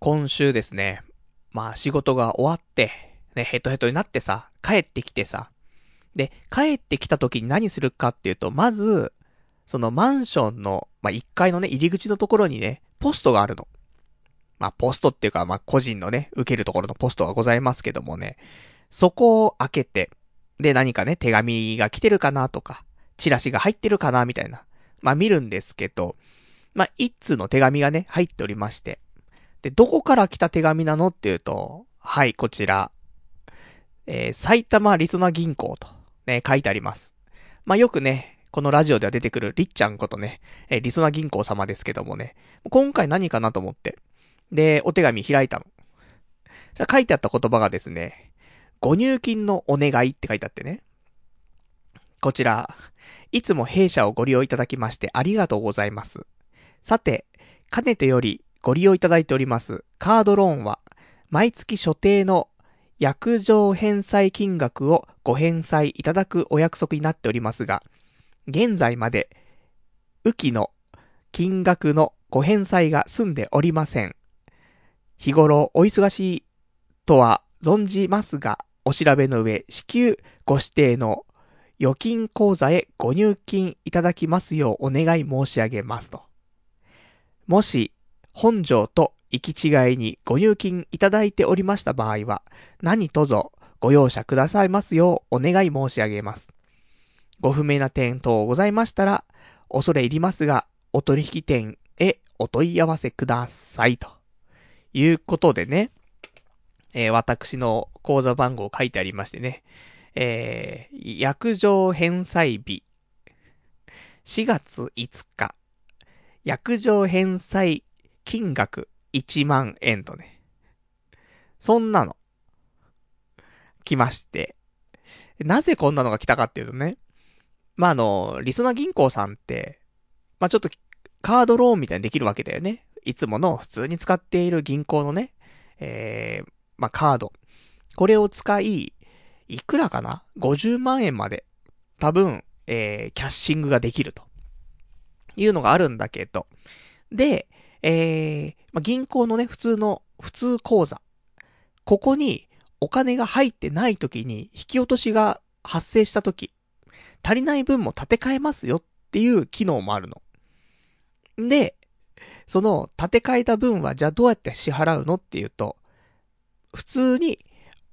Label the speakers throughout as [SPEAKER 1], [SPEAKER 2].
[SPEAKER 1] 今週ですね、まあ仕事が終わって、ね、ヘトヘトになってさ、帰ってきてさ、で、帰ってきた時に何するかっていうと、まず、そのマンションの、まあ、1階のね、入り口のところにね、ポストがあるの。まあ、ポストっていうか、まあ、個人のね、受けるところのポストがございますけどもね、そこを開けて、で、何かね、手紙が来てるかなとか、チラシが入ってるかなみたいな、まあ、見るんですけど、まあ、一通の手紙がね、入っておりまして、で、どこから来た手紙なのっていうと、はい、こちら、えー、埼玉リソナ銀行と、ね、書いてあります。まあ、よくね、このラジオでは出てくるりっちゃんことね、えー、リソナ銀行様ですけどもね、今回何かなと思って、で、お手紙開いたの。じゃ書いてあった言葉がですね、ご入金のお願いって書いてあってね。こちら、いつも弊社をご利用いただきましてありがとうございます。さて、かねてよりご利用いただいておりますカードローンは、毎月所定の約定返済金額をご返済いただくお約束になっておりますが、現在まで、浮きの金額のご返済が済んでおりません。日頃お忙しいとは存じますが、お調べの上、至急ご指定の預金口座へご入金いただきますようお願い申し上げますと。もし、本条と行き違いにご入金いただいておりました場合は、何卒ご容赦くださいますようお願い申し上げます。ご不明な点等ございましたら、恐れ入りますが、お取引店へお問い合わせくださいと。いうことでね、えー、私の口座番号書いてありましてね、えー、約定返済日、4月5日、約定返済金額1万円とね、そんなの、来まして、なぜこんなのが来たかっていうとね、まあ、あの、リソナ銀行さんって、まあ、ちょっとカードローンみたいにできるわけだよね。いつもの普通に使っている銀行のね、えー、まあ、カード。これを使い、いくらかな ?50 万円まで、多分、えー、キャッシングができると。いうのがあるんだけど。で、えー、まあ、銀行のね、普通の、普通口座。ここにお金が入ってない時に引き落としが発生した時、足りない分も立て替えますよっていう機能もあるの。で、その立て替えた分はじゃあどうやって支払うのっていうと、普通に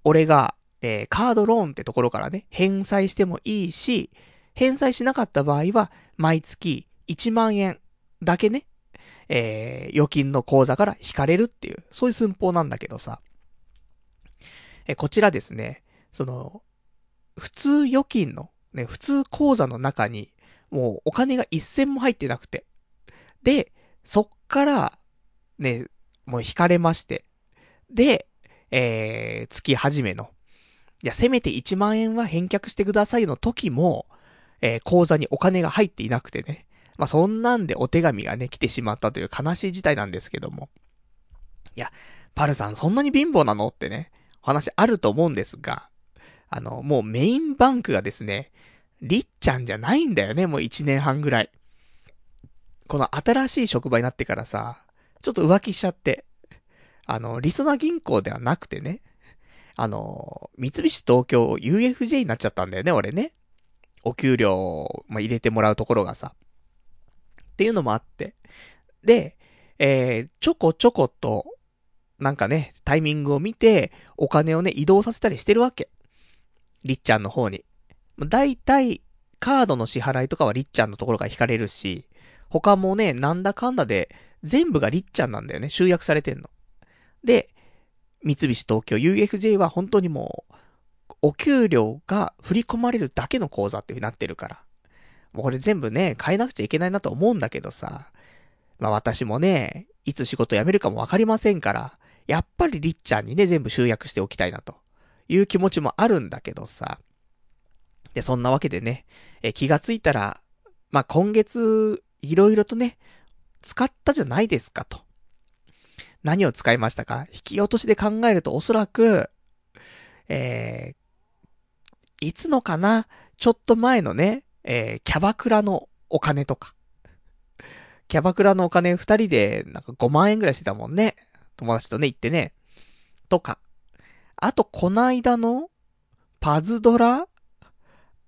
[SPEAKER 1] 俺が、えー、カードローンってところからね、返済してもいいし、返済しなかった場合は、毎月1万円だけね、えー、預金の口座から引かれるっていう、そういう寸法なんだけどさ。え、こちらですね、その、普通預金の、ね、普通口座の中に、もうお金が一銭も入ってなくて。で、そっから、ね、もう引かれまして。で、えー、月始めの、いや、せめて1万円は返却してくださいの時も、えー、口座にお金が入っていなくてね。まあ、そんなんでお手紙がね、来てしまったという悲しい事態なんですけども。いや、パルさんそんなに貧乏なの？ってね、話あると思うんですが、あの、もうメインバンクがですね、りっちゃんじゃないんだよね、もう1年半ぐらい。この新しい職場になってからさ、ちょっと浮気しちゃって、あの、リソナ銀行ではなくてね、あの、三菱東京 UFJ になっちゃったんだよね、俺ね。お給料、まあ、入れてもらうところがさ。っていうのもあって。で、えー、ちょこちょこと、なんかね、タイミングを見て、お金をね、移動させたりしてるわけ。りっちゃんの方に。だいたい、カードの支払いとかはりっちゃんのところが引かれるし、他もね、なんだかんだで、全部がりっちゃんなんだよね。集約されてんの。で、三菱東京 UFJ は本当にもう、お給料が振り込まれるだけの口座っていう風になってるから。もうこれ全部ね、変えなくちゃいけないなと思うんだけどさ。まあ私もね、いつ仕事辞めるかもわかりませんから、やっぱりりっちゃんにね、全部集約しておきたいなという気持ちもあるんだけどさ。で、そんなわけでね、え気がついたら、まあ今月、いろいろとね、使ったじゃないですかと。何を使いましたか？引き落としで考えるとおそらく、えー、いつのかな？ちょっと前のね、えー、キャバクラのお金とか。キャバクラのお金二人でなんか5万円ぐらいしてたもんね。友達とね、行ってね。とか。あと、こないだの、パズドラ？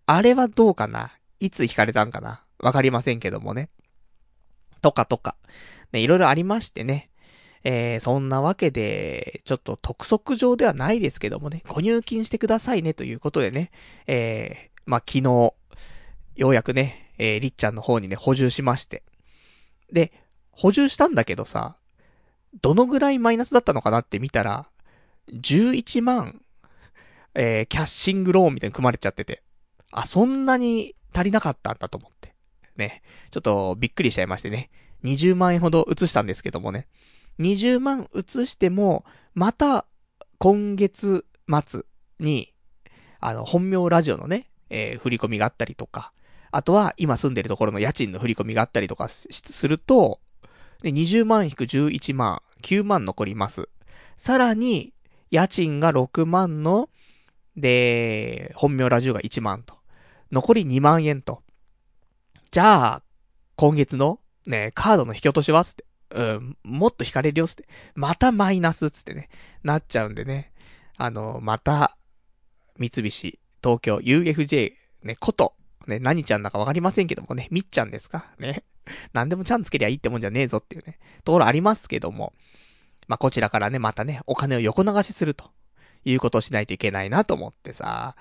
[SPEAKER 1] あれはどうかな？いつ引かれたんかな？わかりませんけどもね。とかとか。ね、いろいろありましてね。えー、そんなわけで、ちょっと督促状ではないですけどもね、ご入金してくださいねということでね、えー、まあ、昨日、ようやくね、えー、りっちゃんの方にね、補充しまして。で、補充したんだけどさ、どのぐらいマイナスだったのかなって見たら、11万、えー、キャッシングローンみたいに組まれちゃってて、あ、そんなに足りなかったんだと思って。ね。ちょっとびっくりしちゃいましてね。20万円ほど移したんですけどもね。20万移しても、また、今月末に、あの、本名ラジオのね、えー、振り込みがあったりとか、あとは今住んでるところの家賃の振り込みがあったりとかすると、で20万引く11万、9万残ります。さらに、家賃が6万の、で、本名ラジオが1万と。残り2万円と。じゃあ、今月の、ね、カードの引き落としはつって。うん、もっと引かれるよつって。またマイナスつってね、なっちゃうんでね。あの、また、三菱、東京、UFJ、ね、こと、ね、何ちゃんだかわかりませんけどもね、みっちゃんですか？ね。何でもちゃんつけりゃいいってもんじゃねえぞっていうね、ところありますけども。まあ、こちらからね、またね、お金を横流しすると、いうことをしないといけないなと思ってさ。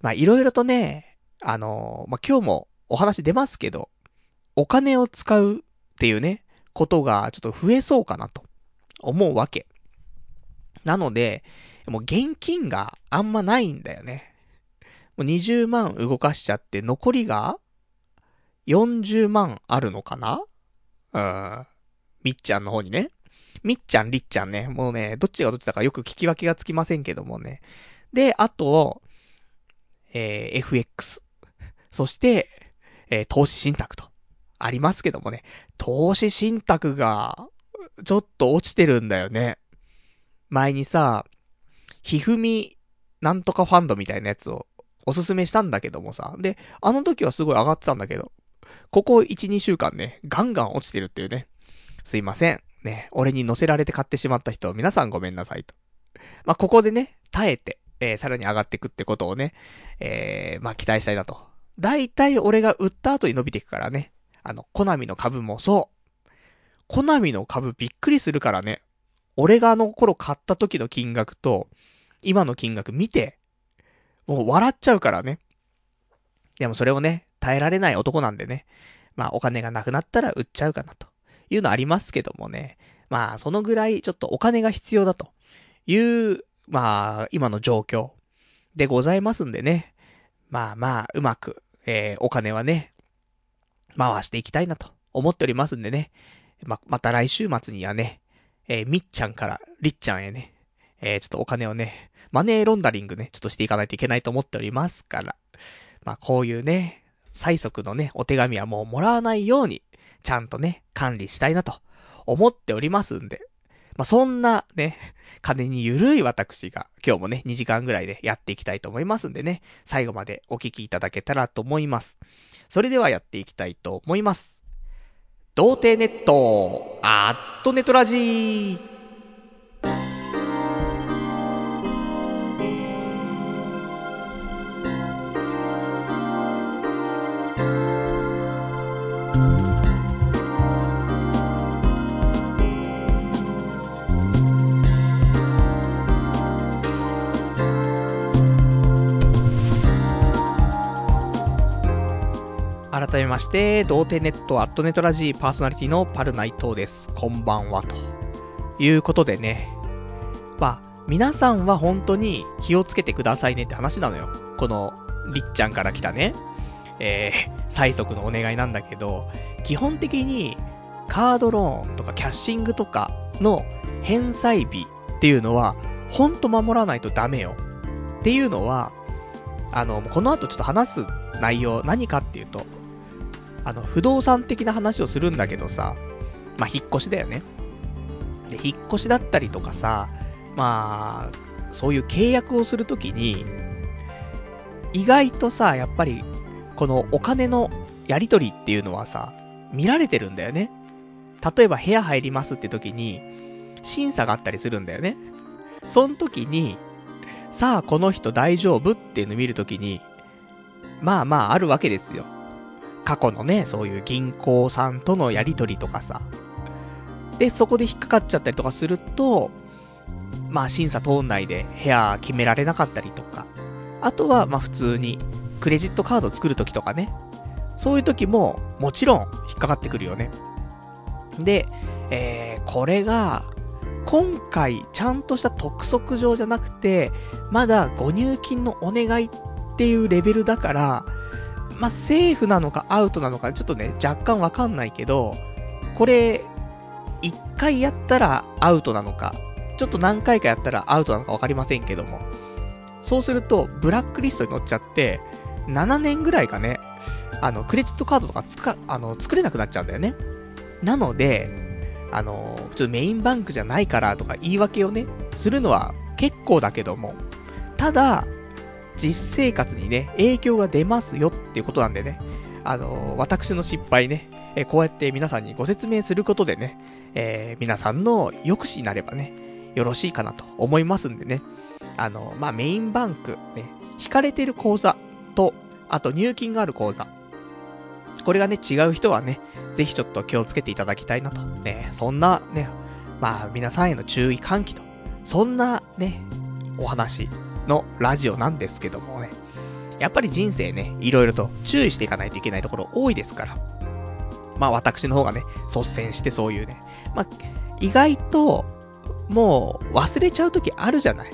[SPEAKER 1] まあ、いろいろとね、あのー、まあ、今日もお話出ますけど、お金を使うっていうね、ことがちょっと増えそうかなと思うわけ。なので、もう現金があんまないんだよね。もう20万動かしちゃって残りが40万あるのかな？うん。みっちゃんの方にね。みっちゃん、りっちゃんね。もうね、どっちがどっちだかよく聞き分けがつきませんけどもね。で、あと、えー、FX。そして、えー、投資信託と。ありますけどもね。投資信託が、ちょっと落ちてるんだよね。前にさ、ひふみ、なんとかファンドみたいなやつをおすすめしたんだけどもさ。で、あの時はすごい上がってたんだけど、ここ1、2週間ね、ガンガン落ちてるっていうね。すいません。ね、俺に乗せられて買ってしまった人、皆さんごめんなさいと。まあ、ここでね、耐えて、えー、さらに上がっていくってことをね、えー、まあ、期待したいなと。だいたい俺が売った後に伸びていくからね。あの、コナミの株もそう。コナミの株びっくりするからね。俺があの頃買った時の金額と、今の金額見て、もう笑っちゃうからね。でもそれをね、耐えられない男なんでね。まあお金がなくなったら売っちゃうかなというのありますけどもね。まあそのぐらいちょっとお金が必要だという、まあ今の状況でございますんでね。まあまあうまく、えー、お金はね、回していきたいなと思っておりますんでね。ま、また来週末にはね、えー、みっちゃんからりっちゃんへね、えー、ちょっとお金をね、マネーロンダリングね、ちょっとしていかないといけないと思っておりますから。まあ、こういうね、催促のね、お手紙はもうもらわないように、ちゃんとね、管理したいなと思っておりますんで。まあ、そんなね、金にゆるい私が今日もね、2時間ぐらいでやっていきたいと思いますんでね、最後までお聞きいただけたらと思います。それではやっていきたいと思います。童貞ネット、アットネトラジー改めまして、童貞ネットアットネトラジーパーソナリティのパルナイトです。こんばんは、ということでね。まあ、皆さんは本当に気をつけてくださいねって話なのよ。この、りっちゃんから来たね、えー、催促のお願いなんだけど、基本的に、カードローンとかキャッシングとかの返済日っていうのは、ほんと守らないとダメよ。っていうのは、あの、この後ちょっと話す内容何かっていうと、あの、不動産的な話をするんだけどさ、まあ、引っ越しだよね。で、引っ越しだったりとかさ、まあ、そういう契約をするときに、意外とさ、やっぱり、このお金のやり取りっていうのはさ、見られてるんだよね。例えば部屋入りますって時に、審査があったりするんだよね。その時に、さあこの人大丈夫っていうの見るときに、まあまああるわけですよ。過去のね、そういう銀行さんとのやりとりとかさ。で、そこで引っかかっちゃったりとかすると、まあ審査通んないで部屋決められなかったりとか。あとは、まあ普通に、クレジットカード作るときとかね。そういうときも、もちろん引っかかってくるよね。で、えー、これが、今回、ちゃんとした督促状じゃなくて、まだご入金のお願いっていうレベルだから、まあ、セーフなのかアウトなのか、ちょっとね、若干わかんないけど、これ、一回やったらアウトなのか、ちょっと何回かやったらアウトなのかわかりませんけども。そうすると、ブラックリストに載っちゃって、7年ぐらいかね、あの、クレジットカードとかつか、あの、作れなくなっちゃうんだよね。なので、あの、ちょっとメインバンクじゃないからとか言い訳をね、するのは結構だけども、ただ、実生活にね、影響が出ますよっていうことなんでね、あの、私の失敗ね、えこうやって皆さんにご説明することでね、えー、皆さんの抑止になればね、よろしいかなと思いますんでね、あの、まあ、メインバンク、ね、引かれてる口座と、あと入金がある口座。これがね、違う人はね、ぜひちょっと気をつけていただきたいなと。ね、そんなね、まあ皆さんへの注意喚起と、そんなね、お話のラジオなんですけどもね、やっぱり人生ね、いろいろと注意していかないといけないところ多いですから。まあ私の方がね、率先してそういうね、まあ意外と、もう忘れちゃう時あるじゃない。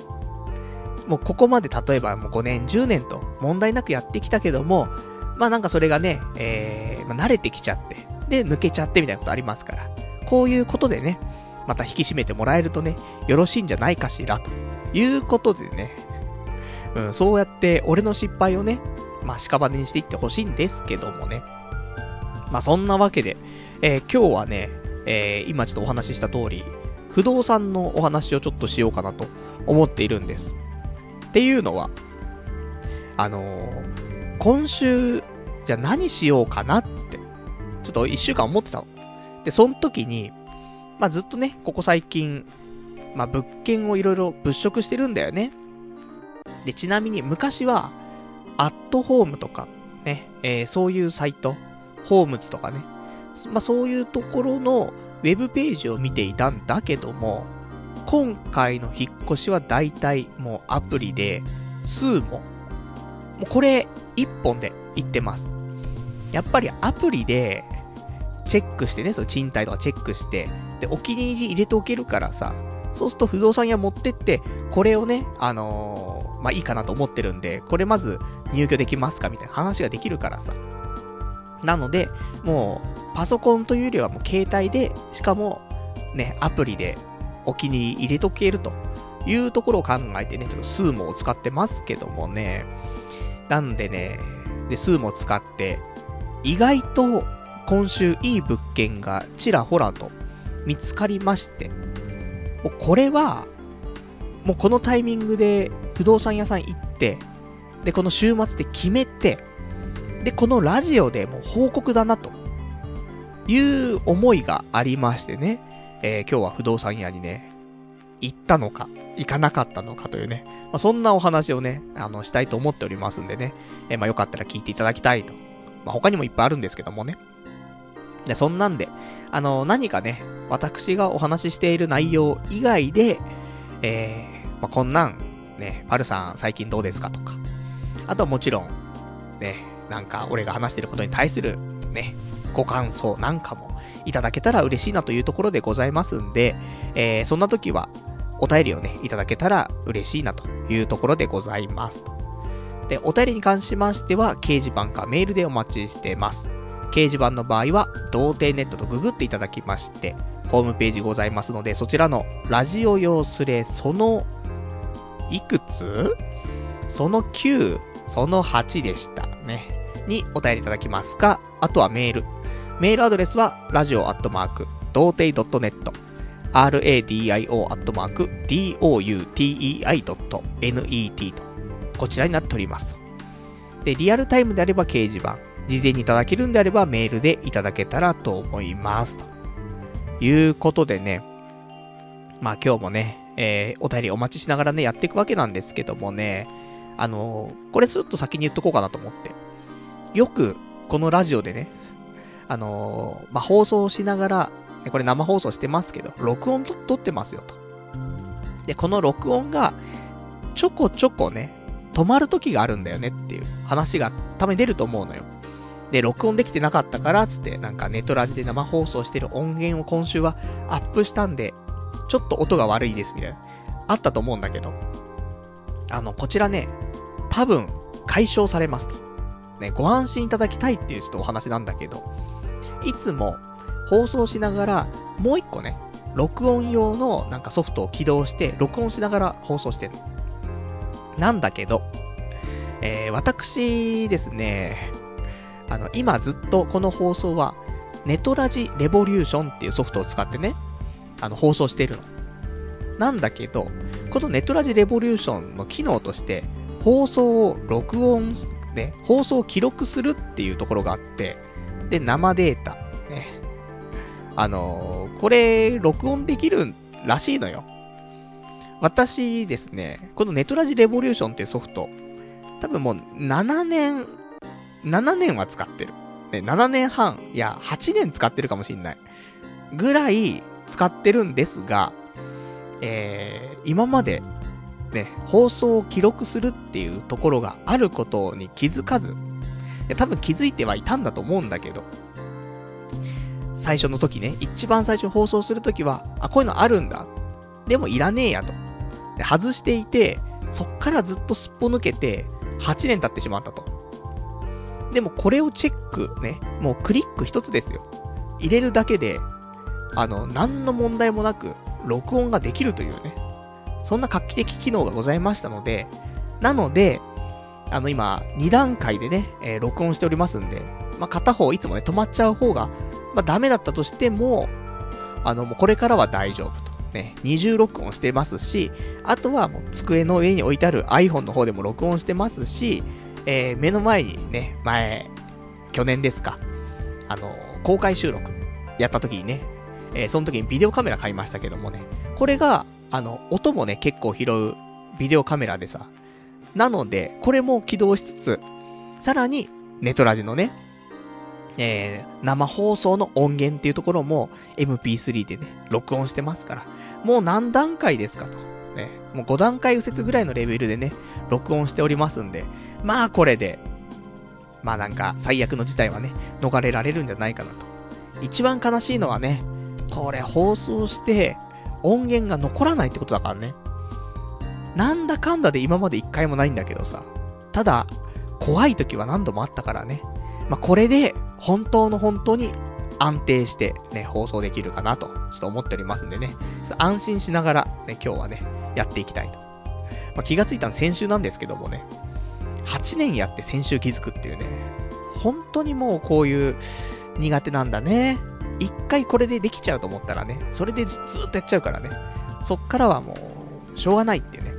[SPEAKER 1] もうここまで例えばもう5年、10年と問題なくやってきたけども、まあなんかそれがね、えー、まあ、慣れてきちゃって、で、抜けちゃってみたいなことありますから、こういうことでね、また引き締めてもらえるとね、よろしいんじゃないかしら、ということでね、うん、そうやって俺の失敗をね、まあ屍にしていってほしいんですけどもね。まあそんなわけで、えー、今日はね、えー、今ちょっとお話しした通り、不動産のお話をちょっとしようかなと思っているんです。っていうのは、あのー、今週、じゃあ何しようかなって、ちょっと一週間思ってたの。で、その時に、まあ、ずっとね、ここ最近、まあ、物件をいろいろ物色してるんだよね。で、ちなみに昔は、アットホームとか、ね、えー、そういうサイト、ホームズとかね、まあ、そういうところのウェブページを見ていたんだけども、今回の引っ越しは大体もうアプリで、数も、もうこれ一本で行ってます。やっぱりアプリで、チェックしてね、その賃貸とかチェックして、で、お気に入り入れておけるからさ、そうすると不動産屋持ってって、これをね、あのー、まあ、いいかなと思ってるんで、これまず入居できますか？みたいな話ができるからさ。なので、もう、パソコンというよりはもう携帯で、しかも、ね、アプリでお気に入れとけるというところを考えてね、ちょっとスーモを使ってますけどもね。なんでね、で、スーモを使って、意外と今週いい物件がちらほらと見つかりまして、もうこれは、もうこのタイミングで不動産屋さん行って、で、この週末で決めて、で、このラジオでもう報告だなと、いう思いがありましてね、えー、今日は不動産屋にね、行ったのか、行かなかったのかというね、まあ、そんなお話をね、あの、したいと思っておりますんでね、えー、まあ、よかったら聞いていただきたいと。まあ、他にもいっぱいあるんですけどもね。で、そんなんで、あの、何かね、私がお話ししている内容以外で、えー、まあ、こんなん、ね、パルさん最近どうですかとか。あとはもちろん、ね、なんか俺が話してることに対する、ね、ご感想なんかもいただけたら嬉しいなというところでございますんで、えー、そんな時は、お便りをね、いただけたら嬉しいなというところでございます。で、お便りに関しましては、掲示板かメールでお待ちしてます。掲示板の場合は、童貞ネットとググっていただきまして、ホームページございますので、そちらのラジオ用スレその、いくつ？その9、その8でしたね。にお便りいただきますか、あとはメール。メールアドレスは、ラジオアットマーク、童貞 .net、radio アットマーク、doutei.net と、こちらになっております。で、リアルタイムであれば掲示板、事前にいただけるんであればメールでいただけたらと思います。ということでね、まあ今日もね、えー、お便りお待ちしながらね、やっていくわけなんですけどもね、あのー、これスッと先に言っとこうかなと思って。よく、このラジオでね、あのー、まあ、放送しながら、これ生放送してますけど、録音と撮ってますよと。で、この録音が、ちょこちょこね、止まる時があるんだよねっていう話がたまに出ると思うのよ。で、録音できてなかったから、つって、なんかネトラジで生放送してる音源を今週はアップしたんで、ちょっと音が悪いです、みたいな。あったと思うんだけど。あの、こちらね、多分、解消されますと。ね、ご安心いただきたいっていうちょっとお話なんだけど、いつも、放送しながら、もう一個ね、録音用のなんかソフトを起動して、録音しながら放送してる。なんだけど、えー、私ですね、あの、今ずっとこの放送は、ネトラジレボリューションっていうソフトを使ってね、あの、放送してるの。なんだけど、このネトラジレボリューションの機能として、放送を録音、ね、放送を記録するっていうところがあって、で、生データ、ね。あのー、これ、録音できるらしいのよ。私ですね、このネトラジレボリューションっていうソフト、多分もう7年、7年は使ってる。ね、7年半、いや、8年使ってるかもしんない。ぐらい使ってるんですが、えー、今まで、ね、放送を記録するっていうところがあることに気づかず、や多分気づいてはいたんだと思うんだけど、最初の時ね、一番最初放送するときは、あ、こういうのあるんだ。でもいらねえやと。で外していて、そっからずっとすっぽ抜けて、8年経ってしまったと。でもこれをチェックね、もうクリック一つですよ。入れるだけで、あの、何の問題もなく、録音ができるというね、そんな画期的機能がございましたので、なので、あの今、2段階でね、えー、録音しておりますんで、まあ、片方いつもね、止まっちゃう方が、まあ、ダメだったとしても、あの、もうこれからは大丈夫と。ね、二重録音してますし、あとはもう机の上に置いてある iPhone の方でも録音してますし、えー、目の前にね、前、去年ですか、あの、公開収録やった時にね、えー、その時にビデオカメラ買いましたけどもね、これが、あの、音もね、結構拾うビデオカメラでさ、なので、これも起動しつつ、さらに、ネトラジのね、えー、生放送の音源っていうところも MP3 でね、録音してますから、もう何段階ですかと。ね、もう5段階右折ぐらいのレベルでね、録音しておりますんで、まあこれで、まあなんか最悪の事態はね、逃れられるんじゃないかなと。一番悲しいのはね、これ放送して音源が残らないってことだからね。なんだかんだで今まで一回もないんだけどさ。ただ、怖い時は何度もあったからね。まあ、これで、本当の本当に安定してね、放送できるかなと、ちょっと思っておりますんでね。ちょっと安心しながら、ね、今日はね、やっていきたいと。まあ、気がついたの先週なんですけどもね。8年やって先週気づくっていうね。本当にもうこういう苦手なんだね。一回これでできちゃうと思ったらね、それでずっとやっちゃうからね。そっからはもう、しょうがないっていうね、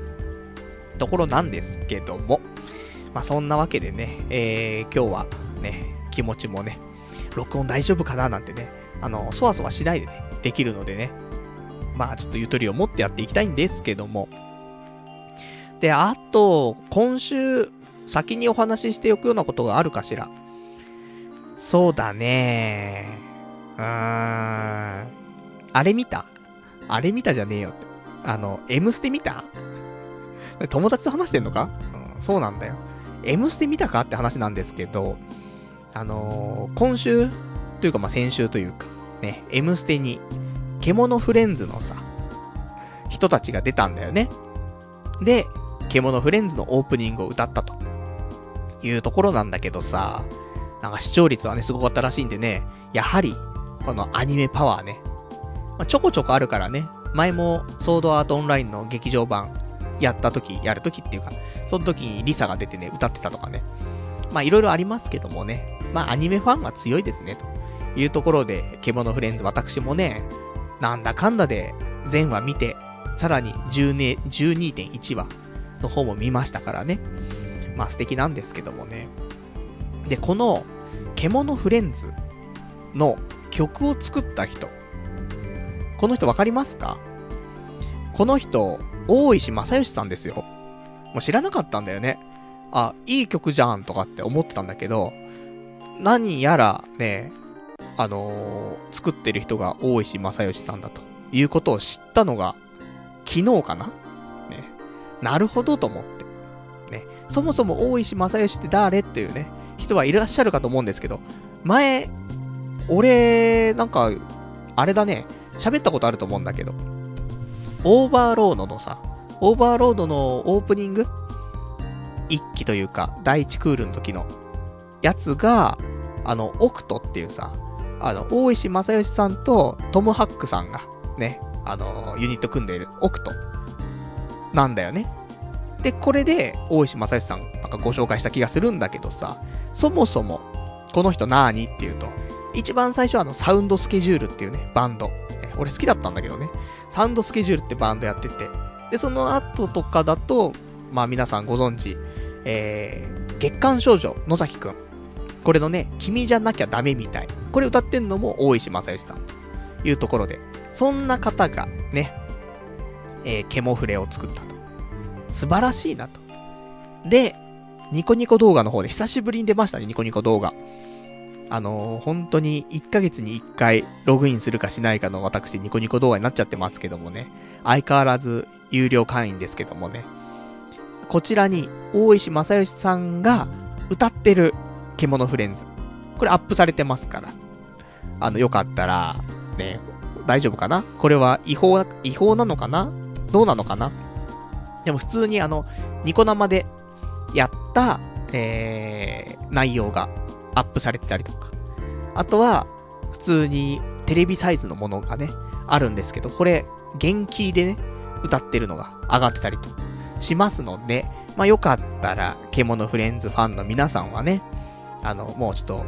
[SPEAKER 1] ところなんですけども。まあ、そんなわけでね、えー、今日はね、気持ちもね、録音大丈夫かななんてね、あの、そわそわしないでね、できるのでね、まあちょっとゆとりを持ってやっていきたいんですけども。で、あと、今週、先にお話ししておくようなことがあるかしら。そうだねうーん。あれ見た？あれ見たじゃねえよって。あの、M ステ見た？友達と話してんのか？うん、そうなんだよ。M ステ見たかって話なんですけど、あのー、今週というかまあ先週というか、ね、M ステに、獣フレンズのさ、人たちが出たんだよね。で、獣フレンズのオープニングを歌ったと。いうところなんだけどさ、なんか視聴率はね、すごかったらしいんでね、やはり、このアニメパワーね。まあ、ちょこちょこあるからね。前も、ソードアートオンラインの劇場版、やった時、やる時っていうか、その時にリサが出てね、歌ってたとかね。まあいろいろありますけどもね。まあアニメファンは強いですね、というところで、獣フレンズ私もね、なんだかんだで全話見て、さらに12.1話の方も見ましたからね。まあ素敵なんですけどもね。で、この、獣フレンズの曲を作った人。この人わかりますか？この人、大石正義さんですよ。もう知らなかったんだよね。あ、いい曲じゃんとかって思ってたんだけど、何やらね、あのー、作ってる人が大石昌良さんだということを知ったのが、昨日かな？ね。なるほどと思って。ね。そもそも大石昌良って誰っていうね、人はいらっしゃるかと思うんですけど、前、俺、なんか、あれだね、喋ったことあると思うんだけど、オーバーロードのさ、オーバーロードのオープニング？一期というか、第一クールの時のやつが、あの、オクトっていうさ、あの、大石正義さんとトム・ハックさんが、ね、あの、ユニット組んでいるオクト、なんだよね。で、これで、大石正義さん、なんかご紹介した気がするんだけどさ、そもそも、この人なーにっていうと、一番最初はあの、サウンドスケジュールっていうね、バンド。俺好きだったんだけどね。サンドスケジュールってバンドやってて。で、その後とかだと、まあ皆さんご存知、えー、月刊少女、野崎くん。これのね、君じゃなきゃダメみたい。これ歌ってんのも大石正義さん。というところで、そんな方がね、えー、ケモフレを作ったと。素晴らしいなと。で、ニコニコ動画の方で久しぶりに出ましたね、ニコニコ動画。あのー、本当に1ヶ月に1回ログインするかしないかの私ニコニコ動画になっちゃってますけどもね。相変わらず有料会員ですけどもね。こちらに大石正義さんが歌ってる獣フレンズ。これアップされてますから。あの、よかったら、ね、大丈夫かな？これは違法、違法なのかな？どうなのかな？でも普通にあの、ニコ生でやった、えー、内容がアップされてたりとか。あとは、普通にテレビサイズのものがね、あるんですけど、これ、元気でね、歌ってるのが上がってたりとしますので、まあ、よかったら、獣フレンズファンの皆さんはね、あの、もうちょっと、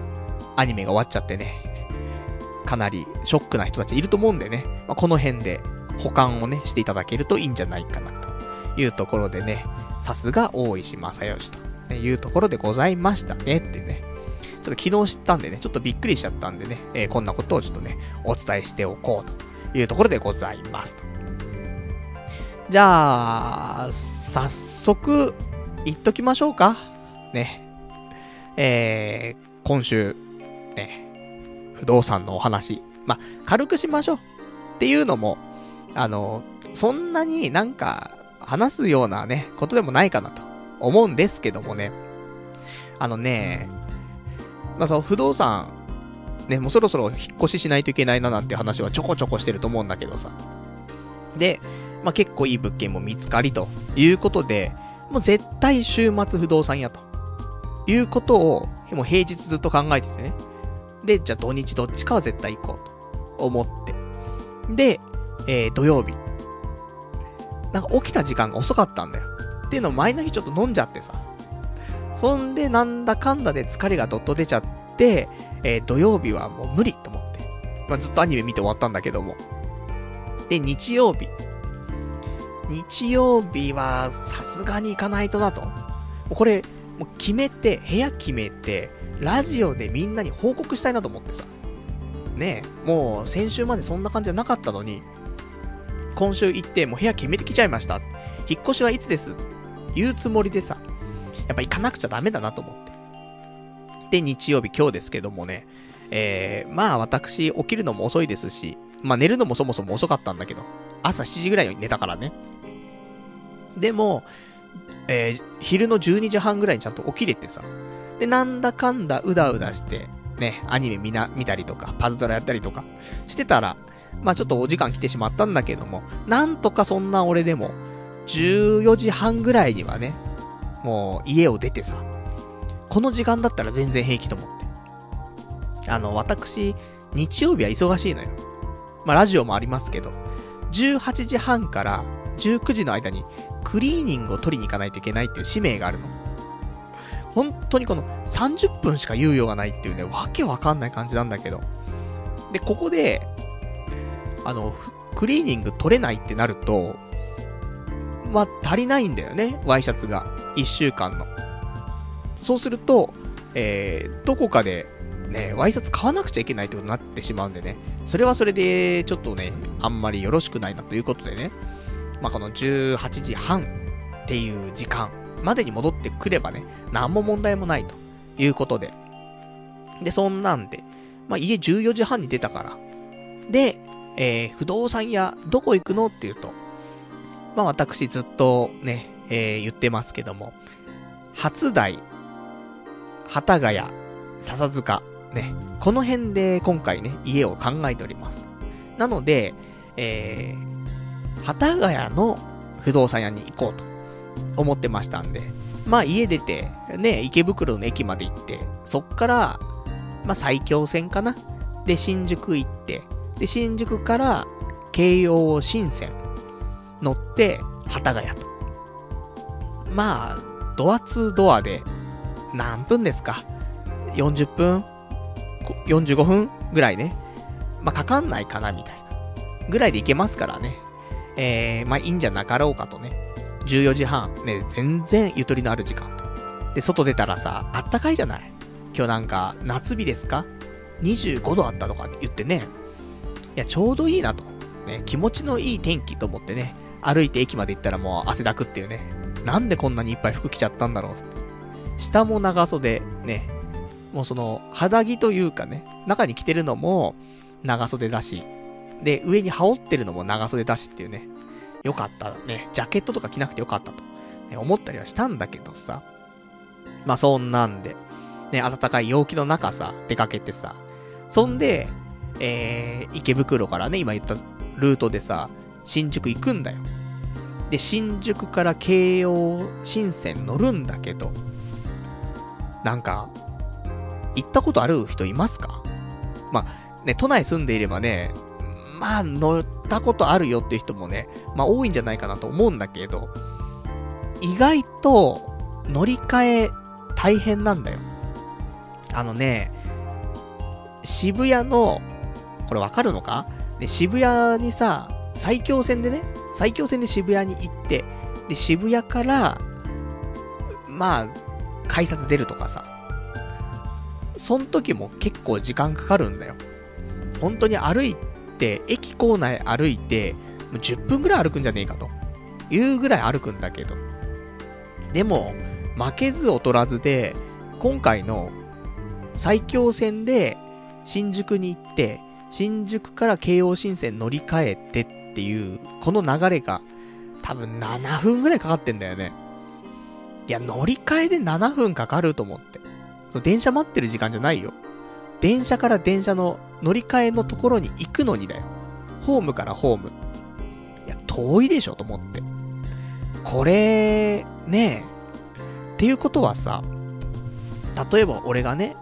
[SPEAKER 1] アニメが終わっちゃってね、かなりショックな人たちいると思うんでね、まあ、この辺で保管をね、していただけるといいんじゃないかな、というところでね、さすが大石正義というところでございましたね、っていうね。ちょっと昨日知ったんでね、ちょっとびっくりしちゃったんでね、えー、こんなことをちょっとね、お伝えしておこうというところでございますと。じゃあ、早速、言っときましょうか。ね。えー、今週、ね、不動産のお話。ま、軽くしましょう。っていうのも、あの、そんなになんか、話すようなね、ことでもないかなと思うんですけどもね。あのね、まあ、その不動産、ね、もうそろそろ引っ越ししないといけないななんて話はちょこちょこしてると思うんだけどさ。で、まあ、結構いい物件も見つかりということで、もう絶対週末不動産やと。いうことを、もう平日ずっと考えててね。で、じゃあ土日どっちかは絶対行こうと思って。で、えー、土曜日。なんか起きた時間が遅かったんだよ。っていうのを前の日ちょっと飲んじゃってさ。そんで、なんだかんだで疲れがどっと出ちゃって、えー、土曜日はもう無理と思って。まあ、ずっとアニメ見て終わったんだけども。で、日曜日。日曜日はさすがに行かないとなと。これ、もう決めて、部屋決めて、ラジオでみんなに報告したいなと思ってさ。ねえ、もう先週までそんな感じじゃなかったのに、今週行ってもう部屋決めてきちゃいました。引っ越しはいつです？言うつもりでさ、やっぱ行かなくちゃダメだなと思って。で、日曜日今日ですけどもね、えー、まあ私起きるのも遅いですし、まあ寝るのもそもそも遅かったんだけど、朝7時ぐらいに寝たからね。でも、えー、昼の12時半ぐらいにちゃんと起きれてさ。で、なんだかんだうだうだして、ね、アニメ見な、見たりとか、パズドラやったりとか、してたら、まあちょっとお時間来てしまったんだけども、なんとかそんな俺でも、14時半ぐらいにはね、もう家を出てさ、この時間だったら全然平気と思って。あの、私、日曜日は忙しいのよ。まあ、ラジオもありますけど、18時半から19時の間にクリーニングを取りに行かないといけないっていう使命があるの。本当にこの30分しか猶予がないっていうね、わけわかんない感じなんだけど。で、ここで、あの、クリーニング取れないってなると、ま、足りないんだよね、ワイシャツが。1週間の。そうすると、えー、どこかで、ね、ワイシャツ買わなくちゃいけないってことになってしまうんでね。それはそれで、ちょっとね、あんまりよろしくないなということでね。まあ、この18時半っていう時間までに戻ってくればね、何も問題もないということで。で、そんなんで、まあ、家14時半に出たから。で、えー、不動産屋、どこ行くのって言うと、まあ、私ずっとね、えー、言ってますけども、初台、幡ヶ谷、笹塚、ね、この辺で今回ね、家を考えております。なので、えー、幡ヶ谷の不動産屋に行こうと思ってましたんで、まあ家出て、ね、池袋の駅まで行って、そっから、まあ最強線かな。で、新宿行って、で、新宿から京葉新線。乗って、幡ヶ谷と。まあ、ドア2ドアで、何分ですか ?40 分 ?45 分ぐらいね。まあ、かかんないかな、みたいな。ぐらいで行けますからね。えー、まあ、いいんじゃなかろうかとね。14時半、ね、全然ゆとりのある時間と。で、外出たらさ、あったかいじゃない？今日なんか、夏日ですか ?25 度あったとか言ってね。いや、ちょうどいいなと。ね、気持ちのいい天気と思ってね、歩いて駅まで行ったらもう汗だくっていうね。なんでこんなにいっぱい服着ちゃったんだろう。下も長袖、ね。もうその、肌着というかね、中に着てるのも長袖だし、で、上に羽織ってるのも長袖だしっていうね。よかったね。ジャケットとか着なくてよかったと、ね、思ったりはしたんだけどさ。まあそんなんで、ね、暖かい陽気の中さ、出かけてさ。そんで、えー、池袋からね、今言ったルートでさ、新宿行くんだよ。で、新宿から京葉新線乗るんだけど、なんか、行ったことある人いますか？まあ、ね、都内住んでいればね、まあ、乗ったことあるよっていう人もね、まあ多いんじゃないかなと思うんだけど、意外と乗り換え大変なんだよ。あのね、渋谷の、これわかるのか？ね、渋谷にさ、最強線でね、最強線で渋谷に行って、で、渋谷から、まあ、改札出るとかさ、そん時も結構時間かかるんだよ。本当に歩いて、駅構内歩いて、もう10分ぐらい歩くんじゃねえかと。いうぐらい歩くんだけど。でも、負けず劣らずで、今回の最強線で新宿に行って、新宿から京王新線乗り換えてっっていう、この流れが、多分7分ぐらいかかってんだよね。いや、乗り換えで7分かかると思って。そう、電車待ってる時間じゃないよ。電車から電車の乗り換えのところに行くのにだよ。ホームからホーム。いや、遠いでしょと思って。これ、ねえ。っていうことはさ、例えば俺がね、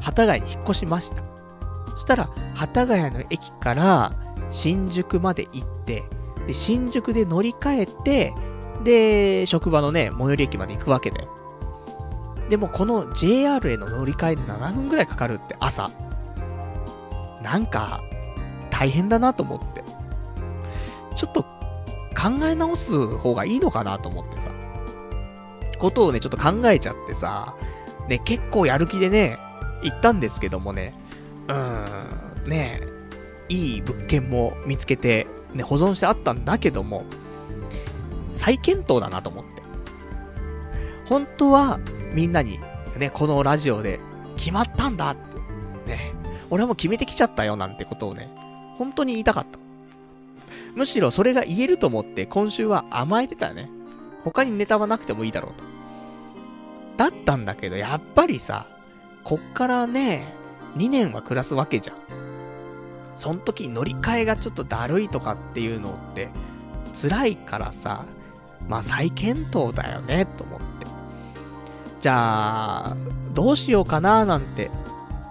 [SPEAKER 1] 幡ヶ谷に引っ越しました。そしたら、幡ヶ谷の駅から新宿まで行って、で、新宿で乗り換えて、で、職場のね、最寄り駅まで行くわけだよ。でもこの JR への乗り換えで7分くらいかかるって朝。なんか、大変だなと思って。ちょっと、考え直す方がいいのかなと思ってさ。ことをね、ちょっと考えちゃってさ、ね、結構やる気でね、行ったんですけどもね、うーん、ねいい物件も見つけて、ね、保存してあったんだけども、再検討だなと思って。本当は、みんなに、ね、このラジオで、決まったんだって、ね、俺はもう決めてきちゃったよなんてことをね、本当に言いたかった。むしろそれが言えると思って今週は甘えてたよね。他にネタはなくてもいいだろうと。だったんだけど、やっぱりさ、こっからね、2年は暮らすわけじゃん。そん時乗り換えがちょっとだるいとかっていうのって、辛いからさ、まあ再検討だよね、と思って。じゃあ、どうしようかななんて、ね、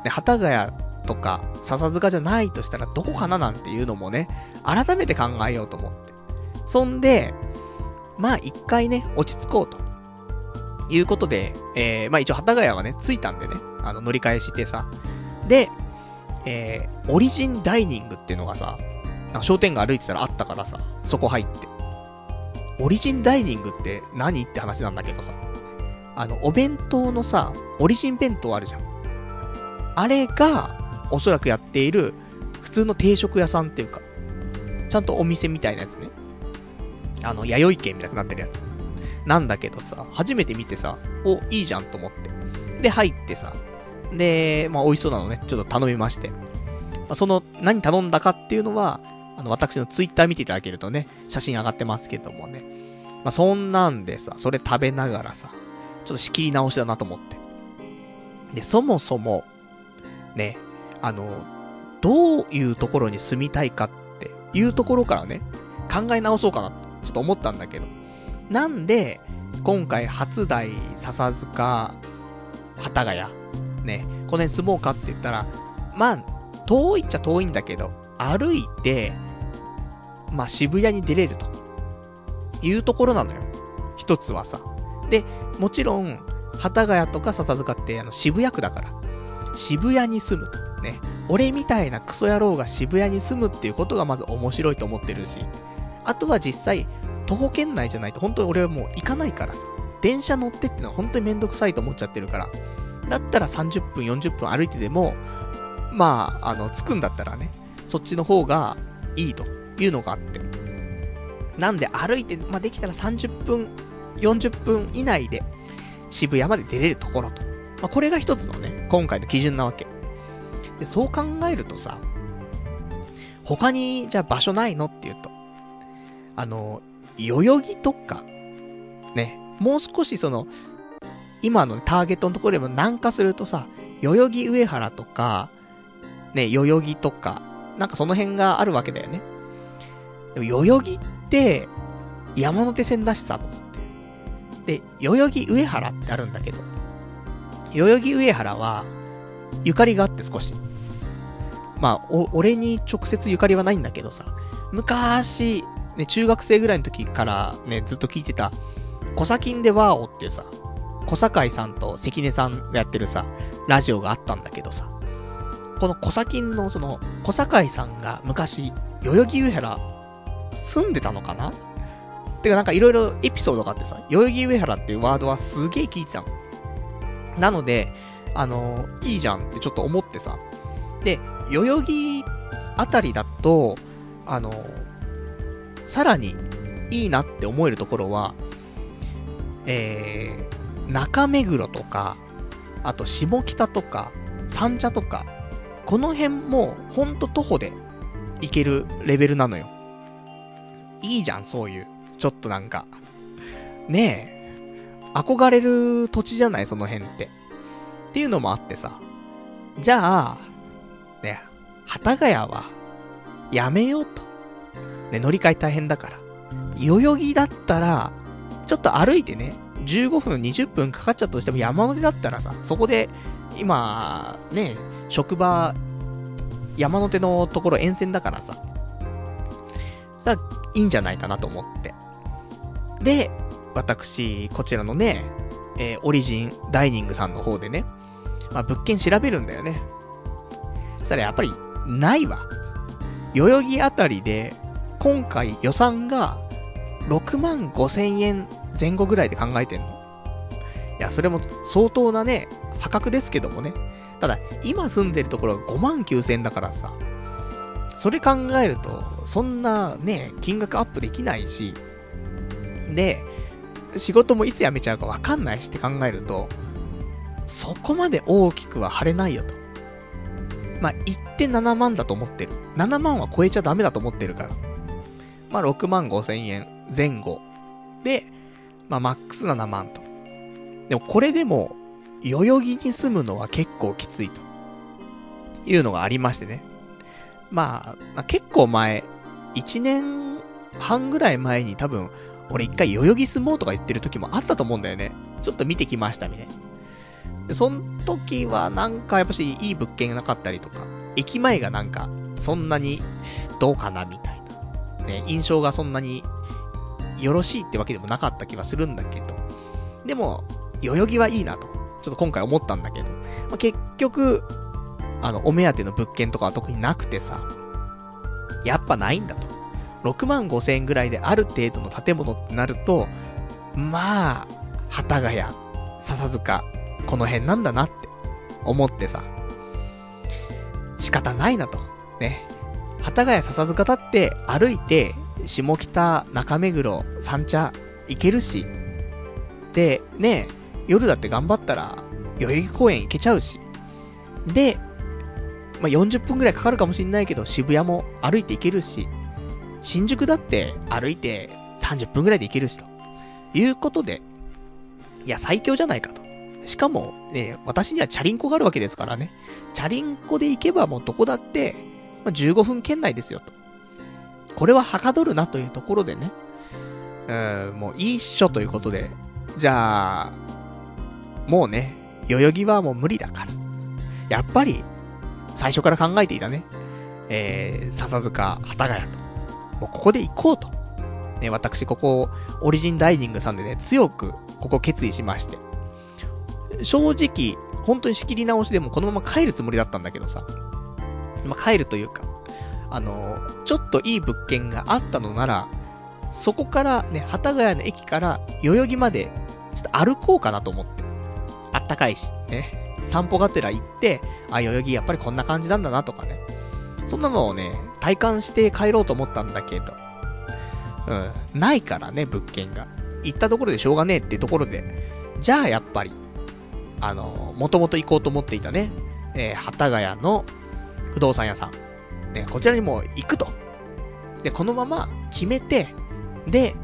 [SPEAKER 1] 幡ヶ谷とか、笹塚じゃないとしたらどこかななんていうのもね、改めて考えようと思って。そんで、まあ一回ね、落ち着こうと。いうことで、えー、まあ一応幡ヶ谷はね、着いたんでね、あの、乗り換えしてさ。で、えー、オリジンダイニングっていうのがさ、商店街歩いてたらあったからさ、そこ入って。オリジンダイニングって何って話なんだけどさ。あの、お弁当のさ、オリジン弁当あるじゃん。あれが、おそらくやっている、普通の定食屋さんっていうか、ちゃんとお店みたいなやつね。あの、弥生県みたいになってるやつ。なんだけどさ、初めて見てさ、お、いいじゃんと思って。で、入ってさ、で、まあ、美味しそうなのね、ちょっと頼みまして。まあ、その、何頼んだかっていうのは、あの、私のツイッター見ていただけるとね、写真上がってますけどもね。まあ、そんなんでさ、それ食べながらさ、ちょっと仕切り直しだなと思って。で、そもそも、ね、あの、どういうところに住みたいかっていうところからね、考え直そうかな、ちょっと思ったんだけど。なんで、今回初代笹塚、幡ヶ谷、ね、この辺住もうかって言ったら、まあ、遠いっちゃ遠いんだけど、歩いて、まあ、渋谷に出れると。いうところなのよ。一つはさ。で、もちろん、幡ヶ谷とか笹塚ってあの渋谷区だから。渋谷に住むと。ね。俺みたいなクソ野郎が渋谷に住むっていうことがまず面白いと思ってるし。あとは実際、徒歩圏内じゃないと本当に俺はもう行かないからさ。電車乗ってってのは本当にめんどくさいと思っちゃってるから。だったら30分、40分歩いてでも、まあ、あの、着くんだったらね、そっちの方がいいというのがあって。なんで歩いて、まあ、できたら30分、40分以内で渋谷まで出れるところと。まあ、これが一つのね、今回の基準なわけ。で、そう考えるとさ、他に、じゃあ場所ないのっていうと、あの、代々木とか、ね、もう少しその、今のターゲットのところでも南下するとさ、代々木上原とか、ね、代々木とか、なんかその辺があるわけだよね。でも代々木って、山手線だしさ、と思って。で、代々木上原ってあるんだけど、代々木上原は、ゆかりがあって少し。まあ、お、俺に直接ゆかりはないんだけどさ、昔、ね、中学生ぐらいの時からね、ずっと聞いてた、コサキンでワーオっていうさ、小堺さんと関根さんがやってるさ、ラジオがあったんだけどさ、この小崎のその、小堺さんが昔、代々木上原、住んでたのかな？てかなんかいろいろエピソードがあってさ、代々木上原っていうワードはすげえ聞いてたの。なので、あのー、いいじゃんってちょっと思ってさ。で、代々木あたりだと、あのー、さらにいいなって思えるところは、えー、中目黒とか、あと下北とか、三茶とか、この辺もほんと徒歩で行けるレベルなのよ。いいじゃん、そういう。ちょっとなんか。ねえ。憧れる土地じゃない、その辺って。っていうのもあってさ。じゃあ、ね、幡ヶ谷は、やめようと。ね、乗り換え大変だから。代々木だったら、ちょっと歩いてね、15分、20分かかっちゃったとしても山手だったらさ、そこで、今、ね、職場、山手のところ沿線だからさ、そしたらいいんじゃないかなと思って。で、私、こちらのね、えー、オリジンダイニングさんの方でね、まあ、物件調べるんだよね。そしたらやっぱり、ないわ。代々木あたりで、今回予算が6万5千円前後ぐらいで考えてんの？いや、それも相当なね、破格ですけどもね。ただ、今住んでるところが5万9千円だからさ、それ考えると、そんなね、金額アップできないし、で、仕事もいつ辞めちゃうかわかんないしって考えると、そこまで大きくは張れないよと。まあ、言って7万だと思ってる。7万は超えちゃダメだと思ってるから。まあ、6万5千円前後。で、まあ、マックス7万と。でも、これでも、代々木に住むのは結構きついと。いうのがありましてね。まあ、結構前、1年半ぐらい前に多分、俺一回代々木住もうとか言ってる時もあったと思うんだよね。ちょっと見てきましたみたいな。で、その時はなんかやっぱしいい物件がなかったりとか、駅前がなんか、そんなにどうかなみたいな。ね、印象がそんなによろしいってわけでもなかった気はするんだけど。でも、代々木はいいなと。ちょっと今回思ったんだけど。まあ、結局、あの、お目当ての物件とかは特になくてさ。やっぱないんだと。6万5千円ぐらいである程度の建物ってなると、まあ、幡ヶ谷、笹塚、この辺なんだなって思ってさ。仕方ないなと。ね。幡ヶ谷笹塚だって歩いて下北、中目黒、三茶、行けるし。で、ね、夜だって頑張ったら、代々木公園行けちゃうし。で、まあ、40分くらいかかるかもしんないけど、渋谷も歩いて行けるし、新宿だって歩いて30分くらいで行けるしと。いうことで、いや、最強じゃないかと。しかも、ね、私にはチャリンコがあるわけですからね。チャリンコで行けばもうどこだって、まあ、15分圏内ですよと。これははかどるなというところでね。うん、もういいっしょということで。じゃあ、もうね、代々木はもう無理だから。やっぱり、最初から考えていたね。えー、笹塚、幡ヶ谷と。もうここで行こうと。ね、私、ここ、オリジンダイニングさんでね、強く、ここ決意しまして。正直、本当に仕切り直しでもこのまま帰るつもりだったんだけどさ。まあ、帰るというか、あのちょっといい物件があったのなら、そこからね、幡ヶ谷の駅から代々木まで、ちょっと歩こうかなと思って。あったかいし、ね。散歩がてら行って、あ、代々木やっぱりこんな感じなんだなとかね。そんなのをね、体感して帰ろうと思ったんだけど。うん。ないからね、物件が。行ったところでしょうがねえっていうところで。じゃあやっぱり、あの、もともと行こうと思っていたね、えー、幡ヶ谷の不動産屋さん。ね、こちらにも行くと。で、このまま決めて、で、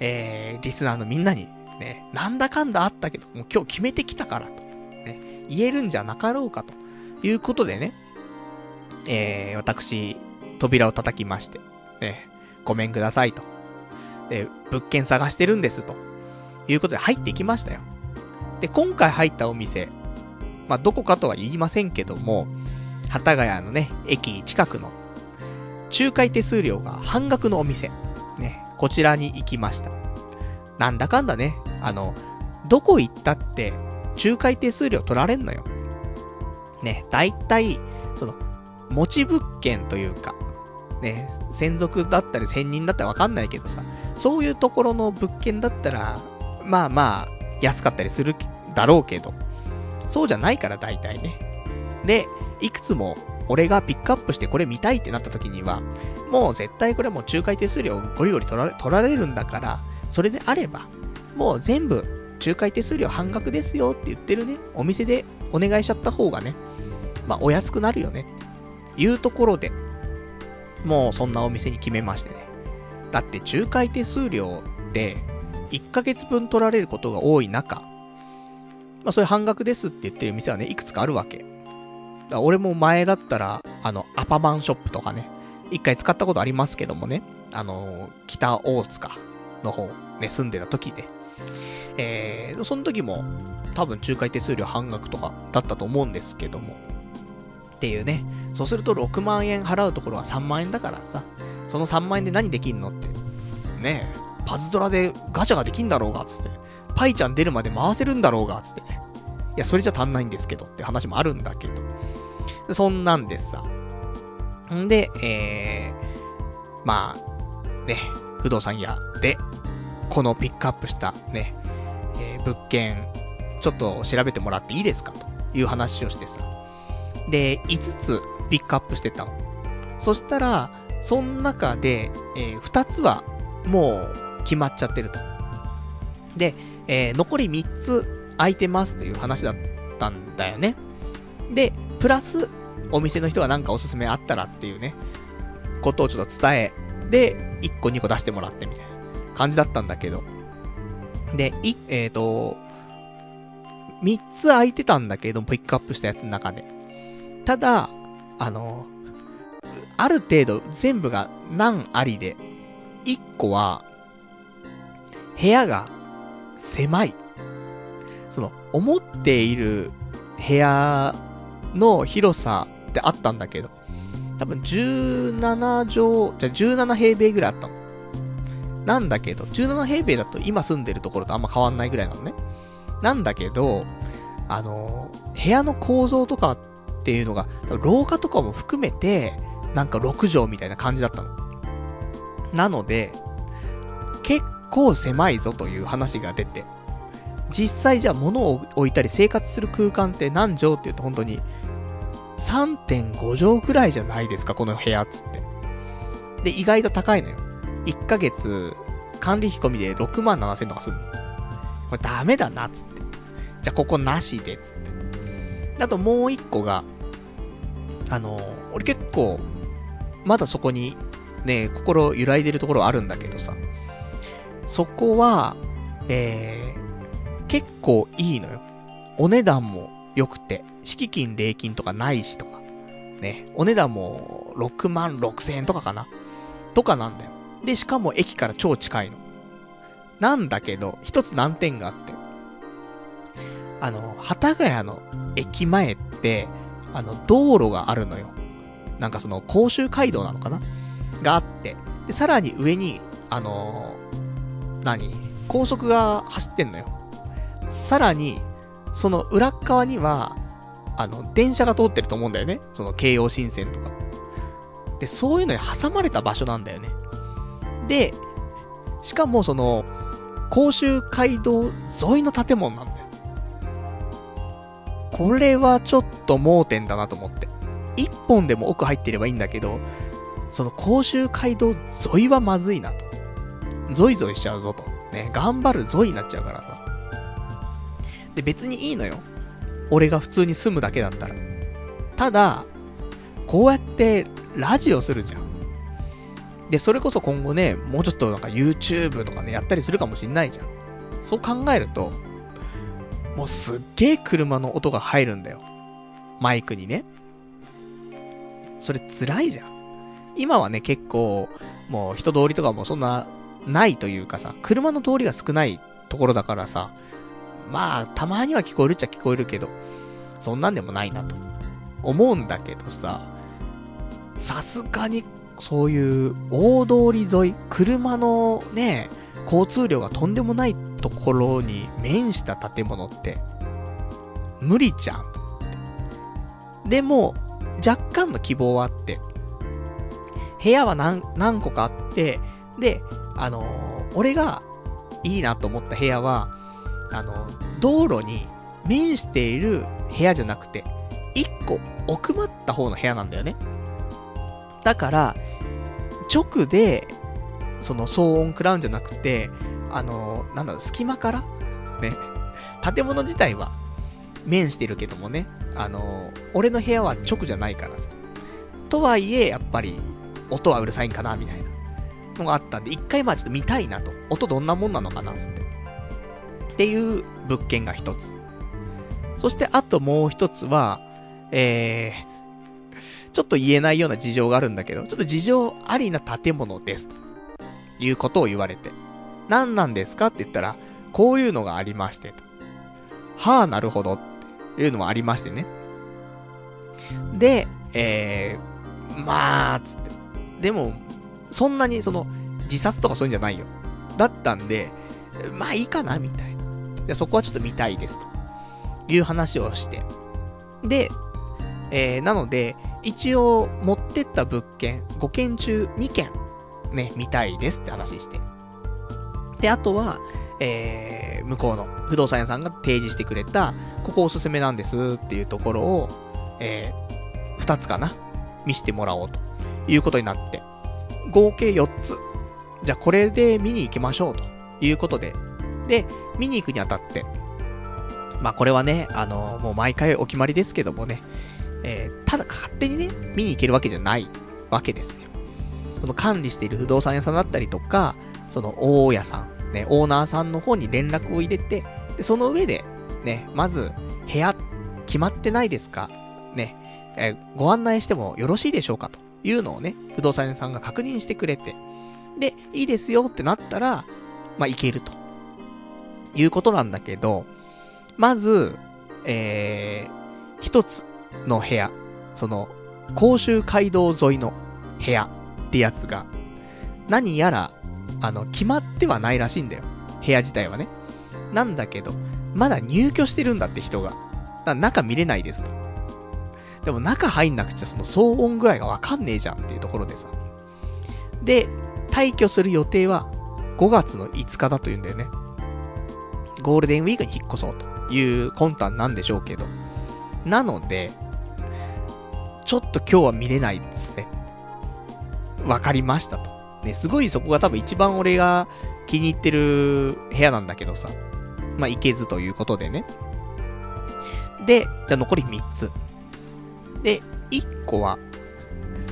[SPEAKER 1] えー、リスナーのみんなに、ね、なんだかんだあったけど、もう今日決めてきたからと。ね、言えるんじゃなかろうかと。いうことでね、えー、私、扉を叩きまして、ね、ごめんくださいと。で、物件探してるんですと。いうことで入ってきましたよ。で、今回入ったお店、まあ、どこかとは言いませんけども、幡ヶ谷のね、駅近くの、仲介手数料が半額のお店、ね、こちらに行きました。なんだかんだね、あの、どこ行ったって、仲介手数料取られんのよ。ね、だいたい、その、持ち物件というか、ね、専属だったり専任だったらわかんないけどさ、そういうところの物件だったら、まあまあ、安かったりするだろうけど、そうじゃないから大体ね。で、いくつも俺がピックアップしてこれ見たいってなった時には、もう絶対これはもう仲介手数料ゴリゴリ取られ取られるんだから、それであれば、もう全部仲介手数料半額ですよって言ってるね、お店でお願いしちゃった方がね、まあお安くなるよねいうところで、もうそんなお店に決めましてね。だって仲介手数料って、1ヶ月分取られることが多い中、まあそういう半額ですって言ってる店はね、いくつかあるわけ。俺も前だったら、あの、アパマンショップとかね、一回使ったことありますけどもね、あの、北大塚の方、ね、住んでた時で、えー、その時も、多分仲介手数料半額とかだったと思うんですけども、っていうね、そうすると6万円払うところは3万円だからさ、その3万円で何できんのって、ねえパズドラでガチャができんだろうが、つって。パイちゃん出るまで回せるんだろうが、つってね。いや、それじゃ足んないんですけどって話もあるんだけど。そんなんでさ。んで、えー、まあ、ね、不動産屋で、このピックアップしたね、えー、物件、ちょっと調べてもらっていいですかという話をしてさ。で、5つピックアップしてたの。そしたら、その中で、えー、2つは、もう、決まっちゃってると。で、えー、残り3つ空いてますという話だったんだよね。で、プラス、お店の人がなんかおすすめあったらっていうね、ことをちょっと伝え、で、1個2個出してもらってみたいな感じだったんだけど。で、い、えっ、ー、と、3つ空いてたんだけど、ピックアップしたやつの中で。ただ、あの、ある程度全部が何ありで、1個は、部屋が狭い。その、思っている部屋の広さってあったんだけど、多分17畳、じゃ17平米ぐらいあったの。なんだけど、17平米だと今住んでるところとあんま変わんないぐらいなのね。なんだけど、あの、部屋の構造とかっていうのが、廊下とかも含めて、なんか6畳みたいな感じだったの。なので、結構狭いぞという話が出て、実際じゃあ物を置いたり生活する空間って何畳って言うと本当に3.5畳くらいじゃないですか、この部屋っつって。で、意外と高いのよ。1ヶ月、管理費込みで6万7千とかすんの。これダメだな、つって。じゃここなしで、つって。あともう一個が、あの、俺結構、まだそこに、ね、心揺らいでるところあるんだけどさ。そこは、えー、結構いいのよ。お値段も良くて、敷金、礼金とかないしとか。ね、お値段も6万6千円とかかなとかなんだよ。で、しかも駅から超近いの。なんだけど、一つ難点があって。あの、幡ヶ谷の駅前って、あの、道路があるのよ。なんかその、甲州街道なのかな？があって。で、さらに上に、あのー、何？高速が走ってんのよ。さらに、その裏側には、あの、電車が通ってると思うんだよね。その京葉新線とか。で、そういうのに挟まれた場所なんだよね。で、しかもその、甲州街道沿いの建物なんだよ。これはちょっと盲点だなと思って。一本でも奥入ってればいいんだけど、その甲州街道沿いはまずいなと。ゾイゾイしちゃうぞと。ね、頑張るゾイになっちゃうからさ。で、別にいいのよ。俺が普通に住むだけだったら。ただ、こうやってラジオするじゃん。で、それこそ今後ね、もうちょっとなんか YouTube とかね、やったりするかもしんないじゃん。そう考えると、もうすっげえ車の音が入るんだよ。マイクにね。それ辛いじゃん。今はね、結構、もう人通りとかもそんな、ないというかさ、車の通りが少ないところだからさ、まあ、たまには聞こえるっちゃ聞こえるけど、そんなんでもないなと、思うんだけどさ、さすがに、そういう大通り沿い、車のね、交通量がとんでもないところに面した建物って、無理じゃん。でも、若干の希望はあって、部屋は何、何個かあって、で、あのー、俺がいいなと思った部屋は、あの、道路に面している部屋じゃなくて、一個奥まった方の部屋なんだよね。だから、直で、その騒音食らうんじゃなくて、あの、なんだろう、隙間からね。建物自体は面してるけどもね。あの、俺の部屋は直じゃないからさ。とはいえ、やっぱり、音はうるさいんかな、みたいなのがあったんで、一回まあちょっと見たいなと。音どんなもんなのかな、つって。っていう物件が一つ。そしてあともう一つは、えー、ちょっと言えないような事情があるんだけど、ちょっと事情ありな建物です。ということを言われて。何なんですかって言ったら、こういうのがありましてと。はあ、なるほど。っていうのもありましてね。で、えー、まあ、つって。でも、そんなにその、自殺とかそういうんじゃないよ。だったんで、まあいいかな、みたいな。で、そこはちょっと見たいです。という話をして。で、えー、なので、一応持ってった物件、5件中2件、ね、見たいですって話して。で、あとは、えー、向こうの不動産屋さんが提示してくれた、ここおすすめなんですっていうところを、えー、2つかな見せてもらおうということになって、合計4つ。じゃあこれで見に行きましょうということで。で、見に行くにあたって、まあこれはね、あの、もう毎回お決まりですけどもね、えー、ただ勝手にね、見に行けるわけじゃないわけですよ。その管理している不動産屋さんだったりとか、その大家さん、ね、オーナーさんの方に連絡を入れて、で、その上で、ね、まず、部屋、決まってないですかね、えー、ご案内してもよろしいでしょうかというのをね、不動産屋さんが確認してくれて、で、いいですよってなったら、まあ、行けると。いうことなんだけど、まず、えー、一つの部屋、その、甲州街道沿いの部屋ってやつが、何やら、あの、決まってはないらしいんだよ。部屋自体はね。なんだけど、まだ入居してるんだって人が。中見れないですと。でも中入んなくちゃその騒音具合がわかんねえじゃんっていうところでさ。で、退去する予定は5月の5日だというんだよね。ゴールデンウィークに引っ越そうという魂胆なんでしょうけど。なので、ちょっと今日は見れないですね。わかりましたとね、すごいそこが多分一番俺が気に入ってる部屋なんだけどさ。まあ、行けずということでね。で、じゃあ残り3つ。で、1個は、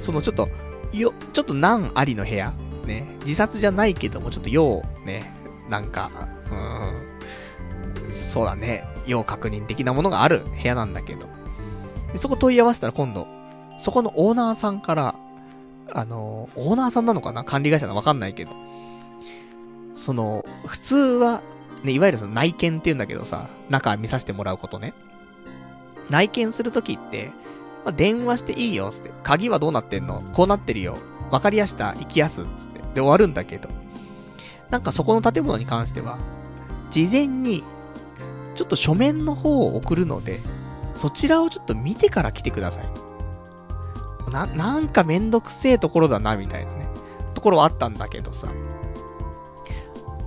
[SPEAKER 1] そのちょっと、よ、ちょっと難ありの部屋。ね。自殺じゃないけども、ちょっと要、ね。なんか、うん。そうだね。要確認的なものがある部屋なんだけど。でそこ問い合わせたら今度、そこのオーナーさんから、あの、オーナーさんなのかな？管理会社なのわかんないけど。その、普通は、ね、いわゆるその内見って言うんだけどさ、中見させてもらうことね。内見するときって、まあ、電話していいよ、つって。鍵はどうなってんの？こうなってるよ。わかりやした。行きやす。つって。で終わるんだけど。なんかそこの建物に関しては、事前に、ちょっと書面の方を送るので、そちらをちょっと見てから来てください。な、なんかめんどくせえところだな、みたいなね。ところはあったんだけどさ。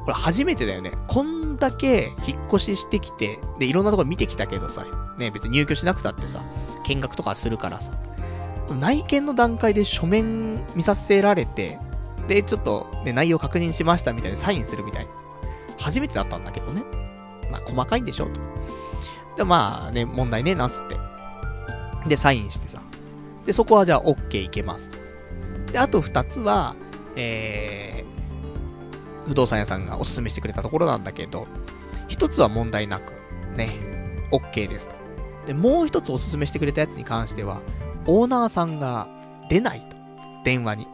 [SPEAKER 1] これ初めてだよね。こんだけ引っ越ししてきて、で、いろんなところ見てきたけどさ、ね、別に入居しなくたってさ、見学とかするからさ、内見の段階で書面見させられて、で、ちょっと、ね、内容確認しましたみたいなサインするみたいな。初めてだったんだけどね。まあ、細かいんでしょうと。で、まあね、問題ねえな、つって。で、サインしてさ。で、そこはじゃあ OK いけます。で、あと2つは、えー、不動産屋さんがおすすめしてくれたところなんだけど、1つは問題なく、ね、OK ですと。で、もう1つおすすめしてくれたやつに関しては、オーナーさんが出ないと。電話に。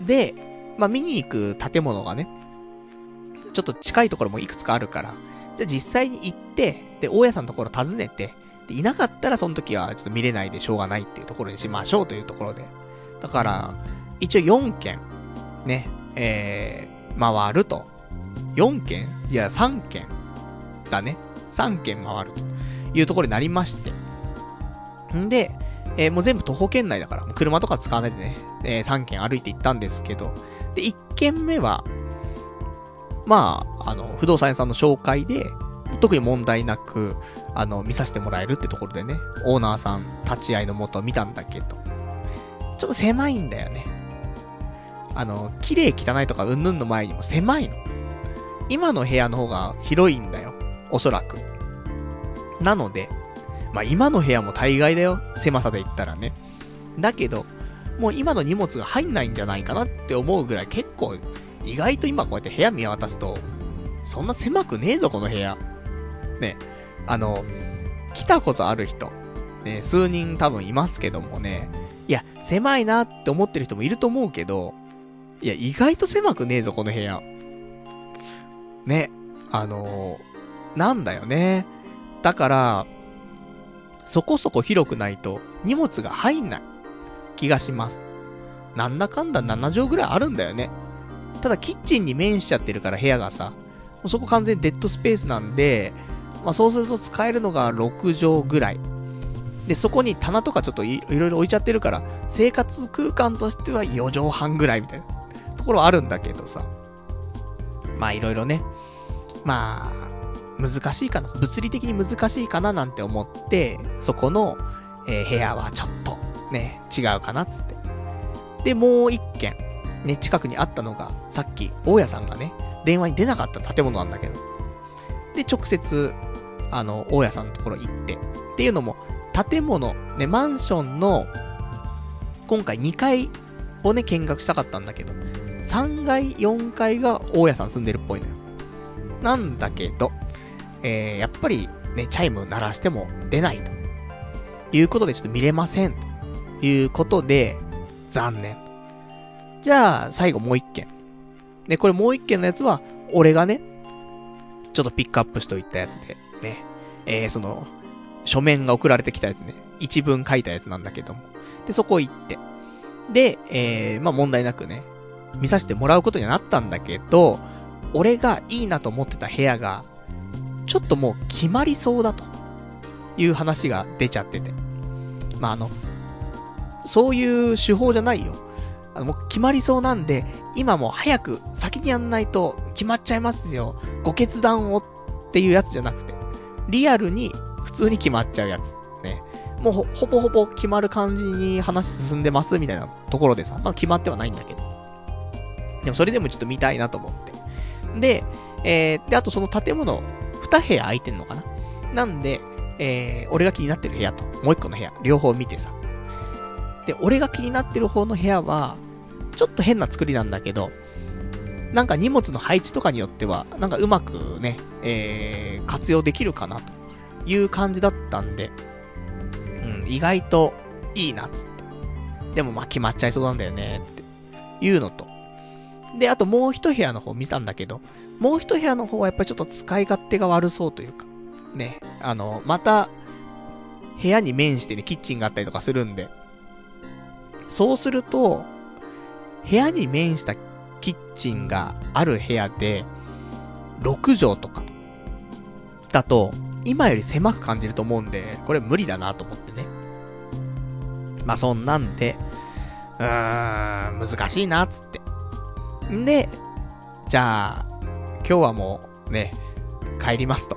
[SPEAKER 1] で、まあ、見に行く建物がね、ちょっと近いところもいくつかあるから、じゃあ実際に行って、で、大家さんのところ訪ねて、で、いなかったらその時はちょっと見れないでしょうがないっていうところにしましょうというところで。だから、一応4件、ね、えー、回ると。4件いや、3件だね。3件回るというところになりまして。んで、えー、もう全部徒歩圏内だから、車とか使わないでね、えー、3軒歩いて行ったんですけど、で、1軒目は、まあ、あの、不動産屋さんの紹介で、特に問題なく、あの、見させてもらえるってところでね、オーナーさん立ち会いのもと見たんだけど、ちょっと狭いんだよね。あの、綺麗汚いとかうんぬんの前にも狭いの。今の部屋の方が広いんだよ。おそらく。なので、まあ今の部屋も大概だよ。狭さで言ったらね。だけど、もう今の荷物が入んないんじゃないかなって思うぐらい結構、意外と今こうやって部屋見渡すと、そんな狭くねえぞ、この部屋。ね、あの、来たことある人、ね、数人多分いますけどもね、いや、狭いなって思ってる人もいると思うけど、いや、意外と狭くねえぞ、この部屋。ね、あの、なんだよね。だから、そこそこ広くないと荷物が入んない気がします。なんだかんだ7畳ぐらいあるんだよね。ただキッチンに面しちゃってるから部屋がさ、そこ完全にデッドスペースなんで、まあそうすると使えるのが6畳ぐらい。で、そこに棚とかちょっといろいろ置いちゃってるから、生活空間としては4畳半ぐらいみたいなところあるんだけどさ。まあいろいろね。まあ、難しいかな。物理的に難しいかななんて思って、そこの、えー、部屋はちょっとね、違うかなっつって。で、もう一軒、ね、近くにあったのが、さっき、大家さんがね、電話に出なかった建物なんだけど。で、直接、あの、大家さんのところ行って。っていうのも、建物、ね、マンションの、今回2階をね、見学したかったんだけど、3階、4階が大家さん住んでるっぽいのよ。なんだけど、えー、やっぱりね、チャイム鳴らしても出ないと。いうことでちょっと見れません。ということで、残念。じゃあ、最後もう一件。ね、これもう一件のやつは、俺がね、ちょっとピックアップしといたやつで、ね、えー、その、書面が送られてきたやつね、一文書いたやつなんだけども。で、そこ行って。で、えー、まあ問題なくね、見させてもらうことにはなったんだけど、俺がいいなと思ってた部屋が、ちょっともう決まりそうだという話が出ちゃってて。まあ、あの、そういう手法じゃないよ。あの、もう決まりそうなんで、今も早く先にやんないと決まっちゃいますよ。ご決断をっていうやつじゃなくて、リアルに普通に決まっちゃうやつ。ね。もうほ、ほぼほぼ決まる感じに話進んでますみたいなところでさ、まだ決まってはないんだけど。でもそれでもちょっと見たいなと思って。で、えー、で、あとその建物、2部屋空いてんのかななんで、えー、俺が気になってる部屋と、もう一個の部屋、両方見てさ。で、俺が気になってる方の部屋は、ちょっと変な作りなんだけど、なんか荷物の配置とかによっては、なんかうまくね、えー、活用できるかなという感じだったんで、うん、意外といいなつって。でもまあ決まっちゃいそうなんだよねっていうのと。で、あともう一部屋の方見たんだけど、もう一部屋の方はやっぱりちょっと使い勝手が悪そうというか、ね、あの、また、部屋に面してね、キッチンがあったりとかするんで、そうすると、部屋に面したキッチンがある部屋で、6畳とか、だと、今より狭く感じると思うんで、これ無理だなと思ってね。まあ、そんなんで、うーん、難しいな、つって。んで、じゃあ、今日はもう、ね、帰りますと。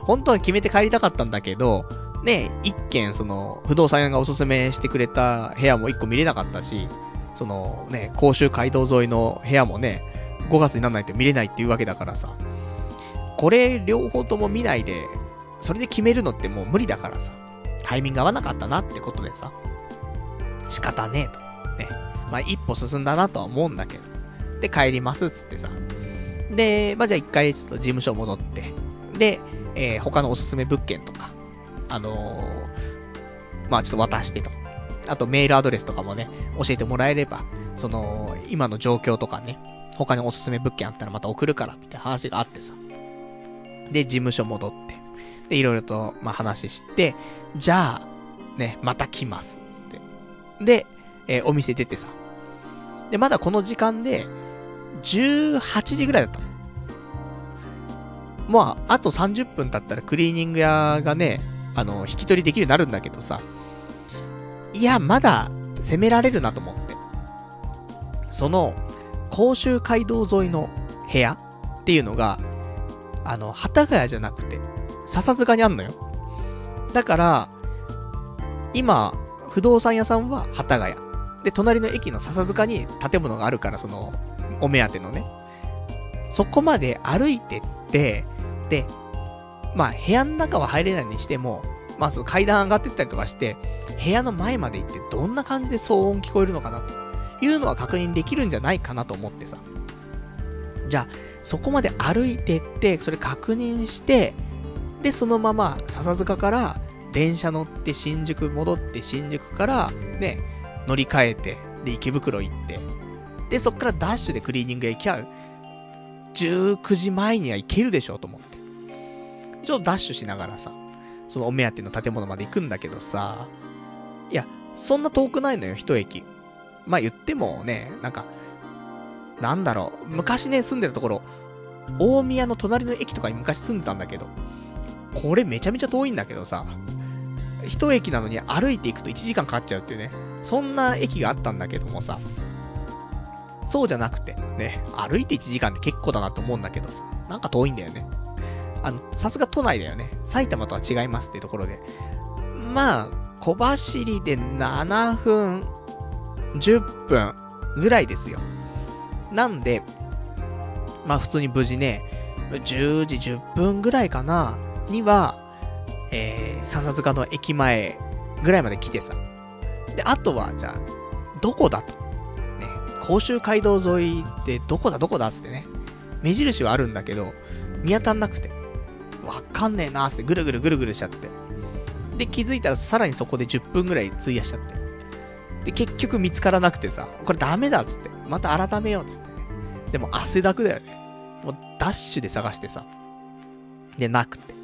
[SPEAKER 1] 本当は決めて帰りたかったんだけど、ね、一軒、その、不動産屋がおすすめしてくれた部屋も一個見れなかったし、そのね、甲州街道沿いの部屋もね、5月にならないと見れないっていうわけだからさ、これ両方とも見ないで、それで決めるのってもう無理だからさ、タイミング合わなかったなってことでさ、仕方ねえと。ね。まあ一歩進んだなとは思うんだけど。で、帰りますっつってさ。で、まあじゃあ一回ちょっと事務所戻って、で、えー、他のおすすめ物件とか、あのー、まあちょっと渡してと。あとメールアドレスとかもね、教えてもらえれば、その、今の状況とかね、他におすすめ物件あったらまた送るから、みたいな話があってさ。で、事務所戻って、で、いろいろと、まあ、話して、じゃあ、ね、また来ます、つって。で、えー、お店出てさ。で、まだこの時間で、18時ぐらいだったの。まあ、あと30分経ったらクリーニング屋がね、あの、引き取りできるようになるんだけどさ、いや、まだ攻められるなと思って。その、甲州街道沿いの部屋っていうのが、あの、幡ヶ谷じゃなくて、笹塚にあんのよ。だから、今、不動産屋さんは幡ヶ谷。で、隣の駅の笹塚に建物があるから、その、お目当てのね。そこまで歩いてって、で、まあ、部屋の中は入れないにしても、まず階段上がってったりとかして、部屋の前まで行ってどんな感じで騒音聞こえるのかなというのは確認できるんじゃないかなと思ってさ。じゃあ、そこまで歩いてって、それ確認して、で、そのまま笹塚から電車乗って新宿戻って新宿からね、乗り換えて、で、池袋行って、で、そっからダッシュでクリーニングへ行きゃ、19時前には行けるでしょうと思って。ちょっとダッシュしながらさ、そのお目当ての建物まで行くんだけどさ、いや、そんな遠くないのよ、一駅。まあ言ってもね、なんか、なんだろう、昔ね、住んでたところ、大宮の隣の駅とかに昔住んでたんだけど、これめちゃめちゃ遠いんだけどさ、一駅なのに歩いていくと1時間かかっちゃうっていうね、そんな駅があったんだけどもさ、そうじゃなくて、ね、歩いて1時間って結構だなと思うんだけどさ、なんか遠いんだよね。あの、さすが都内だよね。埼玉とは違いますっていうところで。まあ、小走りで7分、10分ぐらいですよ。なんで、まあ普通に無事ね、10時10分ぐらいかな、には、えー、笹塚の駅前ぐらいまで来てさ。で、あとは、じゃあ、どこだと。ね、甲州街道沿いってどこだどこだっつってね。目印はあるんだけど、見当たんなくて。わかんねえなーってぐるぐるぐるぐるしちゃって。で、気づいたらさらにそこで10分ぐらい費やしちゃって。で、結局見つからなくてさ、これダメだっつって。また改めようっつってね。でも汗だくだよね。もうダッシュで探してさ。で、なくて。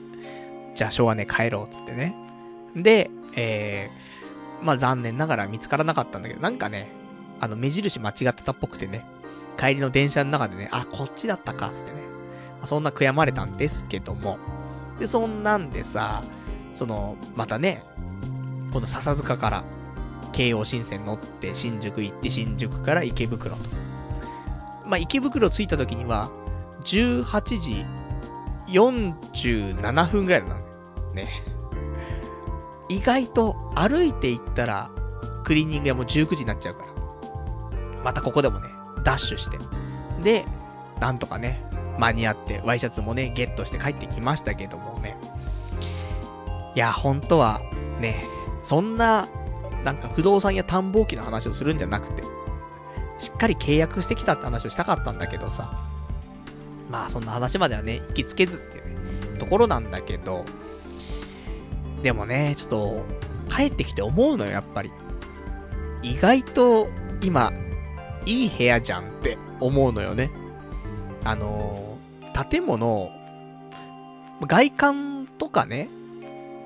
[SPEAKER 1] じゃあしょうがね帰ろうっつってね。で、えー、まあ残念ながら見つからなかったんだけど、なんかね、あの目印間違ってたっぽくてね。帰りの電車の中でね、あ、こっちだったかっつってね。そんな悔やまれたんですけども。で、そんなんでさ、その、またね、この笹塚から、京王新線乗って新宿行って新宿から池袋と。まあ、池袋着いた時には、18時47分ぐらいだ。ね。意外と歩いて行ったら、クリーニング屋も19時になっちゃうから。またここでもね、ダッシュして。で、なんとかね、間に合って、ワイシャツもね、ゲットして帰ってきましたけどもね。いや、本当は、ね、そんな、なんか不動産や探訪機の話をするんじゃなくて、しっかり契約してきたって話をしたかったんだけどさ。まあ、そんな話まではね、行きつけずっていうね、ところなんだけど、でもね、ちょっと、帰ってきて思うのよ、やっぱり。意外と、今、いい部屋じゃんって思うのよね。あの、建物、外観とかね、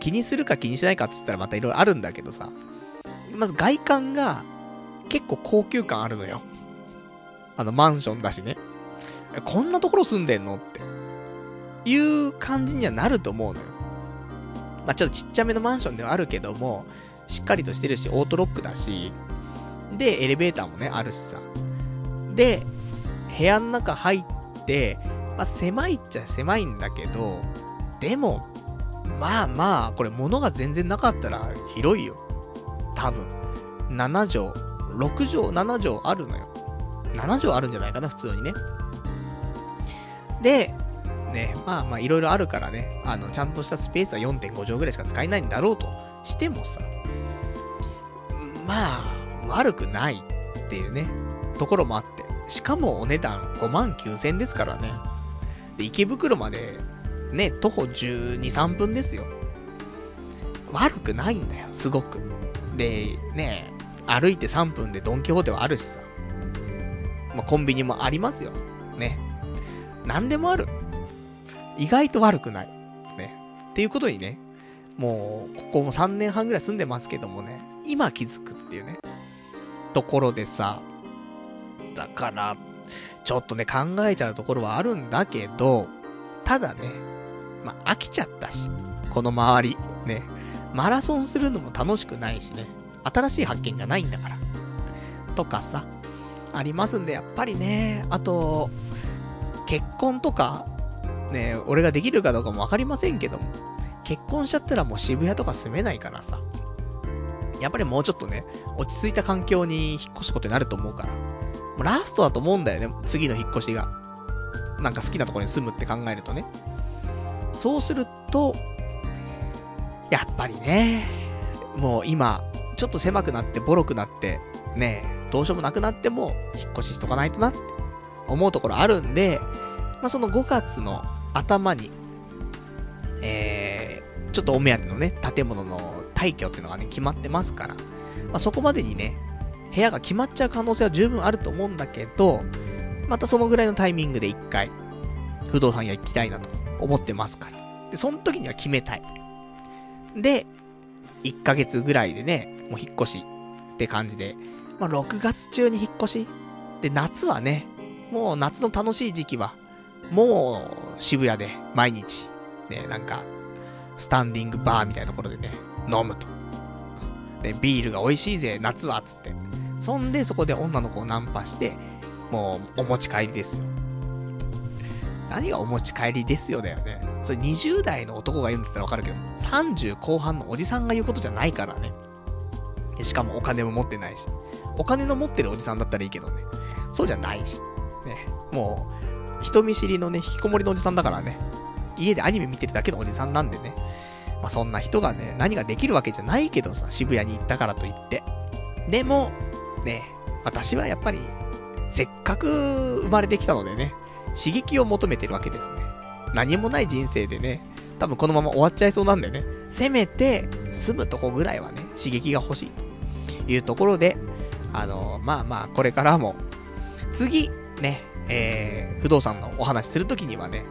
[SPEAKER 1] 気にするか気にしないかっつったらまた色々あるんだけどさ、まず外観が結構高級感あるのよ。あの、マンションだしね。こんなところ住んでんのって。いう感じにはなると思うのよ。まあ、ちょっとちっちゃめのマンションではあるけども、しっかりとしてるし、オートロックだし、で、エレベーターもね、あるしさ。で、部屋の中入って、まあ、狭いっちゃ狭いんだけど、でも、まあまあ、これ物が全然なかったら広いよ。多分。7畳、6畳、7畳あるのよ。7畳あるんじゃないかな、普通にね。で、ね、まあまあいろいろあるからね、あの、ちゃんとしたスペースは4.5畳ぐらいしか使えないんだろうとしてもさ、まあ、悪くないっていうね、ところもあって。しかもお値段5万9000円ですからね。で、池袋まで、ね、徒歩12、3分ですよ。悪くないんだよ、すごく。で、ね、歩いて3分でドンキホーテはあるしさ。まあ、コンビニもありますよ。ね。何でもある。意外と悪くない。ね。っていうことにね、もう、ここも3年半ぐらい住んでますけどもね、今気づくっていうね、ところでさ、だから、ちょっとね、考えちゃうところはあるんだけど、ただね、まあ、飽きちゃったし、この周り、ね、マラソンするのも楽しくないしね、新しい発見がないんだから。とかさ、ありますんで、やっぱりね、あと、結婚とか、ね、俺ができるかどうかもわかりませんけども、結婚しちゃったらもう渋谷とか住めないからさ、やっぱりもうちょっとね、落ち着いた環境に引っ越すことになると思うから、ラストだと思うんだよね、次の引っ越しが。なんか好きなところに住むって考えるとね。そうすると、やっぱりね、もう今、ちょっと狭くなってボロくなって、ね、どうしようもなくなっても、引っ越ししとかないとなって思うところあるんで、まあ、その5月の頭に、えー、ちょっとお目当てのね、建物の退去っていうのがね、決まってますから、まあ、そこまでにね、部屋が決まっちゃう可能性は十分あると思うんだけど、またそのぐらいのタイミングで一回、不動産屋行きたいなと思ってますから。で、その時には決めたい。で、1ヶ月ぐらいでね、もう引っ越しって感じで、まあ、6月中に引っ越し？で、夏はね、もう夏の楽しい時期は、もう渋谷で毎日、ね、なんか、スタンディングバーみたいなところでね、飲むと。で、ビールが美味しいぜ、夏は、つって。そんで、そこで女の子をナンパして、もう、お持ち帰りですよ。何がお持ち帰りですよだよね。それ20代の男が言うんだったらわかるけど、30後半のおじさんが言うことじゃないからね。しかもお金も持ってないし。お金の持ってるおじさんだったらいいけどね。そうじゃないし。ね。もう、人見知りのね、引きこもりのおじさんだからね。家でアニメ見てるだけのおじさんなんでね。まあ、そんな人がね、何ができるわけじゃないけどさ、渋谷に行ったからといって。でも、ね、私はやっぱり、せっかく生まれてきたのでね、刺激を求めてるわけですね。何もない人生でね、多分このまま終わっちゃいそうなんでね、せめて、住むとこぐらいはね、刺激が欲しいというところで、あの、まあまあ、これからも、次、ね、えー、不動産のお話するときにはね、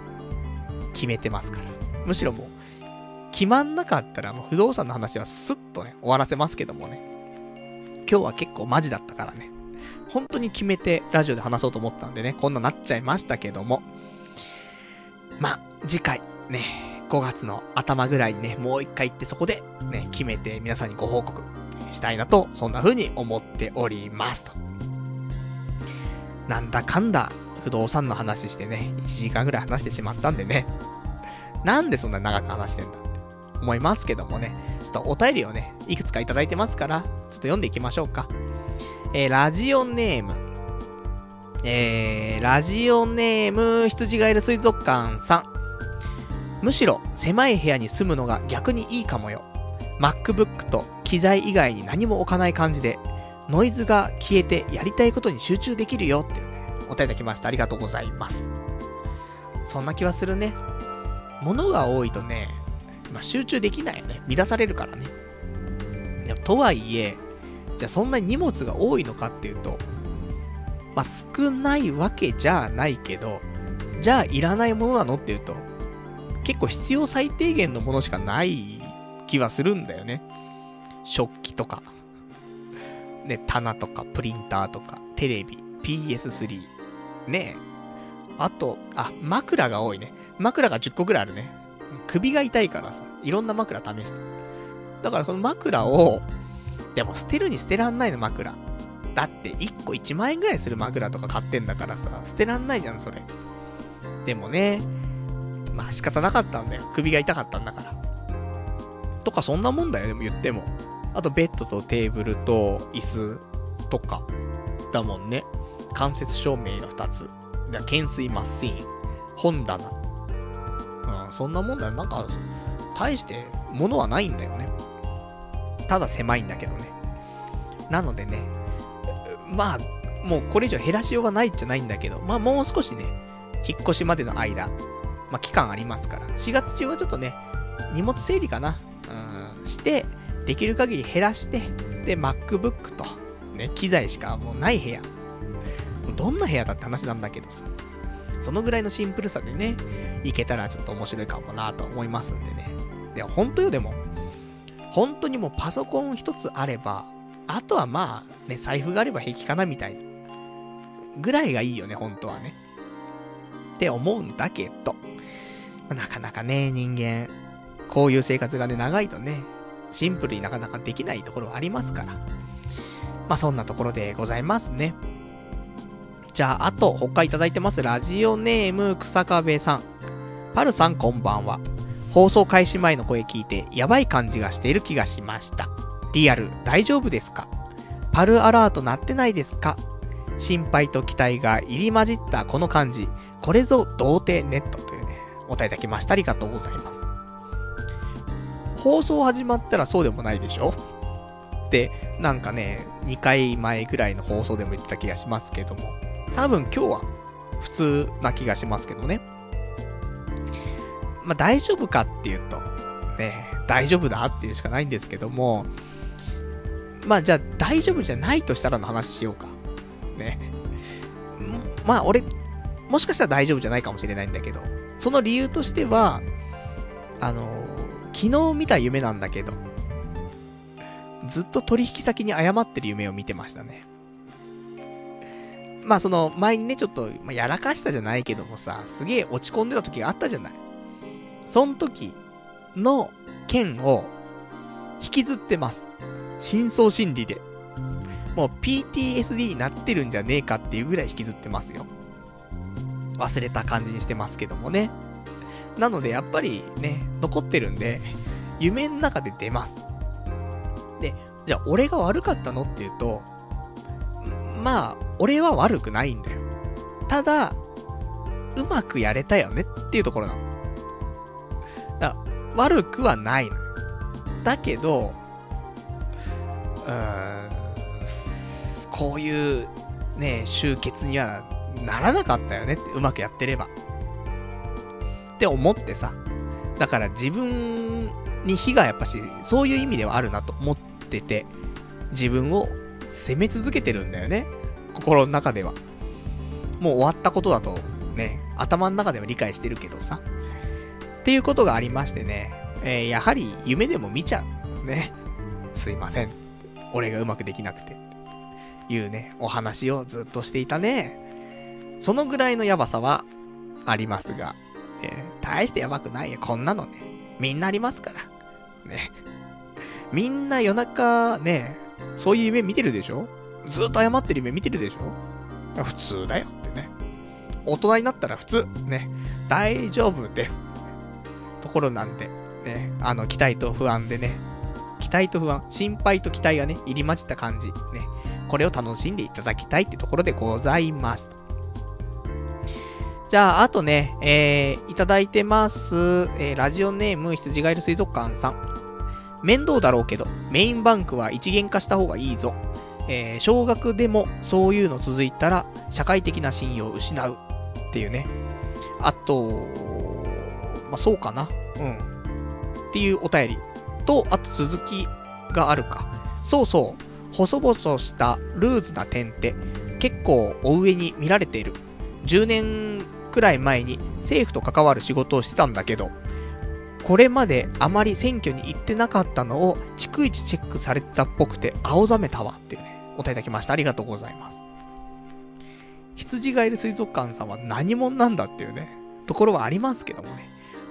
[SPEAKER 1] 決めてますから。むしろもう、決まんなかったらもう不動産の話はスッとね、終わらせますけどもね。今日は結構マジだったからね。本当に決めてラジオで話そうと思ったんでね、こんななっちゃいましたけども。まあ、次回、ね、5月の頭ぐらいにね、もう一回行ってそこで、ね、決めて皆さんにご報告したいなと、そんな風に思っておりますと。なんだかんだ、不動産の話してね、1時間ぐらい話してしまったんでね。なんでそんな長く話してんだ思いますけどもね、ちょっとお便りをね、いくつかいただいてますから、ちょっと読んでいきましょうか。えー、ラジオネーム、えー、ラジオネーム、羊がいる水族館さん。むしろ、狭い部屋に住むのが逆にいいかもよ。MacBook と機材以外に何も置かない感じで、ノイズが消えてやりたいことに集中できるよっていうね、お便りいただきました。ありがとうございます。そんな気はするね。物が多いとね、まあ、集中できないよね。乱されるからね。とはいえ、じゃあそんなに荷物が多いのかっていうと、まあ、少ないわけじゃないけど、じゃあいらないものなのっていうと、結構必要最低限のものしかない気はするんだよね。食器とか、ね、棚とか、プリンターとか、テレビ、PS3、ねえあと、あ、枕が多いね。枕が10個ぐらいあるね。首が痛いからさ、いろんな枕試して。だからその枕を、でも捨てるに捨てらんないの枕。だって1個1万円ぐらいする枕とか買ってんだからさ、捨てらんないじゃん、それ。でもね、まあ仕方なかったんだよ。首が痛かったんだから。とかそんなもんだよ、でも言っても。あとベッドとテーブルと椅子とか、だもんね。間接照明が2つ。懸垂マシーン。本棚。うん、そんなもんだよ。なんか、大して物はないんだよね。ただ狭いんだけどね。なのでね、まあ、もうこれ以上減らしようがないじゃないんだけど、まあもう少しね、引っ越しまでの間、まあ期間ありますから、4月中はちょっとね、荷物整理かな、うん、して、できる限り減らして、で、MacBook と、ね、機材しかもうない部屋。どんな部屋だって話なんだけどさ。そのぐらいのシンプルさでね、いけたらちょっと面白いかもなと思いますんでね。で、本当よ、でも。本当にもうパソコン一つあれば、あとはまあ、ね、財布があれば平気かなみたいな。ぐらいがいいよね、本当はね。って思うんだけど、なかなかね、人間、こういう生活がね、長いとね、シンプルになかなかできないところはありますから。まあ、そんなところでございますね。じゃあ、あと、他いただいてます。ラジオネーム、草壁さん。パルさんこんばんは。放送開始前の声聞いて、やばい感じがしている気がしました。リアル、大丈夫ですか？パルアラート鳴ってないですか？心配と期待が入り混じったこの感じ。これぞ童貞ネットというね、お答えいただきました。ありがとうございます。放送始まったらそうでもないでしょ？って、なんかね、2回前ぐらいの放送でも言ってた気がしますけども。多分今日は普通な気がしますけどね。まあ大丈夫かっていうと、ね、大丈夫だっていうしかないんですけども、まあじゃあ大丈夫じゃないとしたらの話しようか。ね。まあ俺、もしかしたら大丈夫じゃないかもしれないんだけど、その理由としては、あの昨日見た夢なんだけど、ずっと取引先に謝ってる夢を見てましたね。まあその前にね、ちょっと、ま、やらかしたじゃないけどもさ、すげえ落ち込んでた時があったじゃない。その時の件を引きずってます。深層心理で。もう PTSD になってるんじゃねえかっていうぐらい引きずってますよ。忘れた感じにしてますけどもね。なのでやっぱりね、残ってるんで、夢の中で出ます。で、じゃあ俺が悪かったのっていうと、まあ、俺は悪くないんだよ。ただ、うまくやれたよねっていうところなの。だ悪くはないの。だけど、うーん、こういうね、集結にはならなかったよねって、うまくやってれば。って思ってさ。だから自分に火がやっぱし、そういう意味ではあるなと思ってて、自分を責め続けてるんだよね。心の中では。もう終わったことだと、ね、頭の中では理解してるけどさ。っていうことがありましてね、えー、やはり夢でも見ちゃう。ね。すいません。俺がうまくできなくて。いうね、お話をずっとしていたね。そのぐらいのやばさはありますが、えー、大してやばくないよ。こんなのね。みんなありますから。ね。みんな夜中ね、そういう夢見てるでしょ？ずっと謝ってる夢見てるでしょ？普通だよってね。大人になったら普通。ね。大丈夫です。ところなんで、ね。あの、期待と不安でね。期待と不安、心配と期待がね、入り混じった感じ。ね。これを楽しんでいただきたいってところでございます。じゃあ、あとね、えー、いただいてます、えー、ラジオネーム、羊ガエル水族館さん。面倒だろうけど、メインバンクは一元化した方がいいぞ。えー、少額でもそういうの続いたら、社会的な信用を失う。っていうね。あと、まあ、そうかな。うん。っていうお便り。と、あと続きがあるか。そうそう。細々したルーズな点って、結構お上に見られている。10年くらい前に政府と関わる仕事をしてたんだけど、これまであまり選挙に行ってなかったのを逐一チェックされてたっぽくて青ざめたわっていうね、お答えいただきました。ありがとうございます。羊がいる水族館さんは何者なんだっていうね、ところはありますけどもね。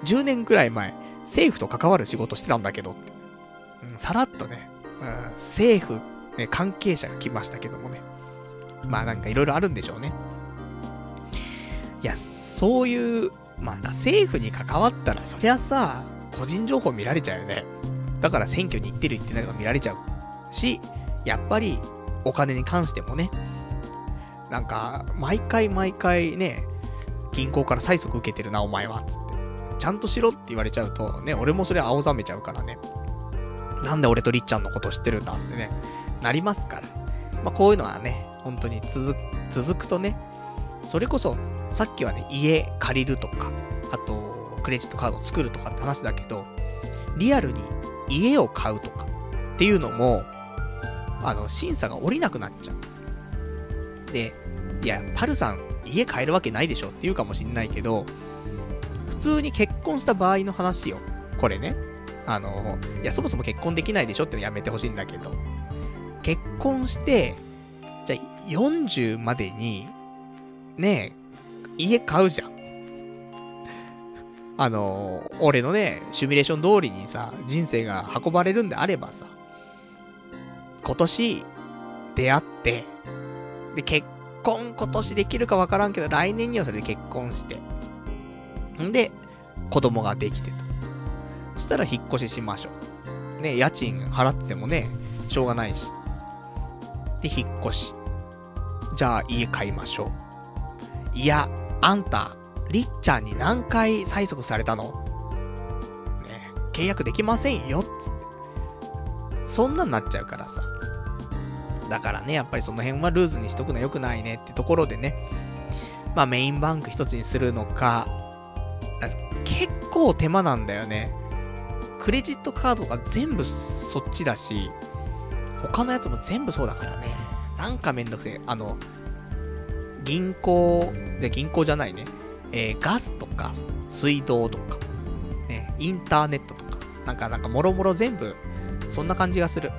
[SPEAKER 1] 10年くらい前、政府と関わる仕事してたんだけどって。さらっとね、うん、政府、ね、関係者が来ましたけどもね。まあなんかいろいろあるんでしょうね。いや、そういう、まあ政府に関わったらそりゃさ、個人情報見られちゃうよね。だから選挙に行ってる行ってないとか見られちゃうし、やっぱりお金に関してもね、なんか、毎回毎回ね、銀行から催促受けてるな、お前は、つって。ちゃんとしろって言われちゃうと、ね、俺もそれ青ざめちゃうからね。なんで俺とりっちゃんのこと知ってるんだ、つってね、なりますから。まあ、こういうのはね、本当に続、続くとね、それこそ、さっきはね、家借りるとか、あと、クレジットカード作るとかって話だけど、リアルに家を買うとかっていうのも、あの、審査が下りなくなっちゃう。で、いや、パルさん、家買えるわけないでしょって言うかもしんないけど、普通に結婚した場合の話よ。これね。あの、いや、そもそも結婚できないでしょってのやめてほしいんだけど、結婚して、じゃあ、40までに、ね、家買うじゃん。あの、俺のね、シミュレーション通りにさ、人生が運ばれるんであればさ、今年、出会って、で、結婚今年できるかわからんけど、来年にはそれで結婚して、んで、子供ができてと。そしたら引っ越ししましょう。ね、家賃払っててもね、しょうがないし。で、引っ越し。じゃあ、家買いましょう。いや、あんた、りっちゃんに何回催促されたの？ね、契約できませんよ、つって。そんなんなっちゃうからさ。だからね、やっぱりその辺はルーズにしとくの良くないねってところでね。まあメインバンク一つにするのか、結構手間なんだよね。クレジットカードが全部そっちだし、他のやつも全部そうだからね。なんかめんどくせえ。あの、銀行、で、銀行じゃないね。えー、ガスとか、水道とか、ね、インターネットとか、なんか、なんか、もろもろ全部、そんな感じがする。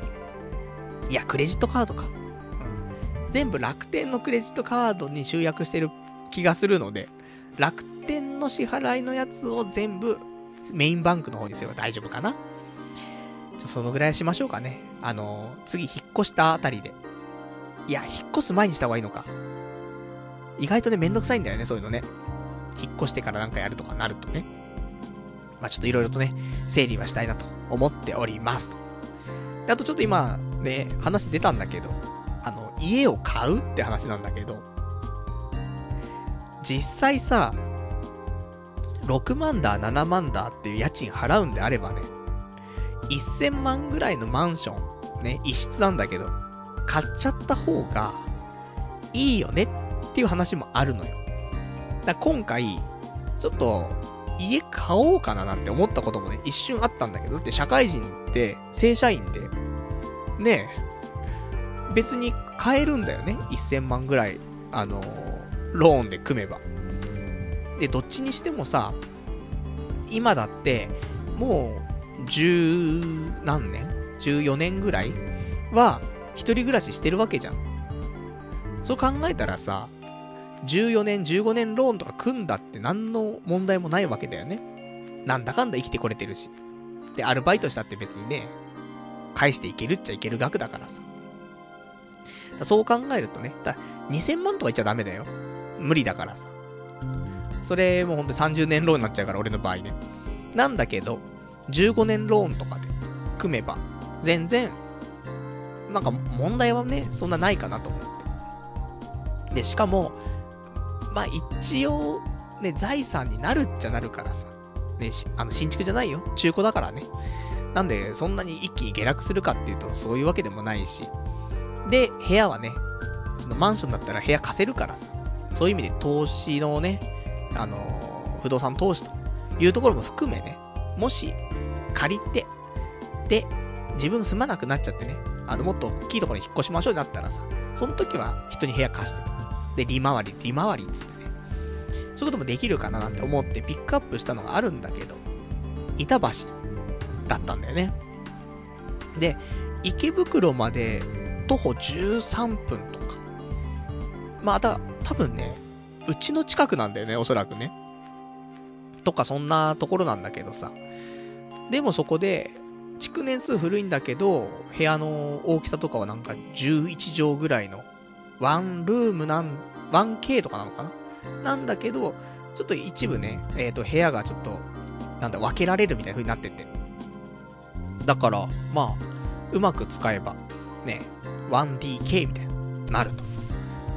[SPEAKER 1] いや、クレジットカードか。うん。全部楽天のクレジットカードに集約してる気がするので、楽天の支払いのやつを全部、メインバンクの方にすれば大丈夫かな。ちょ、そのぐらいしましょうかね。あのー、次引っ越したあたりで。いや、引っ越す前にした方がいいのか。意外とね、めんどくさいんだよね、そういうのね。引っ越してからなんかやるとかなるとね。まあちょっといろいろとね、整理はしたいなと思っておりますと。で、あとちょっと今、ね、話出たんだけど、あの、家を買うって話なんだけど、実際さ、6万だ、7万だっていう家賃払うんであればね、1000万ぐらいのマンション、ね、一室なんだけど、買っちゃった方が、いいよねっていう話もあるのよ。だ今回、ちょっと、家買おうかななんて思ったこともね、一瞬あったんだけど、だって社会人って、正社員で、ねえ、別に買えるんだよね。1000万ぐらい、あの、ローンで組めば。で、どっちにしてもさ、今だって、もう、十何年 ?14 年ぐらいは、一人暮らししてるわけじゃん。そう考えたらさ、14年、15年ローンとか組んだって何の問題もないわけだよね。なんだかんだ生きてこれてるし。で、アルバイトしたって別にね、返していけるっちゃいける額だからさ。だそう考えるとね、だ2000万とか言っちゃダメだよ。無理だからさ。それもうほんと30年ローンになっちゃうから、俺の場合ね。なんだけど、15年ローンとかで組めば、全然、なんか問題はね、そんなないかなと思って。で、しかも、まあ一応、ね、財産になるっちゃなるからさ。ね、あの、新築じゃないよ。中古だからね。なんで、そんなに一気に下落するかっていうと、そういうわけでもないし。で、部屋はね、そのマンションだったら部屋貸せるからさ。そういう意味で投資のね、あのー、不動産投資というところも含めね、もし、借りて、で、自分住まなくなっちゃってね、あの、もっと大きいところに引っ越しましょうになったらさ、その時は人に部屋貸してと。で、利回り、利回りっつってね。そういうこともできるかななんて思ってピックアップしたのがあるんだけど、板橋だったんだよね。で、池袋まで徒歩13分とか。まあ、た、多分ね、うちの近くなんだよね、おそらくね。とか、そんなところなんだけどさ。でもそこで、築年数古いんだけど、部屋の大きさとかはなんか11畳ぐらいの、ワンルームなん、1K とかなのかな？なんだけど、ちょっと一部ね、えっ、ー、と、部屋がちょっと、なんだ、分けられるみたいな風になってて。だから、まあ、うまく使えば、ね、1DK みたいになる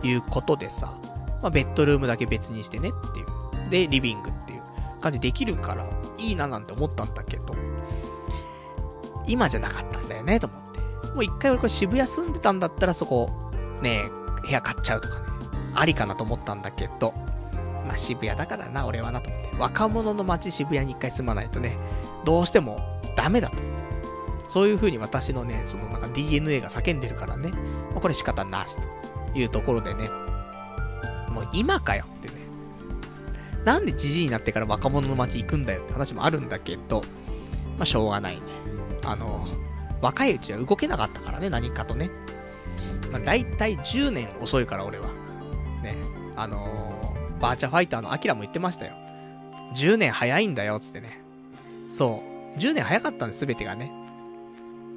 [SPEAKER 1] ということでさ、まあ、ベッドルームだけ別にしてねっていう。で、リビングっていう感じできるから、いいななんて思ったんだけど、今じゃなかったんだよね、と思って。もう一回俺これ渋谷住んでたんだったらそこ、ね、部屋買っちゃうとかね、ありかなと思ったんだけど、まあ、渋谷だからな、俺はなと思って。若者の街渋谷に一回住まないとね、どうしてもダメだと。そういう風に私のね、そのなんか DNA が叫んでるからね、まあ、これ仕方なしというところでね、もう今かよってね。なんでじじいになってから若者の街行くんだよって話もあるんだけど、まあ、しょうがないね。あの、若いうちは動けなかったからね、何かとね。まあ、大体10年遅いから俺は。あのー、バーチャファイターのアキラも言ってましたよ。10年早いんだよ、つってね。そう。10年早かったんです、すべてがね。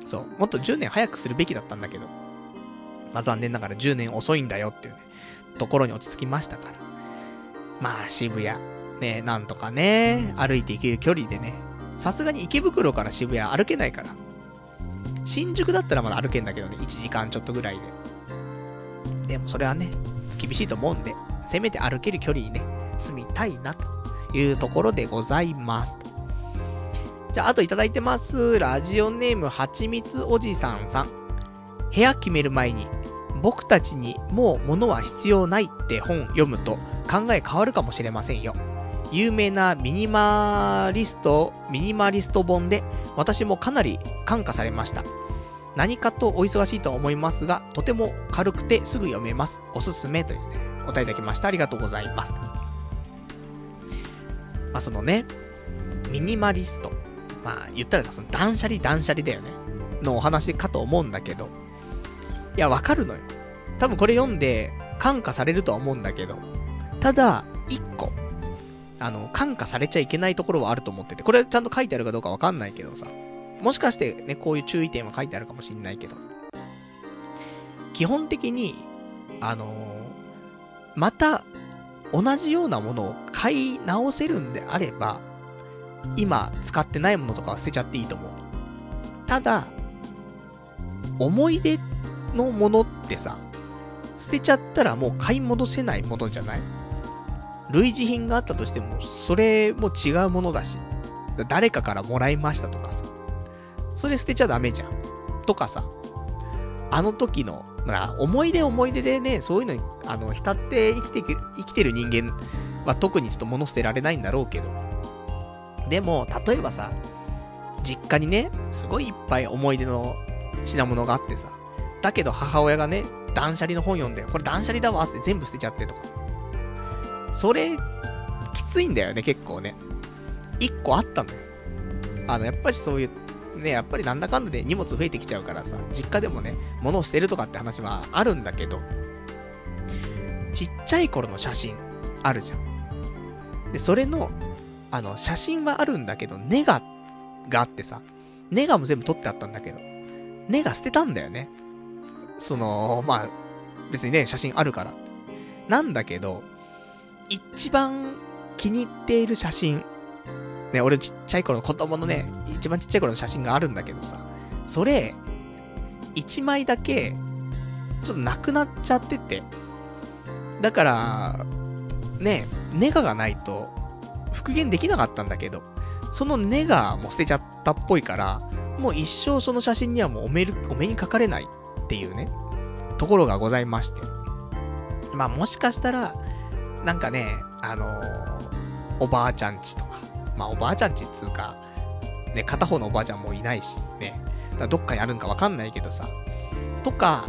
[SPEAKER 1] そう。もっと10年早くするべきだったんだけど。まあ、残念ながら10年遅いんだよっていうね、ところに落ち着きましたから。まあ、渋谷。ね、なんとかね、歩いて行ける距離でね。さすがに池袋から渋谷歩けないから。新宿だったらまだ歩けんだけどね、1時間ちょっとぐらいで。でもそれはね、厳しいと思うんで、せめて歩ける距離にね、住みたいなというところでございます。じゃあ、あといただいてます。ラジオネームはちみつおじさんさん。部屋決める前に、僕たちにもう物は必要ないって本読むと考え変わるかもしれませんよ。有名なミニマリスト、ミニマリスト本で私もかなり感化されました。何かとお忙しいと思いますが、とても軽くてすぐ読めます。おすすめというね、お答えいただきました。ありがとうございます。まあ、そのね、ミニマリスト。まあ、言ったらその断捨離断捨離だよね。のお話かと思うんだけど。いや、わかるのよ。多分これ読んで、感化されるとは思うんだけど。ただ、一個。あの、感化されちゃいけないところはあると思ってて。これちゃんと書いてあるかどうかわかんないけどさ。もしかしてね、こういう注意点は書いてあるかもしんないけど。基本的に、あの、また、同じようなものを買い直せるんであれば、今使ってないものとかは捨てちゃっていいと思う。ただ、思い出のものってさ、捨てちゃったらもう買い戻せないものじゃない類似品があったとしても、それも違うものだし、誰かからもらいましたとかさ、それ捨てちゃダメじゃん。とかさ、あの時の、まあ、思い出思い出でね、そういうのに、あの、浸って生きて生きてる人間は特にちょっと物捨てられないんだろうけど、でも、例えばさ、実家にね、すごいいっぱい思い出の品物があってさ、だけど母親がね、断捨離の本読んで、これ断捨離だわって全部捨てちゃってとか。それ、きついんだよね、結構ね。一個あったのよ。あの、やっぱりそういう、ね、やっぱりなんだかんだで荷物増えてきちゃうからさ、実家でもね、物を捨てるとかって話はあるんだけど、ちっちゃい頃の写真、あるじゃん。で、それのあの、写真はあるんだけど、ネガがあってさ、ネガも全部撮ってあったんだけど、ネガ捨てたんだよね。その、まあ、別にね、写真あるから。なんだけど、一番気に入っている写真、ね、俺ちっちゃい頃の子供のね、一番ちっちゃい頃の写真があるんだけどさ、それ、一枚だけ、ちょっとなくなっちゃってて、だから、ね、ネガがないと、復元できなかったんだけど、そのネガも捨てちゃったっぽいから、もう一生その写真にはもうお目お目にかかれないっていうね、ところがございまして。まあもしかしたら、なんかね、あのー、おばあちゃんちとか、まあおばあちゃんちっつうか、ね、片方のおばあちゃんもいないし、ね、だどっかにあるんかわかんないけどさ、とか、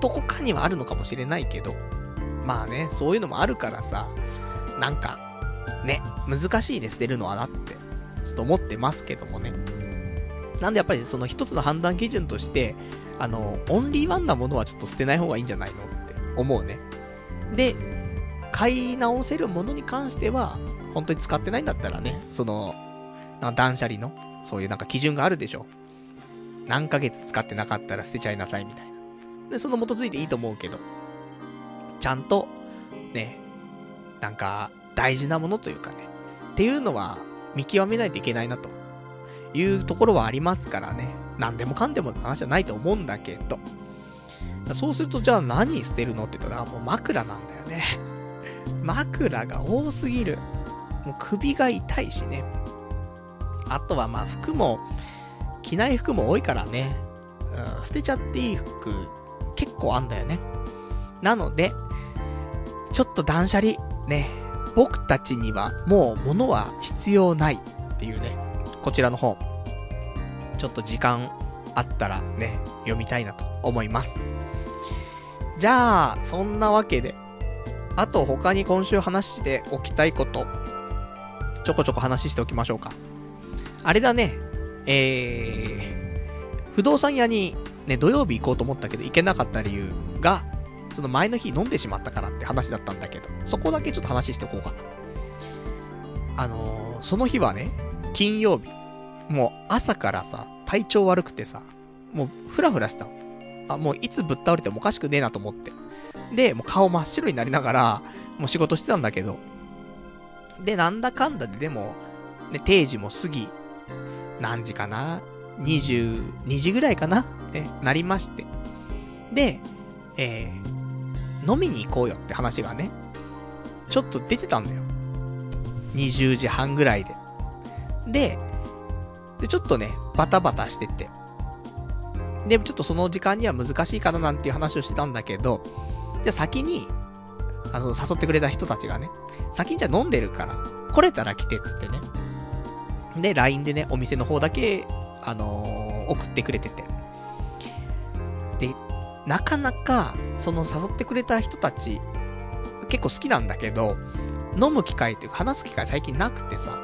[SPEAKER 1] どこかにはあるのかもしれないけど、まあね、そういうのもあるからさ、なんか、ね、難しいね、捨てるのはなって、ちょっと思ってますけどもね。なんでやっぱりその一つの判断基準として、あの、オンリーワンなものはちょっと捨てない方がいいんじゃないのって思うね。で、買い直せるものに関しては、本当に使ってないんだったらね、その、断捨離の、そういうなんか基準があるでしょ。何ヶ月使ってなかったら捨てちゃいなさいみたいな。で、その基づいていいと思うけど、ちゃんと、ね、なんか、大事なものというかね、っていうのは見極めないといけないなというところはありますからね。何でもかんでもの話じゃないと思うんだけど。そうすると、じゃあ何捨てるのって言ったら、もう枕なんだよね。枕が多すぎる。もう首が痛いしね。あとはまあ服も、着ない服も多いからね。うん、捨てちゃっていい服、結構あんだよね。なので、ちょっと断捨離、ね。僕たちにはもう物は必要ないっていうね。こちらの本。ちょっと時間あったらね、読みたいなと思います。じゃあ、そんなわけで、あと他に今週話しておきたいこと、ちょこちょこ話しておきましょうか。あれだね、えー、不動産屋にね、土曜日行こうと思ったけど行けなかった理由が、その前の日飲んでしまったからって話だったんだけど、そこだけちょっと話しておこうかな。あのー、その日はね、金曜日、もう朝からさ、体調悪くてさ、もうふらふらした。あ、もういつぶっ倒れてもおかしくねえなと思って。で、もう顔真っ白になりながら、もう仕事してたんだけど。で、なんだかんだででも、ね、定時も過ぎ、何時かな ?22 時ぐらいかなね、なりまして。で、えー、飲みに行こうよって話がね、ちょっと出てたんだよ。20時半ぐらいで。で、で、ちょっとね、バタバタしてて。で、ちょっとその時間には難しいかななんていう話をしてたんだけど、じゃあ先に、あの、誘ってくれた人たちがね、先にじゃ飲んでるから、来れたら来てっつってね。で、LINE でね、お店の方だけ、あのー、送ってくれてて。で、なかなか、その誘ってくれた人たち、結構好きなんだけど、飲む機会っていうか話す機会最近なくてさ、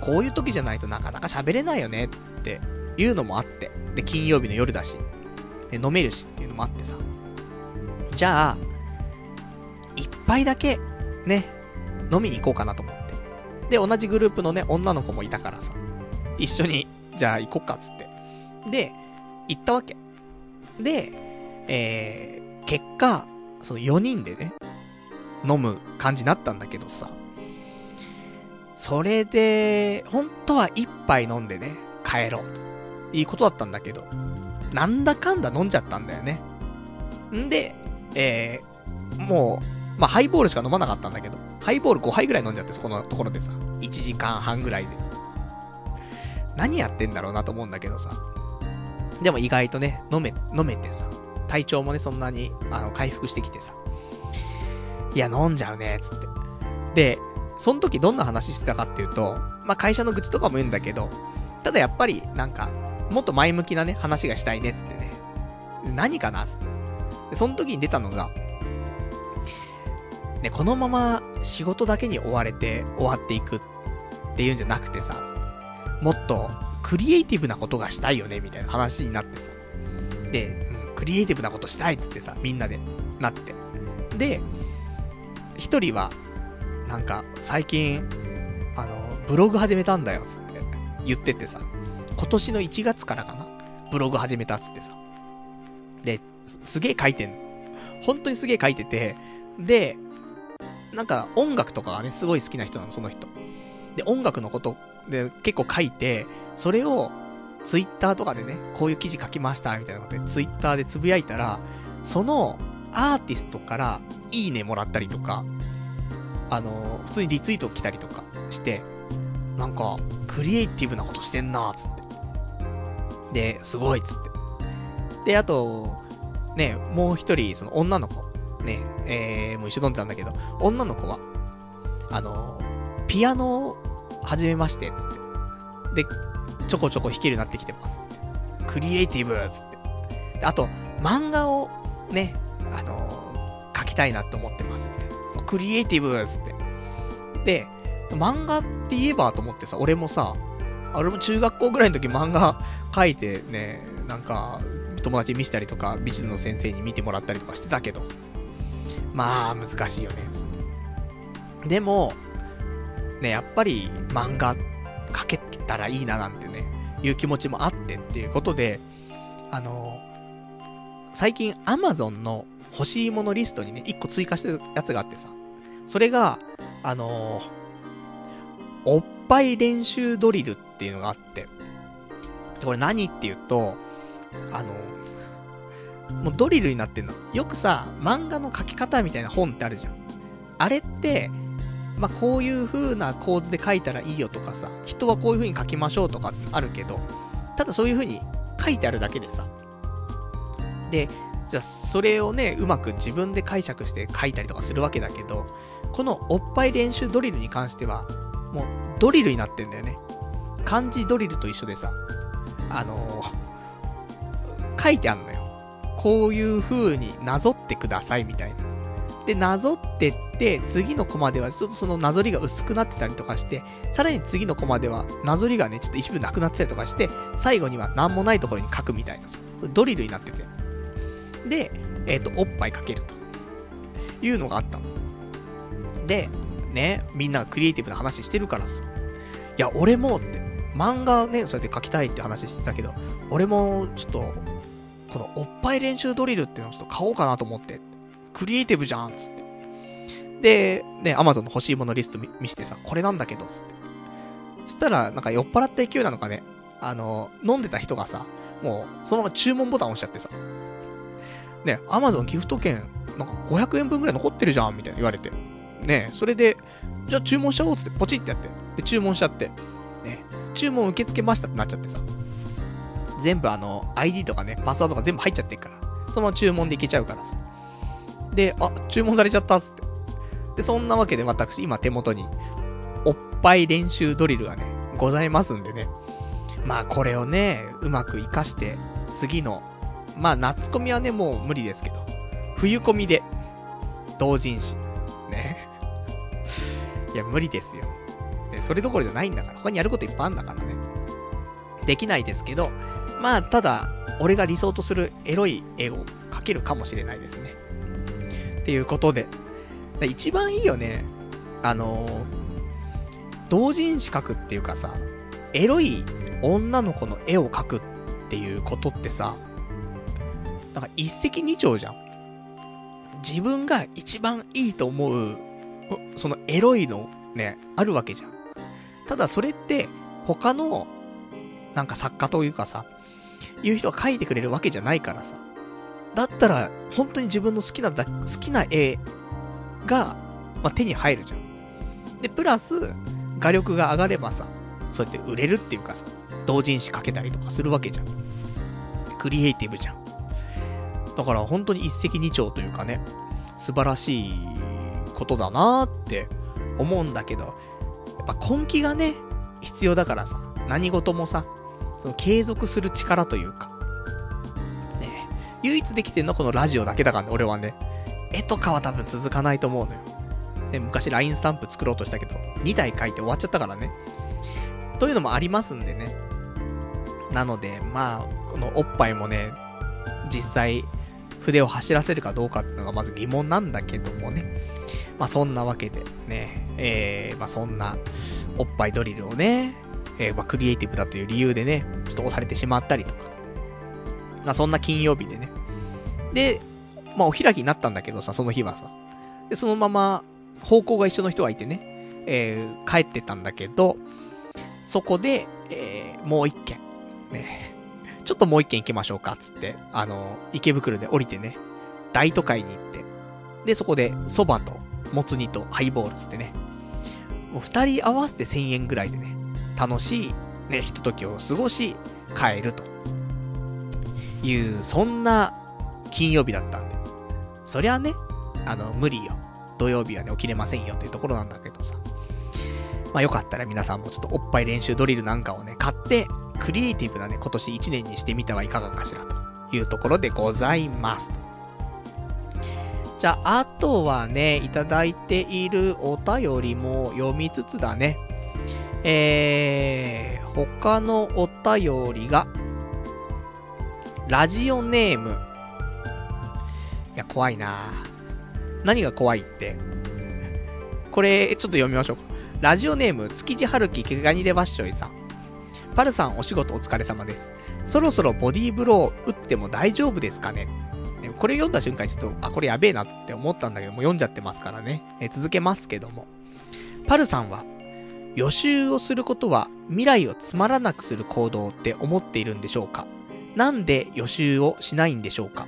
[SPEAKER 1] こういう時じゃないとなかなか喋れないよねっていうのもあって。で、金曜日の夜だし。で、飲めるしっていうのもあってさ。じゃあ、一杯だけ、ね、飲みに行こうかなと思って。で、同じグループのね、女の子もいたからさ。一緒に、じゃあ行こっかっつって。で、行ったわけ。で、えー、結果、その4人でね、飲む感じになったんだけどさ。それで、本当は一杯飲んでね、帰ろうと。いいことだったんだけど、なんだかんだ飲んじゃったんだよね。んで、えー、もう、まあ、ハイボールしか飲まなかったんだけど、ハイボール5杯ぐらい飲んじゃって、そこのところでさ、1時間半ぐらいで。何やってんだろうなと思うんだけどさ。でも意外とね、飲め、飲めてさ、体調もね、そんなに、あの、回復してきてさ。いや、飲んじゃうね、つって。で、その時どんな話してたかっていうと、まあ、会社の愚痴とかも言うんだけど、ただやっぱり、なんか、もっと前向きなね、話がしたいね、つってね。何かなつって。で、その時に出たのが、ね、このまま仕事だけに追われて終わっていくっていうんじゃなくてさ、もっとクリエイティブなことがしたいよね、みたいな話になってさ。で、クリエイティブなことしたいっつってさ、みんなでなって。で、一人は、なんか、最近、あの、ブログ始めたんだよ、つって言っててさ、今年の1月からかな、ブログ始めたっつってさ。で、すすげえ書いてんの。本当にすげえ書いてて、で、なんか音楽とかがね、すごい好きな人なの、その人。で、音楽のことで結構書いて、それをツイッターとかでね、こういう記事書きました、みたいなことでツイッターでつぶやいたら、そのアーティストからいいねもらったりとか、あの、普通にリツイート来たりとかして、なんか、クリエイティブなことしてんなーつって。で、すごいっつって。で、あと、ね、もう一人、その女の子、ね、えー、もう一緒飲んでたんだけど、女の子は、あの、ピアノを始めまして、つって。で、ちょこちょこ弾けるようになってきてます。クリエイティブつって。あと、漫画をね、あのー、描きたいなと思ってます、クリエイティブつって。で、漫画って言えばと思ってさ、俺もさ、俺も中学校ぐらいの時漫画描いてね、なんか、友達見せたりとか、美術の先生に見てもらったりとかしてたけど、つって。まあ、難しいよね、つって。でも、ね、やっぱり漫画描けたらいいななんてね、いう気持ちもあってっていうことで、あの最近 Amazon の欲しいものリストにね、一個追加してるやつがあってさ、それが、あのおっぱい練習ドリルっていうのがあって、これ何っていうと、あのもうドリルになってんの。よくさ、漫画の書き方みたいな本ってあるじゃん。あれって、まあ、こういう風な構図で書いたらいいよとかさ、人はこういう風に書きましょうとかあるけど、ただそういう風に書いてあるだけでさ。で、じゃあそれをね、うまく自分で解釈して書いたりとかするわけだけど、このおっぱい練習ドリルに関しては、もうドリルになってんだよね。漢字ドリルと一緒でさ、あのー書いてあんのよ。こういう風になぞってくださいみたいな。で、なぞってって、次のコマではちょっとそのなぞりが薄くなってたりとかして、さらに次のコマではなぞりがね、ちょっと一部なくなってたりとかして、最後には何もないところに書くみたいなさ、ドリルになってて。で、えっ、と、おっぱいかけると。いうのがあったの。で、ね、みんなクリエイティブな話してるからさ。いや、俺もって、漫画ね、そうやって書きたいって話してたけど、俺もちょっと、このおっぱい練習ドリルっていうのをちょっと買おうかなと思って。クリエイティブじゃんつって。で、ね、アマゾンの欲しいものリスト見してさ、これなんだけど、つって。そしたら、なんか酔っ払った勢いなのかね、あの、飲んでた人がさ、もう、そのまま注文ボタン押しちゃってさ。ね、アマゾンギフト券、なんか500円分ぐらい残ってるじゃんみたいな言われて。ね、それで、じゃあ注文しちゃおうつってポチってやって。で、注文しちゃって。ね、注文受け付けましたってなっちゃってさ。全部あの、ID とかね、パスワードが全部入っちゃってるから。そのまま注文でいけちゃうからさ。で、あ、注文されちゃったっつって。で、そんなわけで私、今手元に、おっぱい練習ドリルがね、ございますんでね。まあ、これをね、うまく活かして、次の、まあ、夏コミはね、もう無理ですけど、冬コミで、同人誌。ね。いや、無理ですよ。ね、それどころじゃないんだから、他にやることいっぱいあるんだからね。できないですけど、まあ、ただ、俺が理想とするエロい絵を描けるかもしれないですね。っていうことで。一番いいよね。あの、同人誌描くっていうかさ、エロい女の子の絵を描くっていうことってさ、なんか一石二鳥じゃん。自分が一番いいと思う、そのエロいのね、あるわけじゃん。ただそれって、他の、なんか作家というかさ、いう人が描いてくれるわけじゃないからさ。だったら、本当に自分の好きなだ、好きな絵が、まあ、手に入るじゃん。で、プラス、画力が上がればさ、そうやって売れるっていうかさ、同人誌描けたりとかするわけじゃん。クリエイティブじゃん。だから本当に一石二鳥というかね、素晴らしいことだなーって思うんだけど、やっぱ根気がね、必要だからさ、何事もさ、その継続する力というか、ね、唯一できてんのはこのラジオだけだからね、俺はね。絵とかは多分続かないと思うのよ。ね、昔 LINE スタンプ作ろうとしたけど、2台書いて終わっちゃったからね。というのもありますんでね。なので、まあ、このおっぱいもね、実際、筆を走らせるかどうかっていうのがまず疑問なんだけどもね。まあそんなわけで、ね、えー、まあそんな、おっぱいドリルをね、えー、まあクリエイティブだという理由でね、ちょっと押されてしまったりとか。まあそんな金曜日でね。で、まあお開きになったんだけどさ、その日はさ。で、そのまま、方向が一緒の人がいてね、えー、帰ってたんだけど、そこで、えー、もう一軒、ね、ちょっともう一軒行きましょうか、つって、あの、池袋で降りてね、大都会に行って、で、そこで、蕎麦と、もつ煮とハイボールつってね。もう二人合わせて1000円ぐらいでね、楽しい、ね、ひとときを過ごし、帰ると。いう、そんな金曜日だったんで。そりゃね、あの、無理よ。土曜日はね、起きれませんよっていうところなんだけどさ。まあよかったら皆さんもちょっとおっぱい練習ドリルなんかをね、買って、クリエイティブなね、今年1年にしてみてはいかがかしらというところでございます。じゃあ、あとはね、いただいているお便りも読みつつだね。えー、他のお便りが、ラジオネーム。いや、怖いな何が怖いって。これ、ちょっと読みましょうか。ラジオネーム、築地春樹毛ガニでわっしょいさん。パルさんお仕事お疲れ様です。そろそろボディーブロー打っても大丈夫ですかねこれ読んだ瞬間にちょっと、あ、これやべえなって思ったんだけども、読んじゃってますからね。え続けますけども。パルさんは、予習をすることは未来をつまらなくする行動って思っているんでしょうか？なんで予習をしないんでしょうか？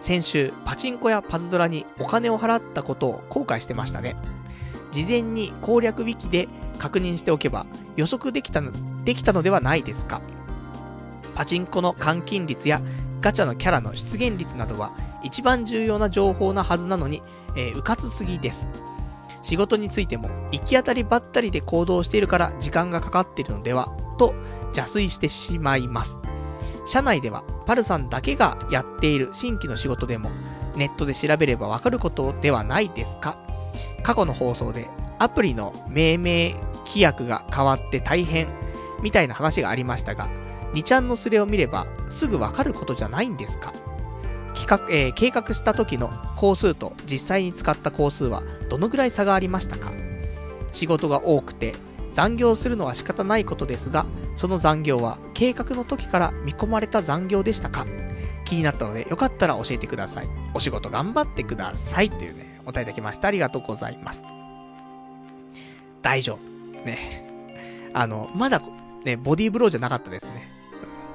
[SPEAKER 1] 先週、パチンコやパズドラにお金を払ったことを後悔してましたね。事前に攻略ウィキで確認しておけば予測できたの、できたのではないですか？パチンコの換金率やガチャのキャラの出現率などは一番重要な情報なはずなのに、えー、うかつすぎです。仕事についても行き当たりばったりで行動しているから時間がかかっているのではと邪推してしまいます。社内ではパルさんだけがやっている新規の仕事でもネットで調べればわかることではないですか？過去の放送でアプリの命名規約が変わって大変みたいな話がありましたが、2ちゃんのスレを見ればすぐわかることじゃないんですか？企画、えー、計画した時の工数と実際に使った工数はどのぐらい差がありましたか？仕事が多くて残業するのは仕方ないことですが、その残業は計画の時から見込まれた残業でしたか？気になったのでよかったら教えてください。お仕事頑張ってください。というね、お答えいただきました。ありがとうございます。大丈夫。ね。あの、まだ、ね、ボディーブローじゃなかったですね。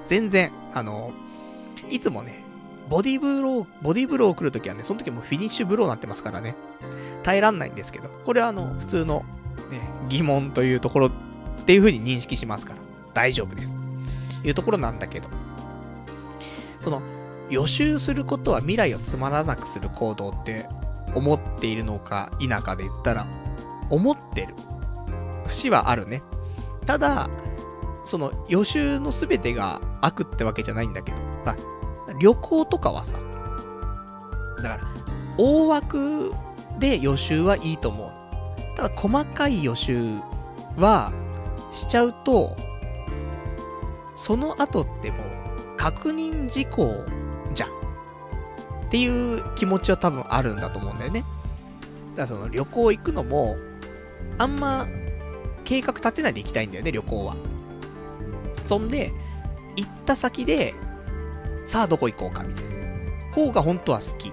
[SPEAKER 1] 全然、あの、いつもね、ボディブロー、ボディブロー来るときはね、その時もフィニッシュブローになってますからね。耐えらんないんですけど、これはあの、普通の、ね、疑問というところっていう風に認識しますから、大丈夫です。というところなんだけど、その、予習することは未来をつまらなくする行動って思っているのか否かで言ったら、思ってる。節はあるね。ただ、その予習の全てが悪ってわけじゃないんだけど、旅行とかはさ、だから、大枠で予習はいいと思う。ただ、細かい予習は、しちゃうと、その後ってもう、確認事項じゃん。っていう気持ちは多分あるんだと思うんだよね。だからその旅行行くのも、あんま計画立てないで行きたいんだよね、旅行は。そんで、行った先で、さあどこ行こうか、みたいな。方が本当は好き。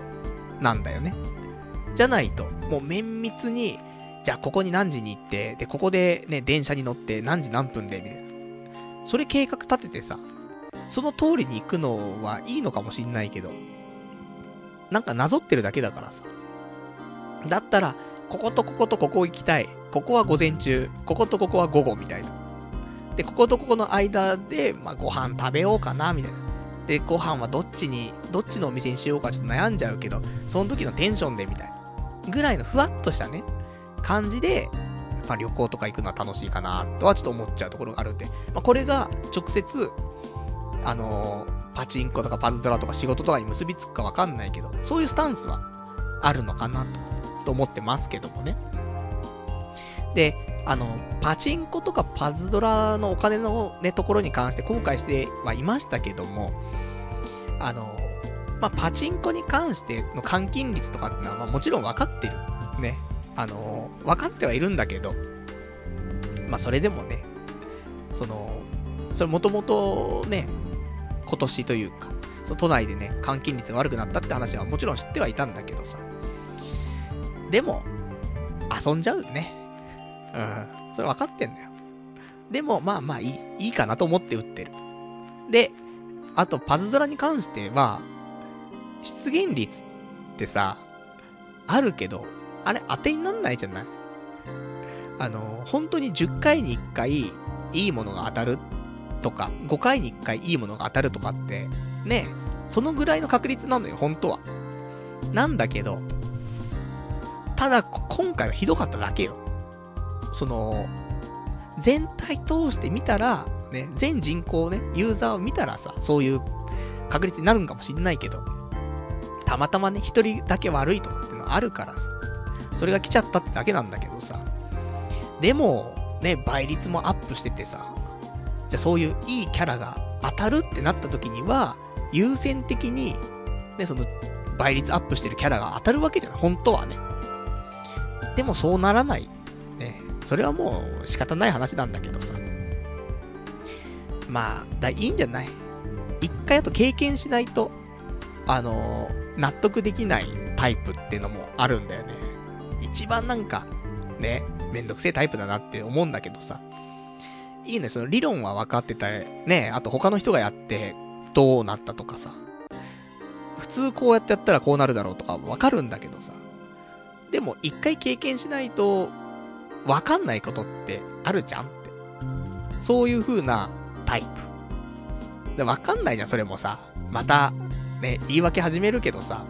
[SPEAKER 1] なんだよね。じゃないと、もう綿密に、じゃあここに何時に行って、で、ここでね、電車に乗って何時何分で、みたいな。それ計画立ててさ、その通りに行くのはいいのかもしんないけど、なんかなぞってるだけだからさ。だったら、こことこことここ行きたい。ここは午前中、こことここは午後みたいな。で、こことここの間で、まあ、ご飯食べようかな、みたいな。で、ご飯はどっちに、どっちのお店にしようかちょっと悩んじゃうけど、その時のテンションでみたいな。ぐらいのふわっとしたね、感じで、まあ、旅行とか行くのは楽しいかな、とはちょっと思っちゃうところがあるんで、まあ、これが直接、あのー、パチンコとかパズドラとか仕事とかに結びつくかわかんないけど、そういうスタンスはあるのかなと、ちょっと思ってますけどもね。で、あの、パチンコとかパズドラのお金のね、ところに関して後悔してはいましたけども、あの、まあ、パチンコに関しての換金率とかってのは、まあ、もちろん分かってる。ね。あの、分かってはいるんだけど、まあ、それでもね、その、それもともとね、今年というか、そ都内でね、換金率が悪くなったって話はもちろん知ってはいたんだけどさ。でも、遊んじゃうね。うん。それ分かってんだよ。でも、まあまあいい、いいかなと思って打ってる。で、あと、パズドラに関しては、出現率ってさ、あるけど、あれ当てになんないじゃない？あの、本当に10回に1回いいものが当たるとか、5回に1回いいものが当たるとかって、ね、そのぐらいの確率なのよ、本当は。なんだけど、ただ、今回はひどかっただけよ。その、全体通して見たら、ね、全人口ね、ユーザーを見たらさ、そういう確率になるんかもしんないけど、たまたまね、一人だけ悪いとかっていうのはあるからさ、それが来ちゃったってだけなんだけどさ、でも、ね、倍率もアップしててさ、じゃあそういういいキャラが当たるってなった時には、優先的に、ね、その、倍率アップしてるキャラが当たるわけじゃない本当はね。でもそうならない。それはもう仕方ない話なんだけどさ。まあ、だ、いいんじゃない？一回あと経験しないと、あのー、納得できないタイプっていうのもあるんだよね。一番なんか、ね、めんどくせえタイプだなって思うんだけどさ。いいね、その理論は分かってた、ね、あと他の人がやってどうなったとかさ。普通こうやってやったらこうなるだろうとか分かるんだけどさ。でも一回経験しないと分かんないことってあるじゃんって。そういう風なタイプ。で、分かんないじゃん、それもさ。また、ね、言い訳始めるけどさ。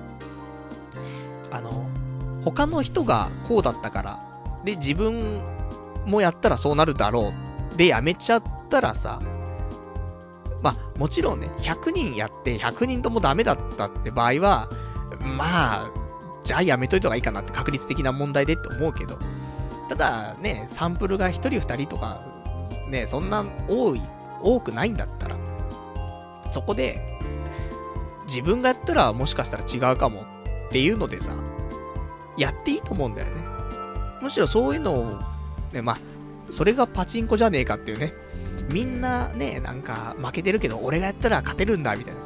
[SPEAKER 1] あの、他の人がこうだったから、で、自分もやったらそうなるだろう。で、やめちゃったらさ、まあ、もちろんね、100人やって100人ともダメだったって場合は、まあ、じゃあやめといた方がいいかなって確率的な問題でって思うけど、ただね、サンプルが1人2人とか、ね、そんな多い、多くないんだったら、そこで、自分がやったらもしかしたら違うかもっていうのでさ、やっていいと思うんだよね。むしろそういうのを、ね、まあ、それがパチンコじゃねえかっていうね。みんなね、なんか負けてるけど、俺がやったら勝てるんだ、みたいな。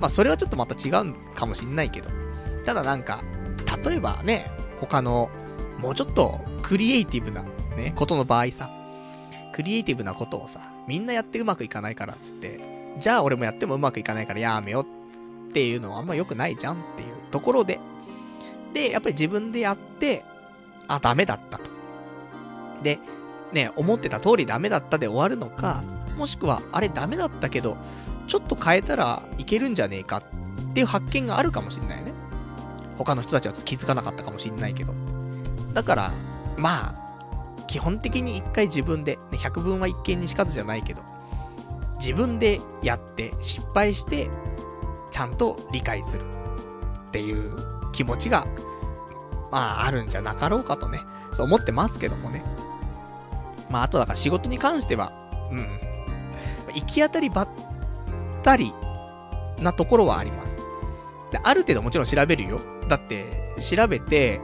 [SPEAKER 1] まあ、それはちょっとまた違うかもしんないけど。ただなんか、例えばね、他の、もうちょっとクリエイティブな、ね、ことの場合さ、クリエイティブなことをさ、みんなやってうまくいかないからっつって、じゃあ俺もやってもうまくいかないからやめよっていうのはあんま良くないじゃんっていうところで、で、やっぱり自分でやって、あ、ダメだったと。で、ね、思ってた通りダメだったで終わるのか、もしくは、あれダメだったけど、ちょっと変えたらいけるんじゃねえかっていう発見があるかもしんないね。他の人たちは気づかなかったかもしんないけど。だから、まあ、基本的に一回自分で、ね、百分は一見にしかずじゃないけど、自分でやって失敗して、ちゃんと理解するっていう気持ちが、まあ、あるんじゃなかろうかとね、そう思ってますけどもね。まあ、あとだから仕事に関しては、うん。行き当たりばったりなところはあります。で、ある程度もちろん調べるよ。だって、調べて、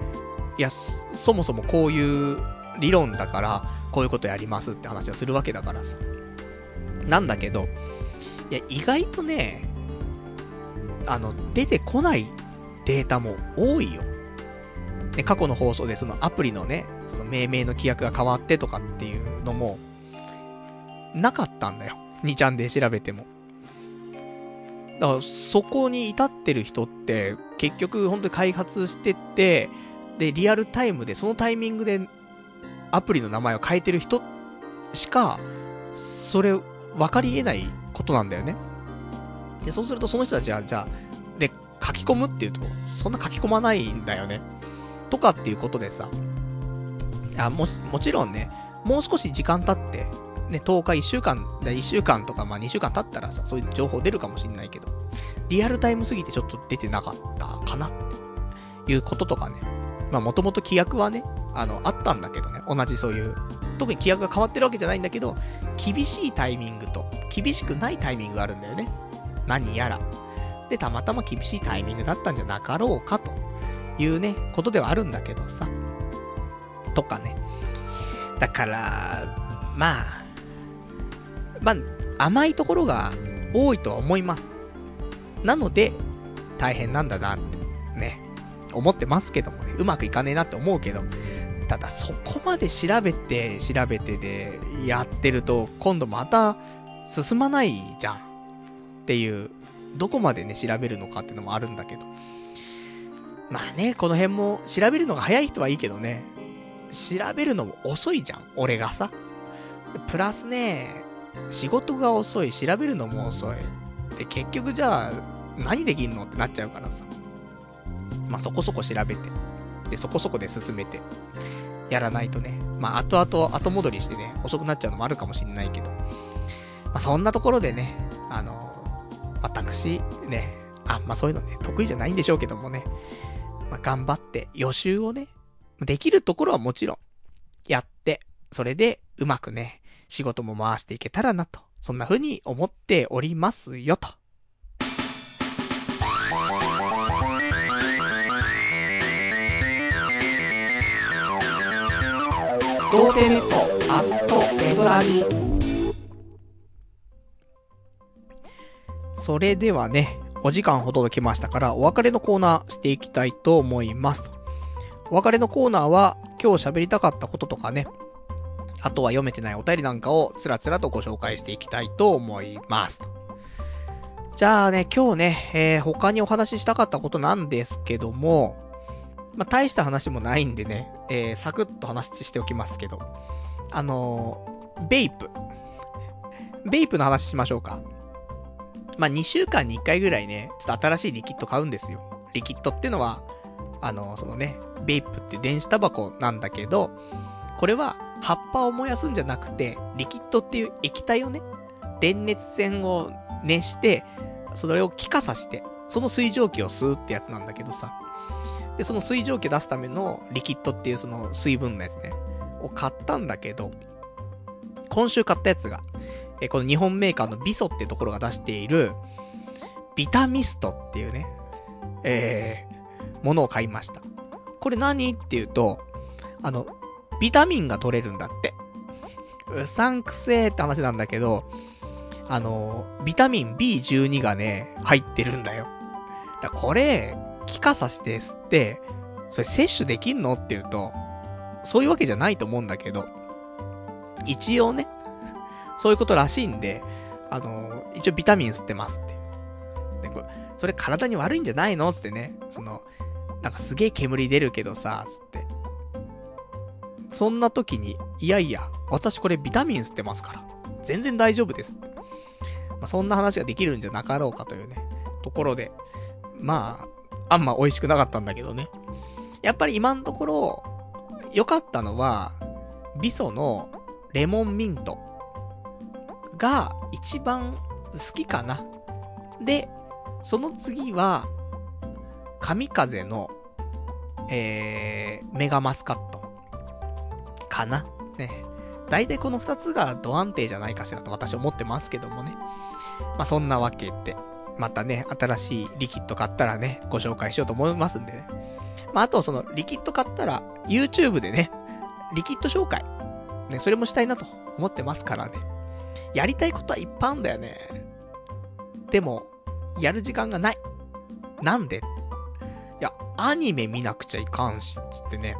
[SPEAKER 1] いや、そもそもこういう理論だから、こういうことやりますって話をするわけだからさ。なんだけど、いや、意外とね、あの、出てこないデータも多いよ。ね、過去の放送でそのアプリのね、その命名の規約が変わってとかっていうのも、なかったんだよ。2ちゃんで調べても。だから、そこに至ってる人って、結局、本当に開発してって、で、リアルタイムで、そのタイミングで、アプリの名前を変えてる人しか、それ、分かり得ないことなんだよね。で、そうすると、その人たちは、じゃあ、で、書き込むっていうと、そんな書き込まないんだよね。とかっていうことでさ、あ、も、もちろんね、もう少し時間経って、ね、10日、1週間、1週間とか、まあ2週間経ったらさ、そういう情報出るかもしんないけど、リアルタイムすぎてちょっと出てなかったかなっていうこととかね。まあもともと規約はね、あの、あったんだけどね、同じそういう、特に規約が変わってるわけじゃないんだけど、厳しいタイミングと、厳しくないタイミングがあるんだよね。何やら。で、たまたま厳しいタイミングだったんじゃなかろうかと。いうね、ことではあるんだけどさ。とかね。だから、まあ、まあ、甘いところが多いとは思います。なので、大変なんだなって、ね、思ってますけども、うまくいかねえなって思うけど、ただそこまで調べて、調べてでやってると、今度また進まないじゃん。っていう、どこまでね、調べるのかっていうのもあるんだけど。まあね、この辺も調べるのが早い人はいいけどね。調べるのも遅いじゃん、俺がさ。プラスね、仕事が遅い、調べるのも遅い。で、結局じゃあ、何できんのってなっちゃうからさ。まあそこそこ調べて。で、そこそこで進めて。やらないとね。まあ後々後戻りしてね、遅くなっちゃうのもあるかもしんないけど。まあそんなところでね、あの、私、ね、あ、まあそういうのね、得意じゃないんでしょうけどもね。まあ頑張って予習をね、できるところはもちろん、やって、それでうまくね、仕事も回していけたらなと。そんな風に思っておりますよと。童貞ネットアットエドラジそれではね、お時間ほど来ましたから、お別れのコーナーしていきたいと思います。お別れのコーナーは、今日喋りたかったこととかね、あとは読めてないお便りなんかをつらつらとご紹介していきたいと思います。じゃあね、今日ね、えー、他にお話ししたかったことなんですけども、まあ、大した話もないんでね、えー、サクッと話しておきますけど。あのー、ベイプ。ベイプの話しましょうか。まあ、2週間に1回ぐらいね、ちょっと新しいリキッド買うんですよ。リキッドってのは、あのー、そのね、ベイプって電子タバコなんだけど、これは葉っぱを燃やすんじゃなくて、リキッドっていう液体をね、電熱線を熱して、それを気化さして、その水蒸気を吸うってやつなんだけどさ。で、その水蒸気を出すためのリキッドっていうその水分のやつね、を買ったんだけど、今週買ったやつが、えこの日本メーカーのビソってところが出している、ビタミストっていうね、えー、ものを買いました。これ何っていうと、あの、ビタミンが取れるんだって。うさんくせーって話なんだけど、あの、ビタミン B12 がね、入ってるんだよ。だこれ、気化させて吸って、それ摂取できんの？っていうと、そういうわけじゃないと思うんだけど、一応ね、そういうことらしいんで、あの、一応ビタミン吸ってますって。で、これ、それ体に悪いんじゃないの？つってね、その、なんかすげえ煙出るけどさ、つって。そんな時に、いやいや、私これビタミン吸ってますから、全然大丈夫です。まあ、そんな話ができるんじゃなかろうかというね、ところで、まあ、あんま美味しくなかったんだけどね。やっぱり今のところ、良かったのは、ビソのレモンミントが一番好きかな。で、その次は、神風の、えー、メガマスカット。かな。ね。大体この二つがド安定じゃないかしらと私思ってますけどもね。まあ、そんなわけで。またね、新しいリキッド買ったらね、ご紹介しようと思いますんでね。まあ、あとその、リキッド買ったら、YouTube でね、リキッド紹介。ね、それもしたいなと思ってますからね。やりたいことはいっぱいあるんだよね。でも、やる時間がない。なんで？いや、アニメ見なくちゃいかんし、つってね。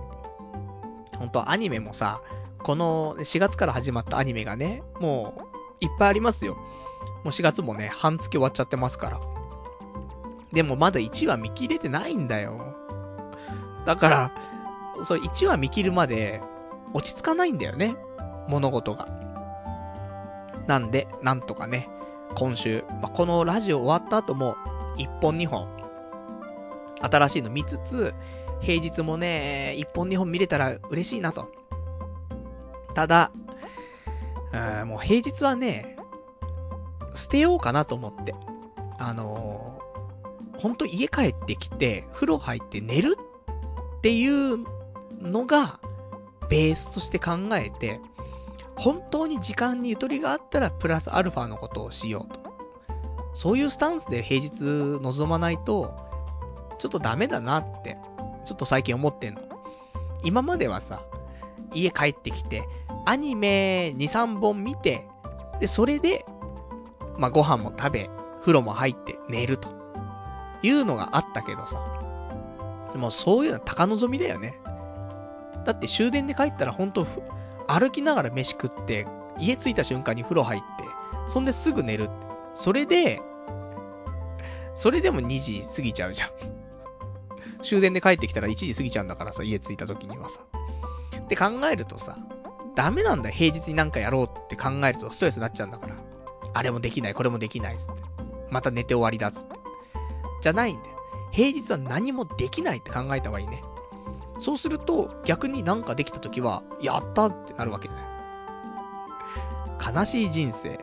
[SPEAKER 1] 本当アニメもさ、この4月から始まったアニメがね、もう、いっぱいありますよ。もう4月もね、半月終わっちゃってますから。でもまだ1話見切れてないんだよ。だから、そう、1話見切るまで、落ち着かないんだよね。物事が。なんで、なんとかね、今週、まあ、このラジオ終わった後も、1本2本、新しいの見つつ、平日もね、1本2本見れたら嬉しいなと。ただ、うん、もう平日はね、捨てようかなと思って。あのー、ほんと家帰ってきて、風呂入って寝るっていうのが、ベースとして考えて、本当に時間にゆとりがあったら、プラスアルファのことをしようと。そういうスタンスで平日臨まないと、ちょっとダメだなって、ちょっと最近思ってんの。今まではさ、家帰ってきて、アニメ2、3本見て、で、それで、まあ、ご飯も食べ、風呂も入って寝ると。いうのがあったけどさ。でもそういうのは高望みだよね。だって終電で帰ったらほんと、歩きながら飯食って、家着いた瞬間に風呂入って、そんですぐ寝る。それで、それでも2時過ぎちゃうじゃん。終電で帰ってきたら1時過ぎちゃうんだからさ、家着いた時にはさ。って考えるとさ、ダメなんだ平日になんかやろうって考えるとストレスになっちゃうんだから。あれもできない、これもできないっつって。また寝て終わりだっつって。じゃないんだよ。平日は何もできないって考えた方がいいね。そうすると、逆になんかできた時は、やったってなるわけだよ。悲しい人生、ね。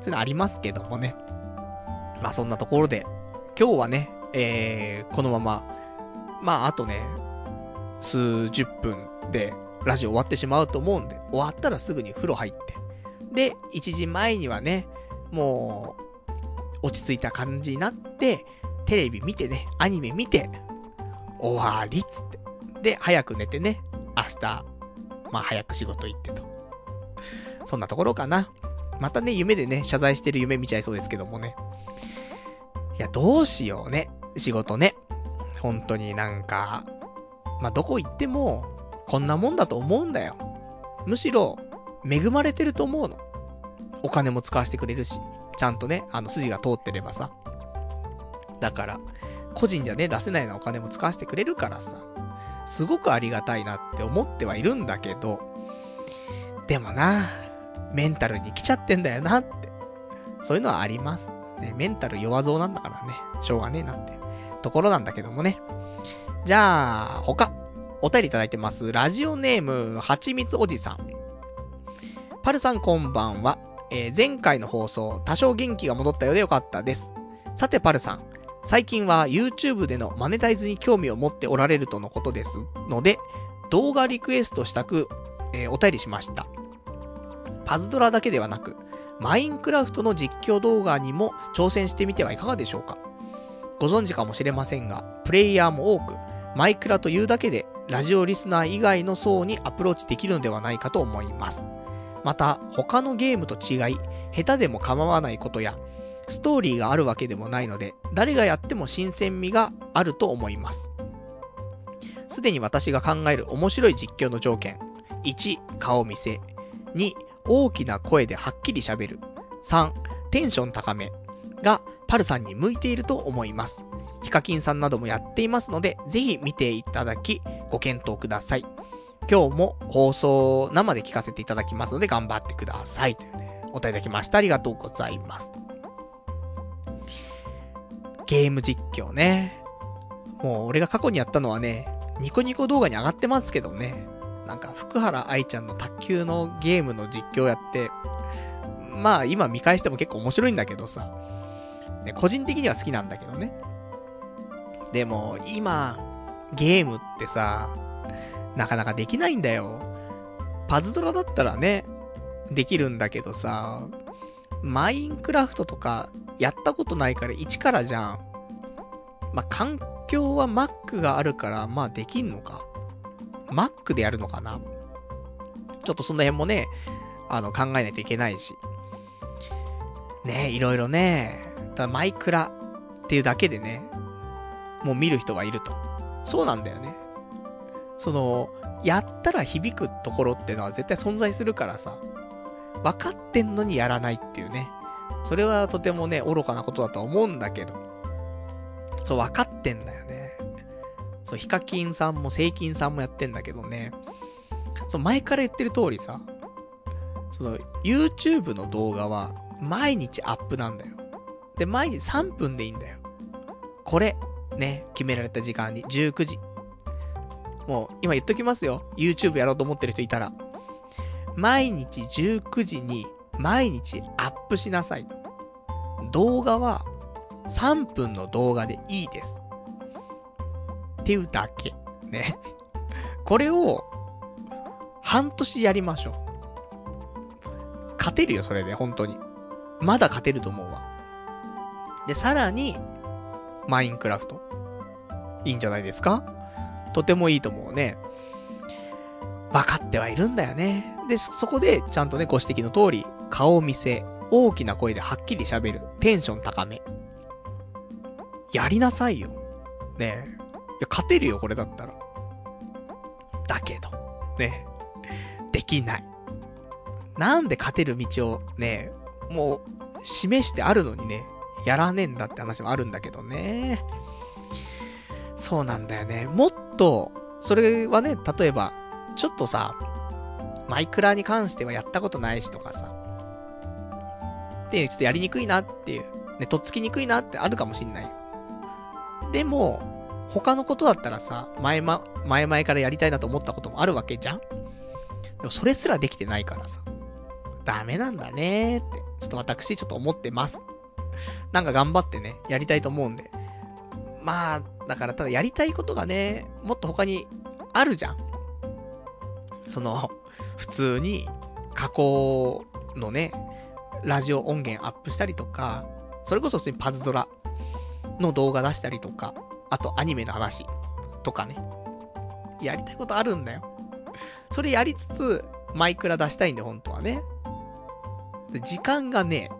[SPEAKER 1] そういうのありますけどもね。まあそんなところで、今日はね、えー、このまま、まああとね、数十分でラジオ終わってしまうと思うんで、終わったらすぐに風呂入って。で、1時前にはね、もう、落ち着いた感じになって、テレビ見てね、アニメ見て、終わりっつって。で、早く寝てね、明日、まあ早く仕事行ってと。そんなところかな。またね、夢でね、謝罪してる夢見ちゃいそうですけどもね。いや、どうしようね。仕事ね。本当になんか、まあ、どこ行っても、こんなもんだと思うんだよ。むしろ、恵まれてると思うの。お金も使わせてくれるし、ちゃんとね、あの筋が通ってればさ。だから、個人じゃね、出せないようなお金も使わせてくれるからさ。すごくありがたいなって思ってはいるんだけど、でもな、メンタルに来ちゃってんだよなって。そういうのはあります。ね、メンタル弱造なんだからね、しょうがねえなって。ところなんだけどもね。じゃあ、他、お便りいただいてます。ラジオネーム、はちみつおじさん。パルさんこんばんは。えー、前回の放送、多少元気が戻ったようでよかったです。さてパルさん、最近は YouTube でのマネタイズに興味を持っておられるとのことですので、動画リクエストしたく、えー、お便りしました。パズドラだけではなく、マインクラフトの実況動画にも挑戦してみてはいかがでしょうかご存知かもしれませんが、プレイヤーも多く、マイクラというだけで、ラジオリスナー以外の層にアプローチできるのではないかと思います。また、他のゲームと違い、下手でも構わないことや、ストーリーがあるわけでもないので、誰がやっても新鮮味があると思います。すでに私が考える面白い実況の条件。1、顔見せ。2、大きな声ではっきり喋る。3、テンション高め。が、パルさんに向いていると思います。ヒカキンさんなどもやっていますので、ぜひ見ていただき、ご検討ください。今日も放送生で聞かせていただきますので、頑張ってください。というね、お答えいただきました。ありがとうございます。ゲーム実況ね。もう俺が過去にやったのはね、ニコニコ動画に上がってますけどね。なんか福原愛ちゃんの卓球のゲームの実況やって、まあ今見返しても結構面白いんだけどさ。ね、個人的には好きなんだけどね。でも今、ゲームってさ、なかなかできないんだよ。パズドラだったらね、できるんだけどさ、マインクラフトとかやったことないから1からじゃん。まあ、環境は Mac があるから、まあできんのか。Mac でやるのかなちょっとその辺もね、あの、考えないといけないし。ねいろいろね、ただマイクラっていうだけでね、もう見る人がいると。そうなんだよね。その、やったら響くところってのは絶対存在するからさ、分かってんのにやらないっていうね。それはとてもね、愚かなことだとは思うんだけど。そう、分かってんだよね。そう、ヒカキンさんもセイキンさんもやってんだけどね。そう、前から言ってる通りさ、その、YouTube の動画は、毎日アップなんだよ。で、毎日3分でいいんだよ。これ、ね、決められた時間に、19時。もう、今言っときますよ。YouTube やろうと思ってる人いたら。毎日19時に、毎日アップしなさい。動画は、3分の動画でいいです。っていうだけ。ね。これを、半年やりましょう。勝てるよ、それで、本当に。まだ勝てると思うわ。で、さらに、マインクラフト。いいんじゃないですか？とてもいいと思うね。分かってはいるんだよね。で、そこで、ちゃんとね、ご指摘の通り、顔見せ、大きな声ではっきり喋る、テンション高め。やりなさいよ。ねえ。いや、勝てるよ、これだったら。だけど、ねできない。なんで勝てる道をね、もう、示してあるのにね、やらねえんだって話もあるんだけどね。そうなんだよね。もっと、それはね、例えば、ちょっとさ、マイクラに関してはやったことないしとかさ、で、ちょっとやりにくいなっていう、ね、とっつきにくいなってあるかもしんないよ。でも、他のことだったらさ、前ま、前々からやりたいなと思ったこともあるわけじゃんでもそれすらできてないからさ、ダメなんだねーって、ちょっと私ちょっと思ってます。なんか頑張ってね、やりたいと思うんで。まあ、だからただやりたいことがね、もっと他にあるじゃん。その、普通に加工のね、ラジオ音源アップしたりとか、それこそ普通にパズドラの動画出したりとか、あとアニメの話とかね。やりたいことあるんだよ。それやりつつ、マイクラ出したいんで、本当はね。時間がね、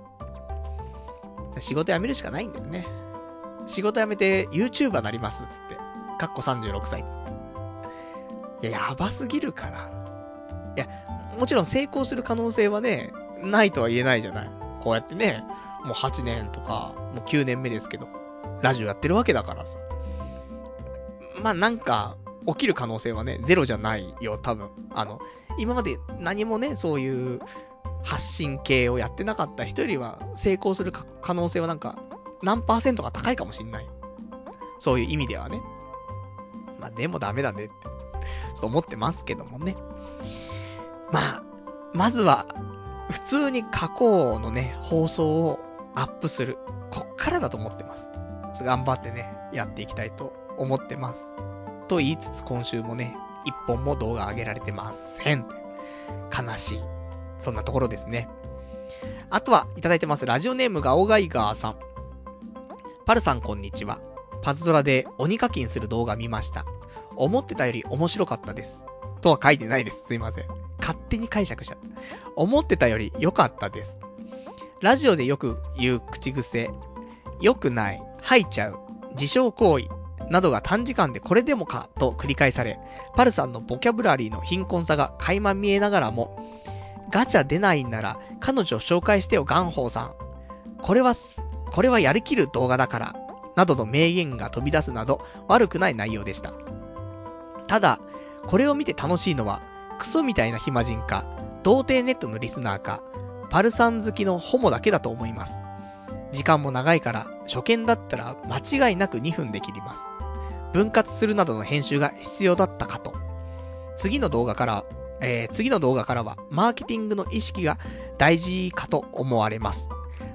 [SPEAKER 1] 仕事辞めるしかないんだよね。仕事辞めて YouTuber なりますつって。かっこ36歳つって。いや、やばすぎるから。いや、もちろん成功する可能性はね、ないとは言えないじゃない。こうやってね、もう8年とか、もう9年目ですけど、ラジオやってるわけだからさ。まあなんか、起きる可能性はね、ゼロじゃないよ、多分。あの、今まで何もね、そういう発信系をやってなかった人よりは、成功する可能性はなんか、何パーセントが高いかもしんない。そういう意味ではね。まあでもダメだねって、ちょっと思ってますけどもね。まあ、まずは、普通に過去のね、放送をアップする。こっからだと思ってます。頑張ってね、やっていきたいと思ってます。と言いつつ今週もね、一本も動画上げられてません。悲しい。そんなところですね。あとは、いただいてます。ラジオネームがオガイガーさん。パルさんこんにちは。パズドラで鬼課金する動画見ました。思ってたより面白かったです。とは書いてないです。すいません。勝手に解釈しちゃった。思ってたより良かったです。ラジオでよく言う口癖、良くない、吐いちゃう、自傷行為、などが短時間でこれでもかと繰り返され、パルさんのボキャブラリーの貧困さが垣間見えながらも、ガチャ出ないんなら彼女を紹介してよガンホーさん。これは、これはやりきる動画だから、などの名言が飛び出すなど悪くない内容でした。ただ、これを見て楽しいのは、クソみたいな暇人か、童貞ネットのリスナーか、パルさん好きのホモだけだと思います。時間も長いから、初見だったら間違いなく2分で切ります。分割するなどの編集が必要だったかと。次の動画から、えー、次の動画からは、マーケティングの意識が大事かと思われます。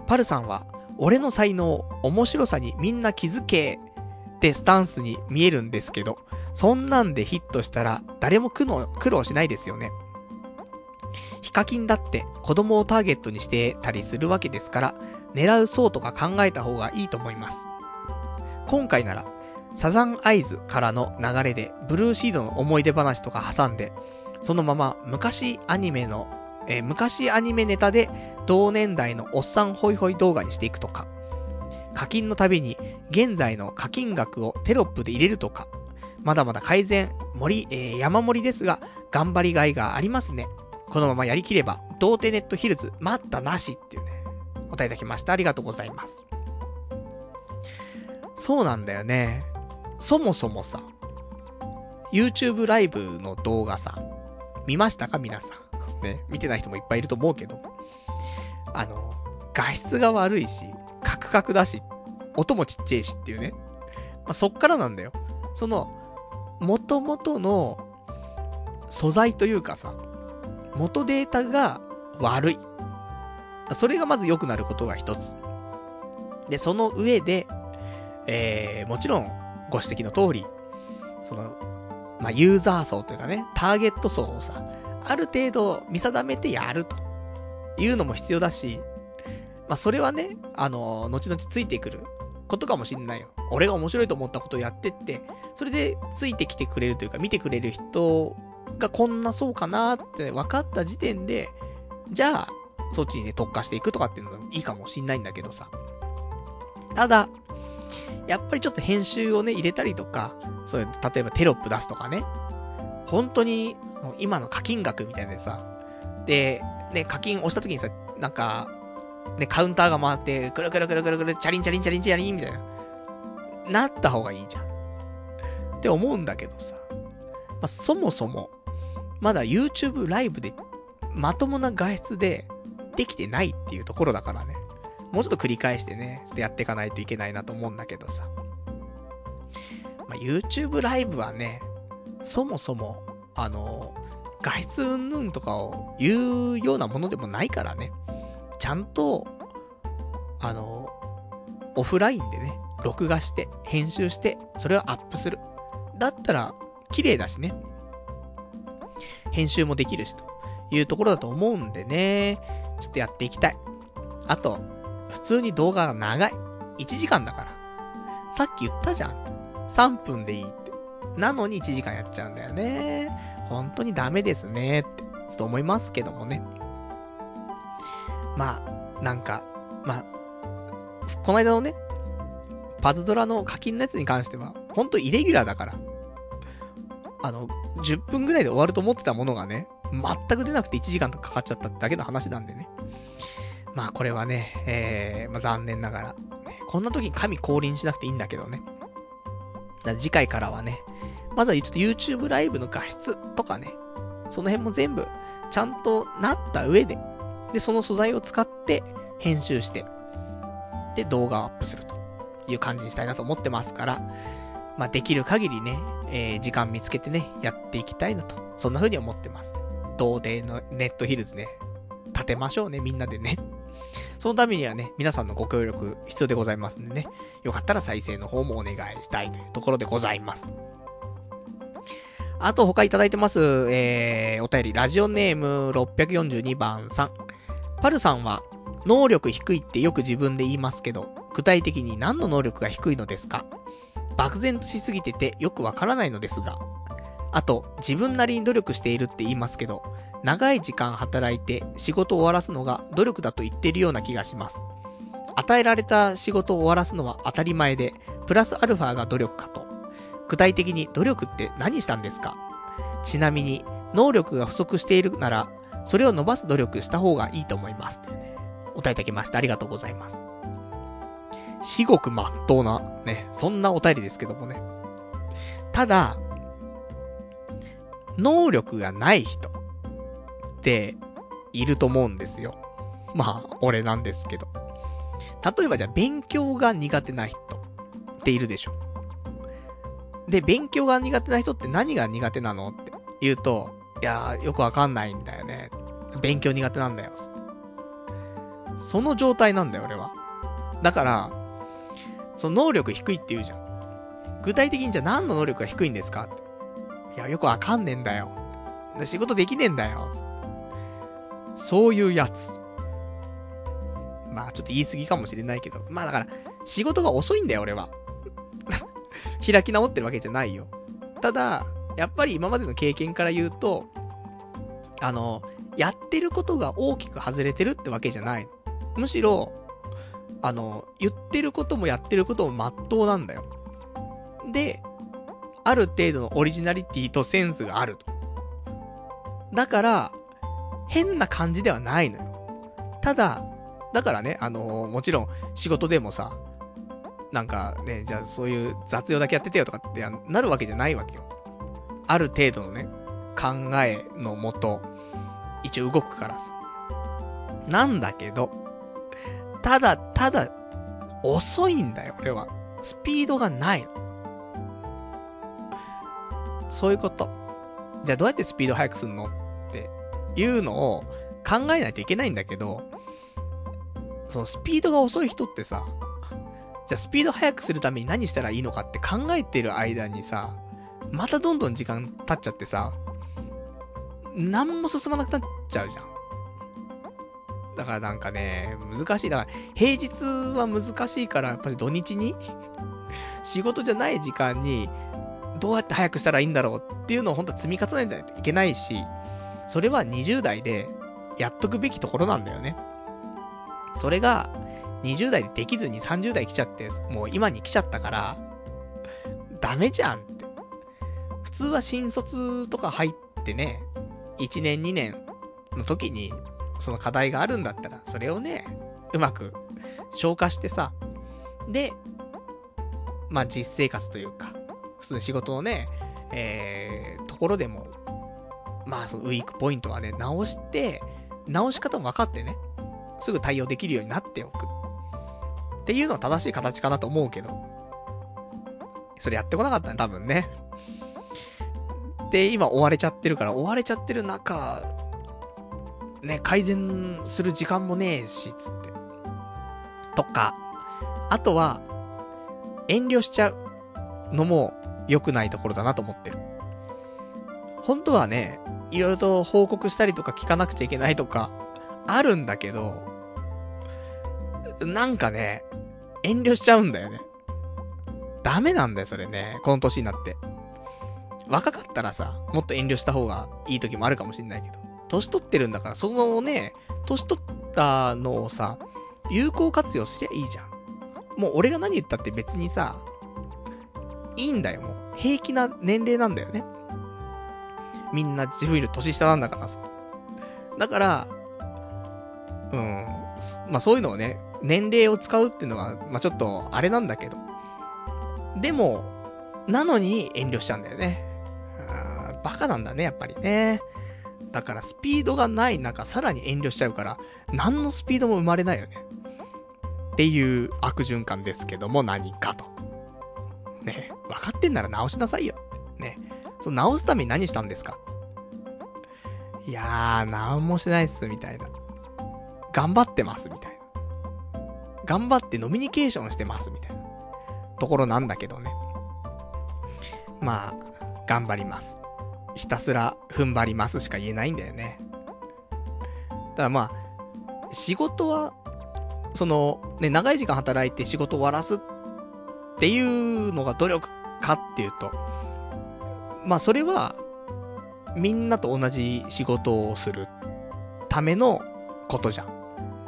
[SPEAKER 1] パルさんは、俺の才能、面白さにみんな気づけってスタンスに見えるんですけど、そんなんでヒットしたら誰も苦労しないですよね。ヒカキンだって子供をターゲットにしてたりするわけですから、狙う層とか考えた方がいいと思います。今回なら、サザンアイズからの流れで、ブルーシードの思い出話とか挟んで、そのまま昔アニメの、えー、昔アニメネタで同年代のおっさんホイホイ動画にしていくとか、課金のたびに現在の課金額をテロップで入れるとか、まだまだ改善、森、えー、山盛りですが、頑張りがいがありますね。このままやりきれば、童貞ネットヒルズ、待ったなしっていうね、お答えいただきました。ありがとうございます。そうなんだよね。そもそもさ、YouTube ライブの動画さ、見ましたか？皆さん。ね、見てない人もいっぱいいると思うけど。あの、画質が悪いし、カクカクだし、音もちっちゃいしっていうね。まあ、そっからなんだよ。その、元々の素材というかさ、元データが悪い。それがまず良くなることが一つ。で、その上で、えー、もちろん、ご指摘の通り、その、まあ、ユーザー層というかね、ターゲット層をさ、ある程度見定めてやるというのも必要だし、まあ、それはね、あの、後々ついてくることかもしんないよ。俺が面白いと思ったことをやってって、それでついてきてくれるというか、見てくれる人がこんなそうかなって分かった時点で、じゃあ、そっちにね、特化していくとかっていうのもいいかもしんないんだけどさ。ただ、やっぱりちょっと編集をね、入れたりとか、そういう、例えばテロップ出すとかね。本当に、その今の課金額みたいなさ、で、ね、課金押した時にさ、なんか、ね、カウンターが回って、くるくるくるくるくる、チャリンチャリンチャリンチャリンみたいな。なった方がいいじゃん。って思うんだけどさ。まあ、そもそも、まだ YouTube ライブでまともな外出でできてないっていうところだからね。もうちょっと繰り返してね、ちょっとやっていかないといけないなと思うんだけどさ。まあ、YouTube ライブはね、そもそも、あの、外出云々とかを言うようなものでもないからね。ちゃんと、あの、オフラインでね、録画して、編集して、それをアップする。だったら、綺麗だしね。編集もできるし、というところだと思うんでね、ちょっとやっていきたい。あと、普通に動画が長い。1時間だから。さっき言ったじゃん。3分でいいって。なのに1時間やっちゃうんだよね。本当にダメですねって、ちょっと思いますけどもね。まあ、なんか、まあ、この間のね、パズドラの課金のやつに関しては、ほんとイレギュラーだから。あの、10分ぐらいで終わると思ってたものがね、全く出なくて1時間とかかかっちゃっただけの話なんでね。まあこれはね、えー、まあ残念ながら、こんな時に神降臨しなくていいんだけどね。だ次回からはね、まずはちょっと YouTube ライブの画質とかね、その辺も全部ちゃんとなった上で、で、その素材を使って編集して、で、動画をアップするという感じにしたいなと思ってますから、まあ、できる限りね、えー、時間見つけてね、やっていきたいなと、そんな風に思ってます。同デのネットヒルズね、立てましょうね、みんなでね。そのためにはね、皆さんのご協力必要でございますんでね、よかったら再生の方もお願いしたいというところでございます。あと他いただいてます、えー、お便り、ラジオネーム642番さん。パルさんは、能力低いってよく自分で言いますけど、具体的に何の能力が低いのですか？漠然としすぎててよくわからないのですが。あと、自分なりに努力しているって言いますけど、長い時間働いて仕事を終わらすのが努力だと言っているような気がします。与えられた仕事を終わらすのは当たり前で、プラスアルファが努力かと。具体的に努力って何したんですか？ちなみに、能力が不足しているなら、それを伸ばす努力した方がいいと思います。ってね。お答えいただきましてありがとうございます。至極まっとうな、ね、そんなお便りですけどもね。ただ、能力がない人っていると思うんですよ。まあ、俺なんですけど。例えばじゃあ勉強が苦手な人っているでしょ。で、勉強が苦手な人って何が苦手なのって言うと、いやー、よくわかんないんだよね。勉強苦手なんだよ。その状態なんだよ、俺は。だから、その能力低いって言うじゃん。具体的にじゃあ何の能力が低いんですか。いや、よくわかんねえんだよ。仕事できねえんだよ。そういうやつ。まあ、ちょっと言い過ぎかもしれないけど。まあだから、仕事が遅いんだよ、俺は。開き直ってるわけじゃないよ。ただ、やっぱり今までの経験から言うと、あの、やってることが大きく外れてるってわけじゃない。むしろ、あの、言ってることもやってることもまっとうなんだよ。で、ある程度のオリジナリティとセンスがあると。だから、変な感じではないのよ。ただ、だからね、あのー、もちろん仕事でもさ、なんかね、じゃあそういう雑用だけやっててよとかってなるわけじゃないわけよ。ある程度のね、考えのもと、一応動くからさ。なんだけど、ただ、ただ、遅いんだよ、俺は。スピードがない。そういうこと。じゃあどうやってスピード速くすんのっていうのを考えないといけないんだけど、そのスピードが遅い人ってさ、じゃあスピード速くするために何したらいいのかって考えてる間にさ、またどんどん時間経っちゃってさ、何も進まなくなっちゃうじゃん。だからなんかね、難しい。だから平日は難しいから、やっぱり土日に仕事じゃない時間に、どうやって早くしたらいいんだろうっていうのを本当は積み重ねないといけないし、それは20代でやっとくべきところなんだよね。それが、20代でできずに30代来ちゃって、もう今に来ちゃったから、ダメじゃんって。普通は新卒とか入ってね、1年2年の時に、その課題があるんだったら、それをね、うまく消化してさ、で、まあ実生活というか、普通の仕事のね、えー、ところでも、まあそのウィークポイントはね、直して、直し方も分かってね、すぐ対応できるようになっておく。っていうのは正しい形かなと思うけど、それやってこなかったね、多分ね。で、今追われちゃってるから、追われちゃってる中、ね、改善する時間もねえし、つって。とか、あとは、遠慮しちゃうのも良くないところだなと思ってる。本当はね、いろいろと報告したりとか聞かなくちゃいけないとか、あるんだけど、なんかね、遠慮しちゃうんだよね。ダメなんだよ、それね。この年になって。若かったらさ、もっと遠慮した方がいい時もあるかもしんないけど。年取ってるんだから、そのね、年取ったのをさ、有効活用すりゃいいじゃん。もう俺が何言ったって別にさ、いいんだよ、もう。平気な年齢なんだよね。みんな自分より年下なんだからさ。だから、うん。まあそういうのをね、年齢を使うっていうのは、まあちょっと、あれなんだけど。でも、なのに遠慮しちゃうんだよね。バカなんだね、やっぱりね。だからスピードがない中、さらに遠慮しちゃうから、何のスピードも生まれないよね。っていう悪循環ですけども、何かと。ね、分かってんなら直しなさいよ。ね。その直すために何したんですか？いやー、なんもしてないっす、みたいな。頑張ってます、みたいな。頑張ってノミニケーションしてます、みたいな。ところなんだけどね。まあ、頑張ります。ひたすら踏ん張りますしか言えないんだよね。ただまあ、仕事は、その、ね、長い時間働いて仕事終わらすっていうのが努力かっていうと、まあそれは、みんなと同じ仕事をするためのことじゃん。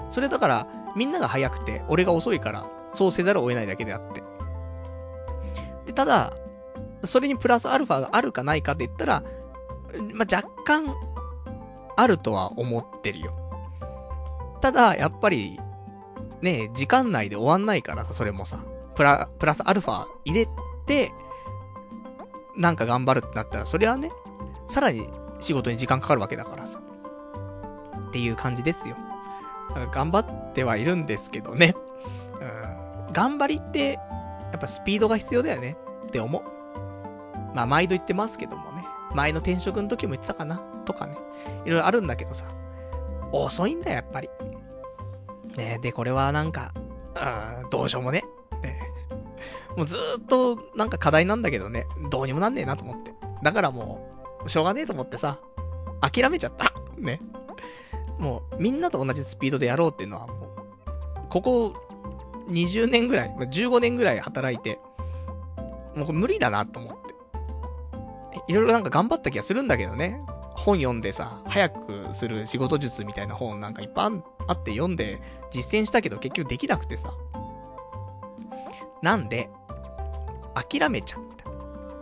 [SPEAKER 1] それだから、みんなが早くて、俺が遅いから、そうせざるを得ないだけであって。で、ただ、それにプラスアルファがあるかないかって言ったら、まあ、若干、あるとは思ってるよ。ただ、やっぱり、ね、時間内で終わんないからさ、それもさ、プラ、プラスアルファ入れて、なんか頑張るってなったら、それはね、さらに仕事に時間かかるわけだからさ。っていう感じですよ。だか頑張ってはいるんですけどね。うん。頑張りって、やっぱスピードが必要だよねって思う。まあ、毎度言ってますけどもね。前の転職の時も言ってたかなとかね。いろいろあるんだけどさ。遅いんだよ、やっぱり。ねで、これはなんか、うん、どうしようもね。ねもうずーっとなんか課題なんだけどね。どうにもなんねえなと思って。だからもう、しょうがねえと思ってさ、諦めちゃった。ね。もう、みんなと同じスピードでやろうっていうのはもう、ここ20年ぐらい、15年ぐらい働いて、もうこれ無理だなと思って。いろいろなんか頑張った気がするんだけどね。本読んでさ、早くする仕事術みたいな本なんかいっぱいあって読んで実践したけど結局できなくてさ。なんで、諦めちゃっ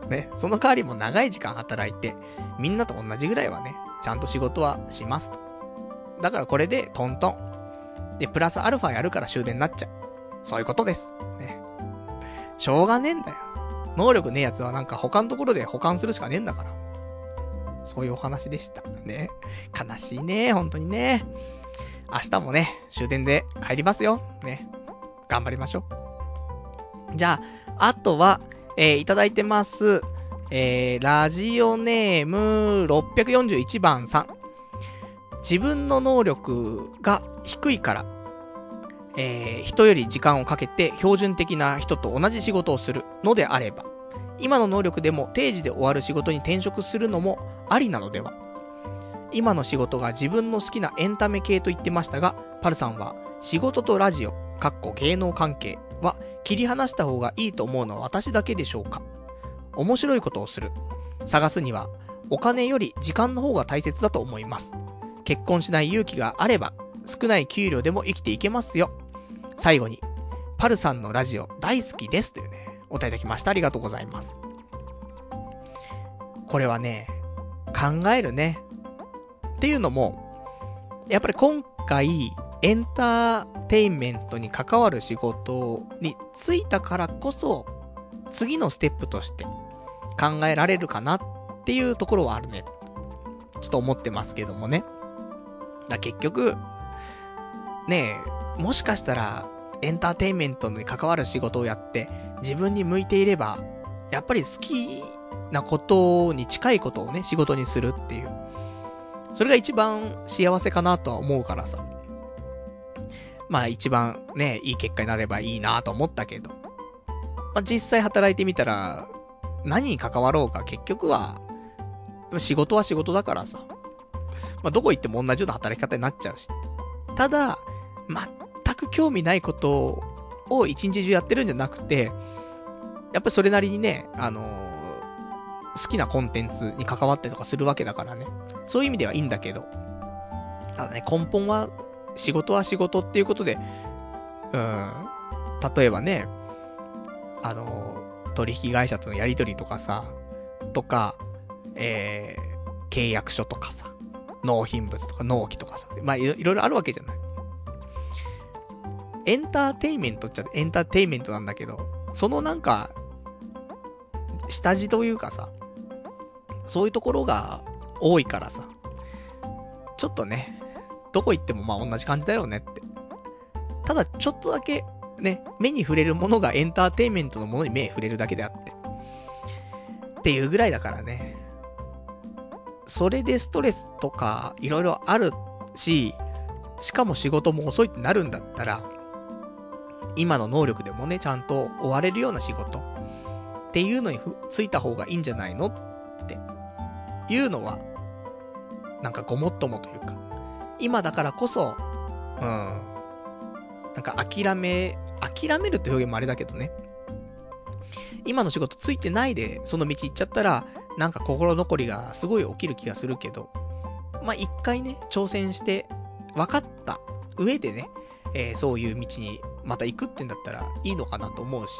[SPEAKER 1] た。ね。その代わりも長い時間働いて、みんなと同じぐらいはね、ちゃんと仕事はしますと。だからこれでトントン。で、プラスアルファやるから終電になっちゃう。そういうことです。ね。しょうがねえんだよ。能力ねえやつはなんか他のところで保管するしかねえんだから。そういうお話でした。ね。悲しいね、本当にね。明日もね、終電で帰りますよ。ね。頑張りましょう。じゃあ、あとは、えー、いただいてます。えー、ラジオネーム641番さん。自分の能力が低いからえー、人より時間をかけて標準的な人と同じ仕事をするのであれば、今の能力でも定時で終わる仕事に転職するのもありなのでは今の仕事が自分の好きなエンタメ系と言ってましたが、パルさんは仕事とラジオ、かっこ芸能関係は切り離した方がいいと思うのは私だけでしょうか？面白いことをする。探すにはお金より時間の方が大切だと思います。結婚しない勇気があれば少ない給料でも生きていけますよ。最後に、パルさんのラジオ大好きですというね、お答えいただきました。ありがとうございます。これはね、考えるね。っていうのも、やっぱり今回、エンターテインメントに関わる仕事に就いたからこそ、次のステップとして、考えられるかなっていうところはあるね。ちょっと思ってますけどもね。だ結局、ねえ、もしかしたら、エンターテインメントに関わる仕事をやって、自分に向いていれば、やっぱり好きなことに近いことをね、仕事にするっていう。それが一番幸せかなとは思うからさ。まあ一番ね、いい結果になればいいなと思ったけど。まあ実際働いてみたら、何に関わろうか結局は、仕事は仕事だからさ。まあどこ行っても同じような働き方になっちゃうし。ただ、全く興味ないことを一日中やってるんじゃなくて、やっぱりそれなりにね、あのー、好きなコンテンツに関わってとかするわけだからね。そういう意味ではいいんだけど。ただね、根本は、仕事は仕事っていうことで、うん、例えばね、あのー、取引会社とのやりとりとかさ、とか、えー、契約書とかさ、納品物とか納期とかさ、まあいろいろあるわけじゃない。エンターテイメントっちゃエンターテイメントなんだけど、そのなんか、下地というかさ、そういうところが多いからさ、ちょっとね、どこ行ってもまあ同じ感じだよねって。ただちょっとだけね、目に触れるものがエンターテインメントのものに目触れるだけであって。っていうぐらいだからね。それでストレスとかいろいろあるし、しかも仕事も遅いってなるんだったら、今の能力でもね、ちゃんと追われるような仕事っていうのについた方がいいんじゃないのっていうのは、なんかごもっともというか、今だからこそ、うん、なんか諦め、諦めるって表現もあれだけどね、今の仕事ついてないでその道行っちゃったら、なんか心残りがすごい起きる気がするけど、まあ、一回ね、挑戦して、分かった上でね、えー、そういう道にまた行くってんだったらいいのかなと思うし。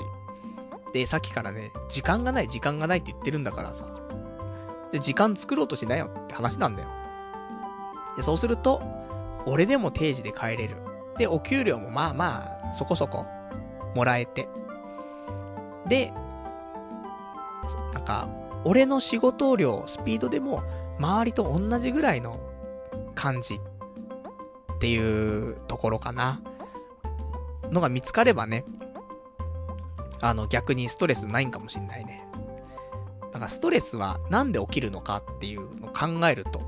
[SPEAKER 1] で、さっきからね、時間がない、時間がないって言ってるんだからさ。で、時間作ろうとしなよって話なんだよ。で、そうすると、俺でも定時で帰れる。で、お給料もまあまあ、そこそこ、もらえて。で、なんか、俺の仕事量、スピードでも、周りと同じぐらいの感じっていうところかな。のが見つかればね、あの逆にストレスないんかもしんないね。だからストレスはなんで起きるのかっていうのを考えると、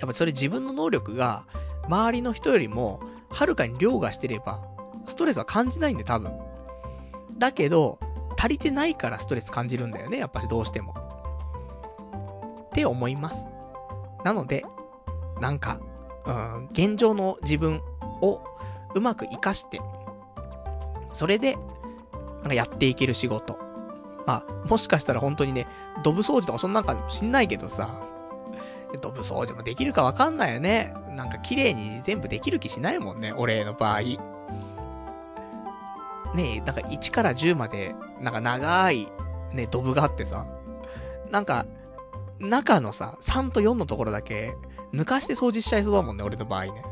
[SPEAKER 1] やっぱそれ自分の能力が周りの人よりもはるかに凌駕してれば、ストレスは感じないんで多分。だけど、足りてないからストレス感じるんだよね、やっぱりどうしても。って思います。なので、なんか、うん、現状の自分をうまく活かして、それで、なんかやっていける仕事。まあ、もしかしたら本当にね、ドブ掃除とかそんなんかもしんないけどさ、ドブ掃除もできるかわかんないよね。なんか綺麗に全部できる気しないもんね、俺の場合。ね、なんか1から10まで、なんか長い、ね、ドブがあってさ、なんか、中のさ、3と4のところだけ、抜かして掃除しちゃいそうだもんね、俺の場合ね。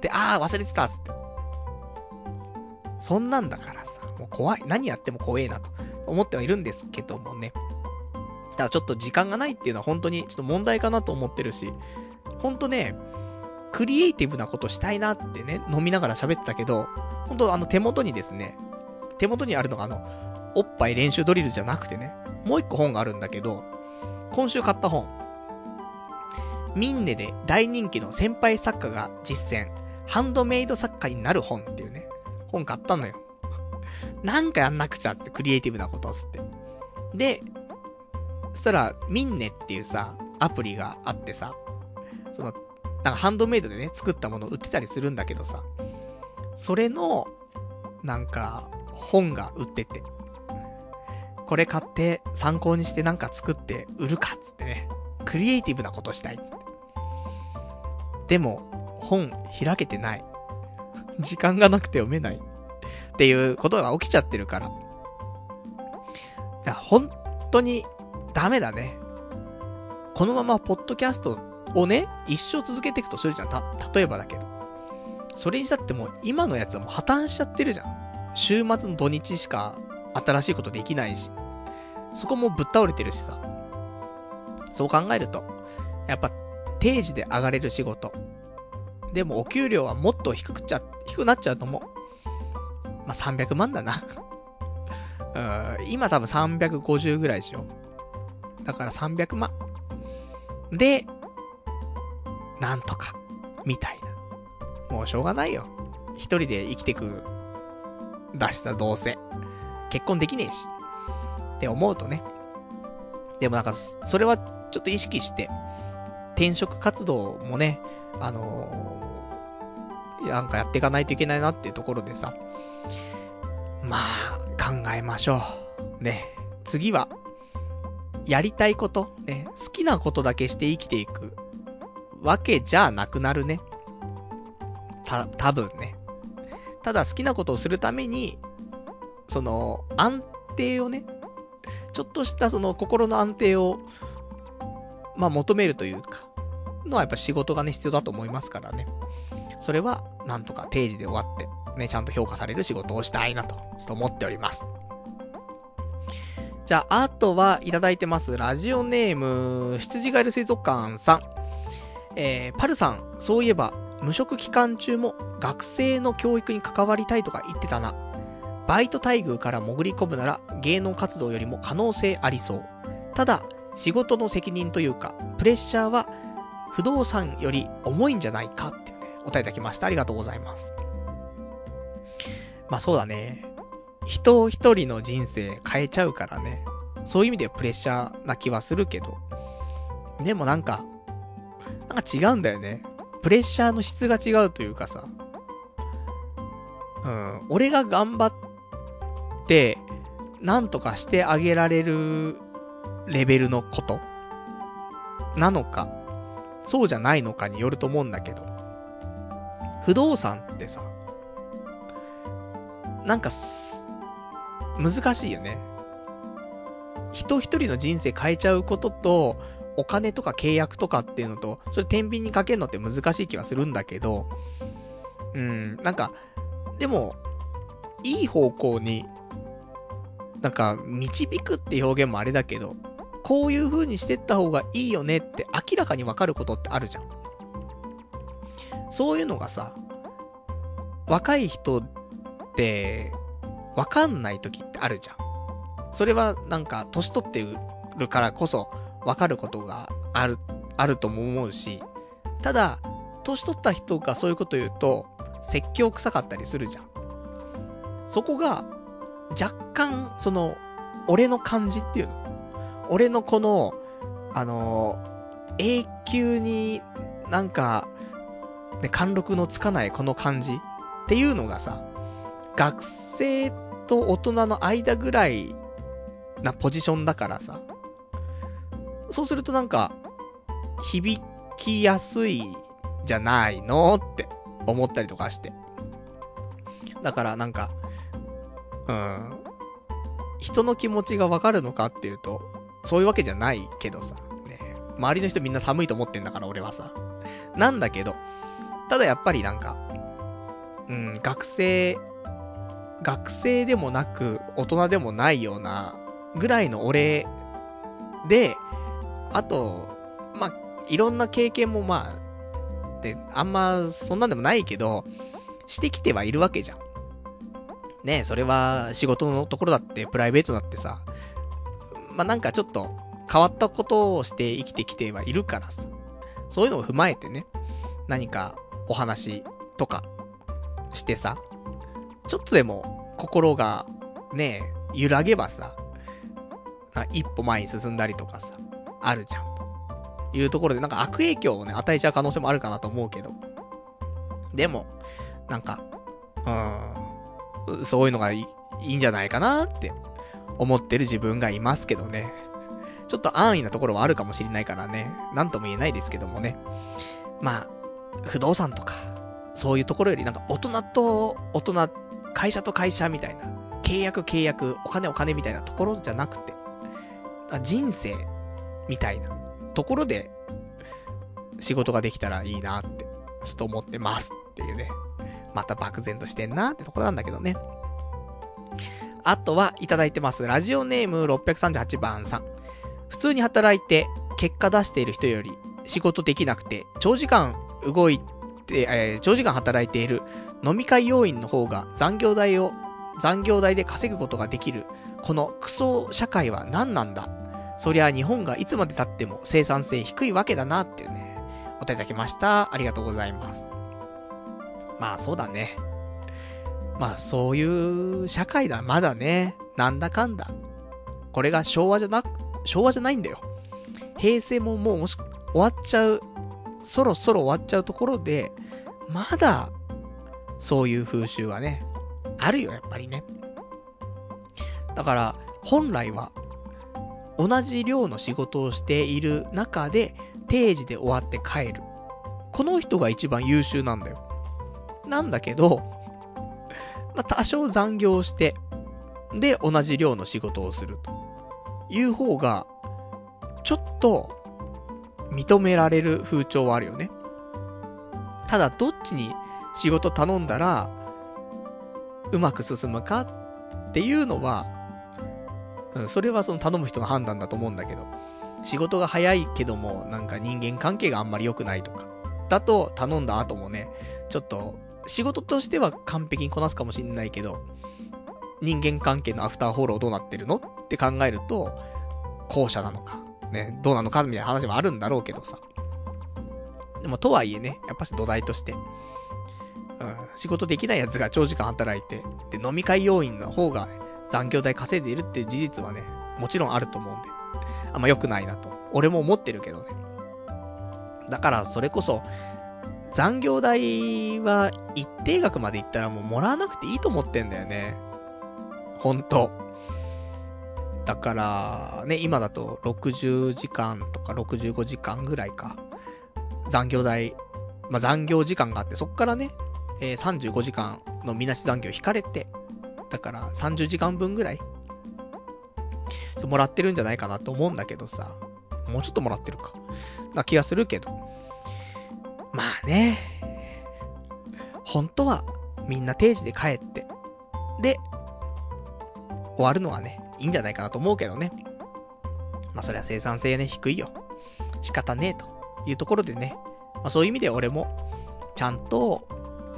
[SPEAKER 1] で、あー、忘れてたっつって。そんなんだからさ、もう怖い。何やっても怖えなと思ってはいるんですけどもね。ただちょっと時間がないっていうのは本当にちょっと問題かなと思ってるし、ほんとね、クリエイティブなことしたいなってね、飲みながら喋ってたけど、ほんとあの手元にですね、手元にあるのがあの、おっぱい練習ドリルじゃなくてね、もう一個本があるんだけど、今週買った本。ミンネで大人気の先輩作家が実践、ハンドメイド作家になる本っていうね、本買ったのよ。なんかやんなくちゃって、クリエイティブなことっつって。で、そしたら、ミンネっていうさ、アプリがあってさ、その、なんかハンドメイドでね、作ったものを売ってたりするんだけどさ、それの、なんか、本が売ってて、これ買って参考にしてなんか作って売るかっつってね、クリエイティブなことしたいっつって。でも、本開けてない。時間がなくて読めない。っていうことが起きちゃってるから。じゃ本当にダメだね。このままポッドキャストをね、一生続けていくとするじゃん。た、例えばだけど。それにしたってもう今のやつはもう破綻しちゃってるじゃん。週末の土日しか新しいことできないし。そこもぶっ倒れてるしさ。そう考えると、やっぱ定時で上がれる仕事。でもお給料はもっと低くちゃ、低くなっちゃうと思う。まあ、300万だな うん。今多分350ぐらいでしょ。だから300万。で、なんとか、みたいな。もうしょうがないよ。一人で生きてく、出したどうせ。結婚できねえし。って思うとね。でもなんか、それはちょっと意識して、転職活動もね、あのー、なんかやっていかないといけないなっていうところでさ、まあ、考えましょう。ね。次は、やりたいこと、ね、好きなことだけして生きていくわけじゃなくなるね。た、多分ね。ただ好きなことをするために、その、安定をね、ちょっとしたその心の安定を、まあ求めるというか、のはやっぱ仕事がね、必要だと思いますからね。それは、なんとか定時で終わって、ね、ちゃんと評価される仕事をしたいなと、ちょっと思っております。じゃあ、あとはいただいてます。ラジオネーム、羊ガエル水族館さん。えー、パルさん、そういえば、無職期間中も学生の教育に関わりたいとか言ってたな。バイト待遇から潜り込むなら芸能活動よりも可能性ありそう。ただ、仕事の責任というか、プレッシャーは不動産より重いんじゃないかっていうね、お答えいただきました。ありがとうございます。まあそうだね。人一人の人生変えちゃうからね。そういう意味でプレッシャーな気はするけど。でもなんか、なんか違うんだよね。プレッシャーの質が違うというかさ。うん、俺が頑張って、なんとかしてあげられるレベルのこと？なのか、そうじゃないのかによると思うんだけど、不動産ってさ、なんか難しいよね。人一人の人生変えちゃうことと、お金とか契約とかっていうのと、それ天秤にかけるのって難しい気はするんだけど、うん、なんか、でも、いい方向に、なんか、導くって表現もあれだけど、こういう風にしてった方がいいよねって明らかにわかることってあるじゃん。そういうのがさ、若い人って、わかんない時ってあるじゃん。それはなんか、年取ってるからこそ、わかることがある、あるとも思うし、ただ、年取った人がそういうこと言うと、説教臭かったりするじゃん。そこが、若干、その、俺の感じっていうの。俺のこの、あのー、永久になんか、ね、貫禄のつかないこの感じっていうのがさ、学生と大人の間ぐらいなポジションだからさ、そうするとなんか、響きやすいじゃないのって思ったりとかして。だからなんか、うん、人の気持ちがわかるのかっていうと、そういうわけじゃないけどさ、ね、周りの人みんな寒いと思ってんだから俺はさ。なんだけど、ただやっぱりなんか、うん、学生、学生でもなく、大人でもないような、ぐらいの俺で、あと、まあ、いろんな経験もまあ、で、あんま、そんなんでもないけど、してきてはいるわけじゃん。ねそれは仕事のところだって、プライベートだってさ、まあ、なんかちょっと変わったことをして生きてきてはいるからさ、そういうのを踏まえてね、何かお話とかしてさ、ちょっとでも心がね、揺らげばさ、一歩前に進んだりとかさ、あるじゃん。というところで、なんか悪影響をね、与えちゃう可能性もあるかなと思うけど。でも、なんか、うん、そういうのがいいいいんじゃないかなって思ってる自分がいますけどね。ちょっと安易なところはあるかもしれないからね。なんとも言えないですけどもね。まあ、不動産とか、そういうところよりなんか大人と大人、会社と会社みたいな、契約契約、お金お金みたいなところじゃなくて、人生みたいなところで仕事ができたらいいなって、ちょっと思ってますっていうね。また漠然としてんなってところなんだけどね。あとは、いただいてます。ラジオネーム638番さん。普通に働いて、結果出している人より、仕事できなくて、長時間動いて、えー長時間働いている飲み会要員の方が残業代を、残業代で稼ぐことができる、このクソ社会は何なんだそりゃ日本がいつまで経っても生産性低いわけだなっていうね、お便りいただきました。ありがとうございます。まあそうだね。まあそういう社会だ、まだね。なんだかんだ。これが昭和じゃな、昭和じゃないんだよ。平成ももうもし終わっちゃう、そろそろ終わっちゃうところで、まだ、そういう風習はね、あるよ、やっぱりね。だから、本来は、同じ量の仕事をしている中で、定時で終わって帰る。この人が一番優秀なんだよ。なんだけど、まあ、多少残業して、で、同じ量の仕事をするという方が、ちょっと、認められる風潮はあるよね。ただ、どっちに仕事頼んだら、うまく進むかっていうのは、うん、それはその頼む人の判断だと思うんだけど、仕事が早いけども、なんか人間関係があんまり良くないとか、だと頼んだ後もね、ちょっと、仕事としては完璧にこなすかもしんないけど、人間関係のアフターフォローどうなってるのって考えると、後者なのか、ね、どうなのかみたいな話もあるんだろうけどさ。でも、とはいえね、やっぱし土台として、うん、仕事できない奴が長時間働いて、で、飲み会要員の方が残業代稼いでいるっていう事実はね、もちろんあると思うんで、あんま良くないなと。俺も思ってるけどね。だから、それこそ、残業代は一定額までいったらもうもらわなくていいと思ってんだよね。ほんと。だから、ね、今だと60時間とか65時間ぐらいか。残業代、まあ、残業時間があって、そっからね、えー35時間のみなし残業引かれて、だから30時間分ぐらい、もらってるんじゃないかなと思うんだけどさ。もうちょっともらってるか。な気がするけど。まあね。本当はみんな定時で帰って。で、終わるのはね、いいんじゃないかなと思うけどね。まあそれは生産性ね、低いよ。仕方ねえというところでね。まあそういう意味で俺も、ちゃんと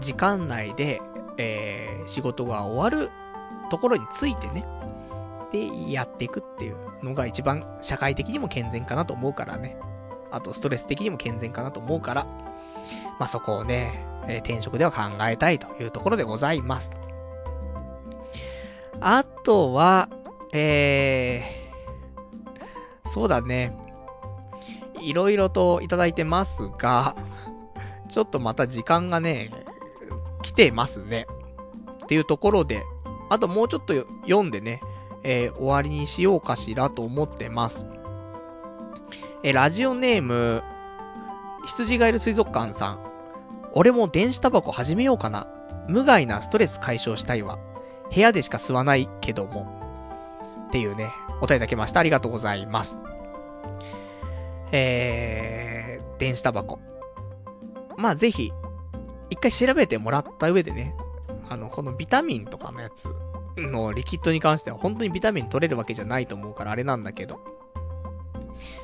[SPEAKER 1] 時間内で、えー、仕事が終わるところについてね。で、やっていくっていうのが一番社会的にも健全かなと思うからね。あとストレス的にも健全かなと思うから、まあ、そこをね、えー転職では考えたいというところでございます。あとは、えー、そうだね。いろいろといただいてますが、ちょっとまた時間がね、来てますね。っていうところで、あともうちょっと読んでね、えー終わりにしようかしらと思ってます。えーラジオネーム、羊がいる水族館さん。俺も電子タバコ始めようかな。無害なストレス解消したいわ。部屋でしか吸わないけども。っていうね、お便りいただきました。ありがとうございます。えー、電子タバコ。まあ、ぜひ、一回調べてもらった上でね、あの、このビタミンとかのやつのリキッドに関しては本当にビタミン取れるわけじゃないと思うからあれなんだけど。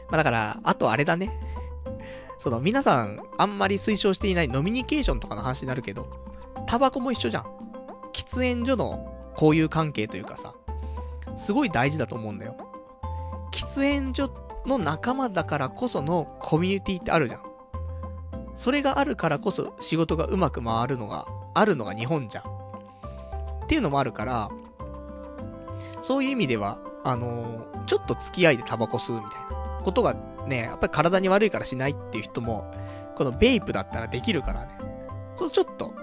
[SPEAKER 1] まあだから、あとあれだね。その皆さんあんまり推奨していないノミニケーションとかの話になるけど、タバコも一緒じゃん。喫煙所の交友関係というかさ、すごい大事だと思うんだよ。喫煙所の仲間だからこそのコミュニティってあるじゃん。それがあるからこそ仕事がうまく回るのが、あるのが日本じゃん。っていうのもあるから、そういう意味では、あのーちょっと付き合いでタバコ吸うみたいなことがね、やっぱり体に悪いからしないっていう人も、このベイプだったらできるからね。そうするとちょっと、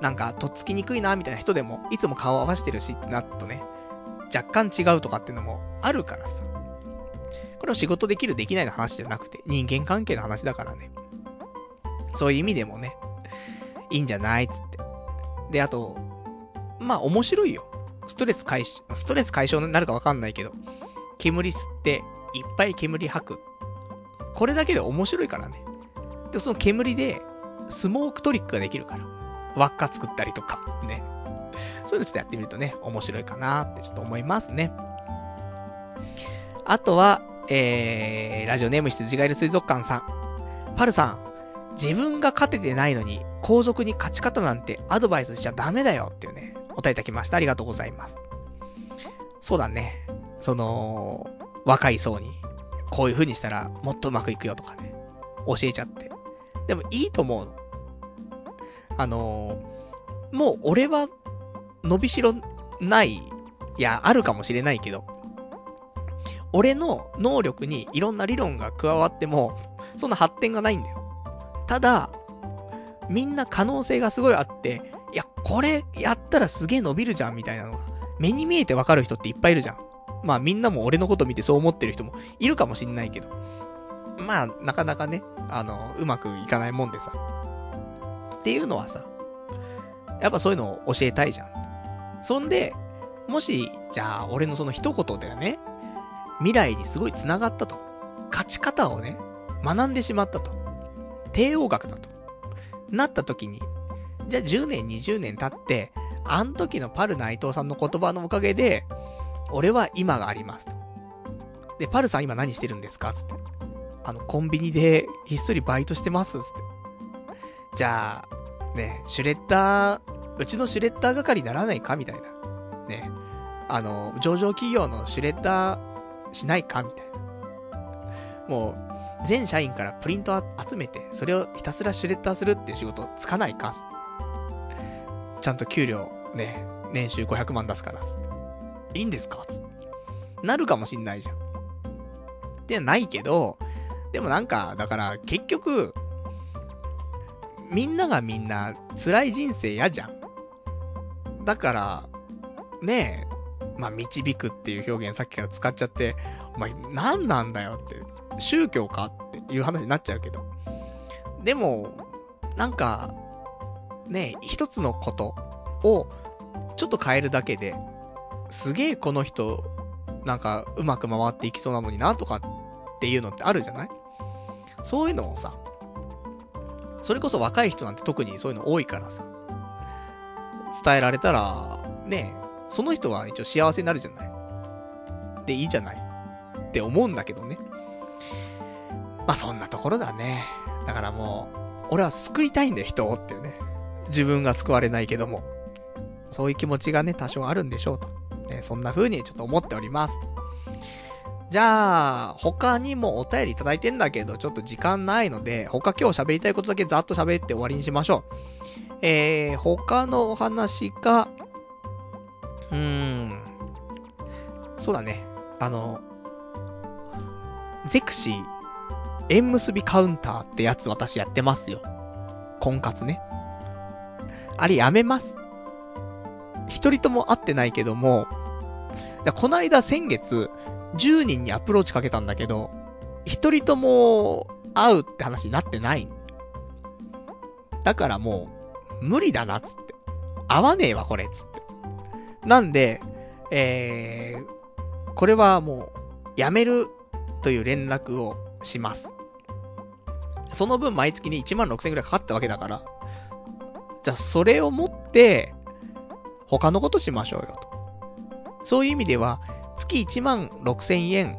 [SPEAKER 1] なんか、とっつきにくいな、みたいな人でも、いつも顔合わせてるしってなるとね、若干違うとかっていうのもあるからさ。これは仕事できるできないの話じゃなくて、人間関係の話だからね。そういう意味でもね、いいんじゃないつって。で、あと、まあ面白いよ。ストレス解消、ストレス解消になるかわかんないけど、煙吸って、いっぱい煙吐く。これだけで面白いからね。で、その煙で、スモークトリックができるから。輪っか作ったりとか、ね。そそういうのちょっとやってみるとね、面白いかなってちょっと思いますね。あとは、えー、ラジオネーム羊ガエル水族館さん。パルさん、自分が勝ててないのに、後続に勝ち方なんてアドバイスしちゃダメだよっていうね、お答えいただきました。ありがとうございます。そうだね。その、若い層に、こういう風にしたらもっとうまくいくよとかね、教えちゃって。でもいいと思う。あのー、もう俺は伸びしろない、いや、あるかもしれないけど、俺の能力にいろんな理論が加わっても、そんな発展がないんだよ。ただ、みんな可能性がすごいあって、いや、これやったらすげえ伸びるじゃんみたいなのが、目に見えてわかる人っていっぱいいるじゃん。まあみんなも俺のこと見てそう思ってる人もいるかもしんないけど。まあ、なかなかね、あの、うまくいかないもんでさ。っていうのはさ、やっぱそういうのを教えたいじゃん。そんで、もし、じゃあ、俺のその一言でね、未来にすごい繋がったと。勝ち方をね、学んでしまったと。帝王学だと。なった時に、じゃあ10年、20年経って、あん時のパル内藤さんの言葉のおかげで、俺は今がありますと。で、パルさん今何してるんですか？つって。あの、コンビニでひっそりバイトしてますつって。じゃあ、ね、シュレッダー、うちのシュレッダー係にならないか？みたいな。ね。あの、上場企業のシュレッダーしないか？みたいな。もう、全社員からプリント集めて、それをひたすらシュレッダーするっていう仕事つかないかちゃんと給料、ね、年収500万出すから、いいんですかつっ。なるかもしんないじゃん。ってないけど、でもなんか、だから結局、みんながみんな辛い人生嫌じゃん。だから、ねえ、まあ、導くっていう表現さっきから使っちゃって、お前何なんだよって、宗教かっていう話になっちゃうけど。でも、なんか、ねえ、一つのことをちょっと変えるだけで、すげえこの人、なんかうまく回っていきそうなのになとかっていうのってあるじゃない？そういうのをさ、それこそ若い人なんて特にそういうの多いからさ、伝えられたら、ねその人は一応幸せになるじゃない？で、いいじゃない？って思うんだけどね。まあ、そんなところだね。だからもう、俺は救いたいんだよ、人をっていうね。自分が救われないけども。そういう気持ちがね、多少あるんでしょうと。ね、そんな風にちょっと思っております。じゃあ、他にもお便りいただいてんだけど、ちょっと時間ないので、他今日喋りたいことだけざっと喋って終わりにしましょう。えー、他のお話が、うーん、そうだね。あの、ゼクシー、縁結びカウンターってやつ私やってますよ。婚活ね。あれやめます。一人とも会ってないけども、こないだ先月、10人にアプローチかけたんだけど、一人とも会うって話になってない。だからもう、無理だなっ、つって。会わねえわ、これ、つって。なんで、えー、これはもう、やめるという連絡をします。その分毎月に1万6000円くらいかかったわけだから、じゃあそれを持って、他のことしましょうよと。そういう意味では、月1万6千円、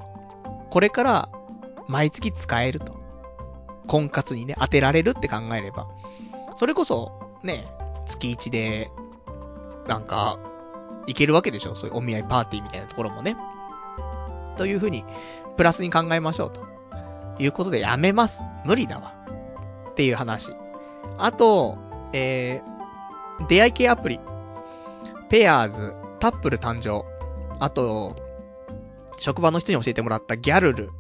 [SPEAKER 1] これから毎月使えると。婚活にね、当てられるって考えれば。それこそ、ね、月1で、なんか、いけるわけでしょ？そういうお見合いパーティーみたいなところもね。というふうに、プラスに考えましょうと。いうことでやめます。無理だわ。っていう話。あと、えー、出会い系アプリ。ペアーズ、タップル誕生。あと、職場の人に教えてもらったギャルル。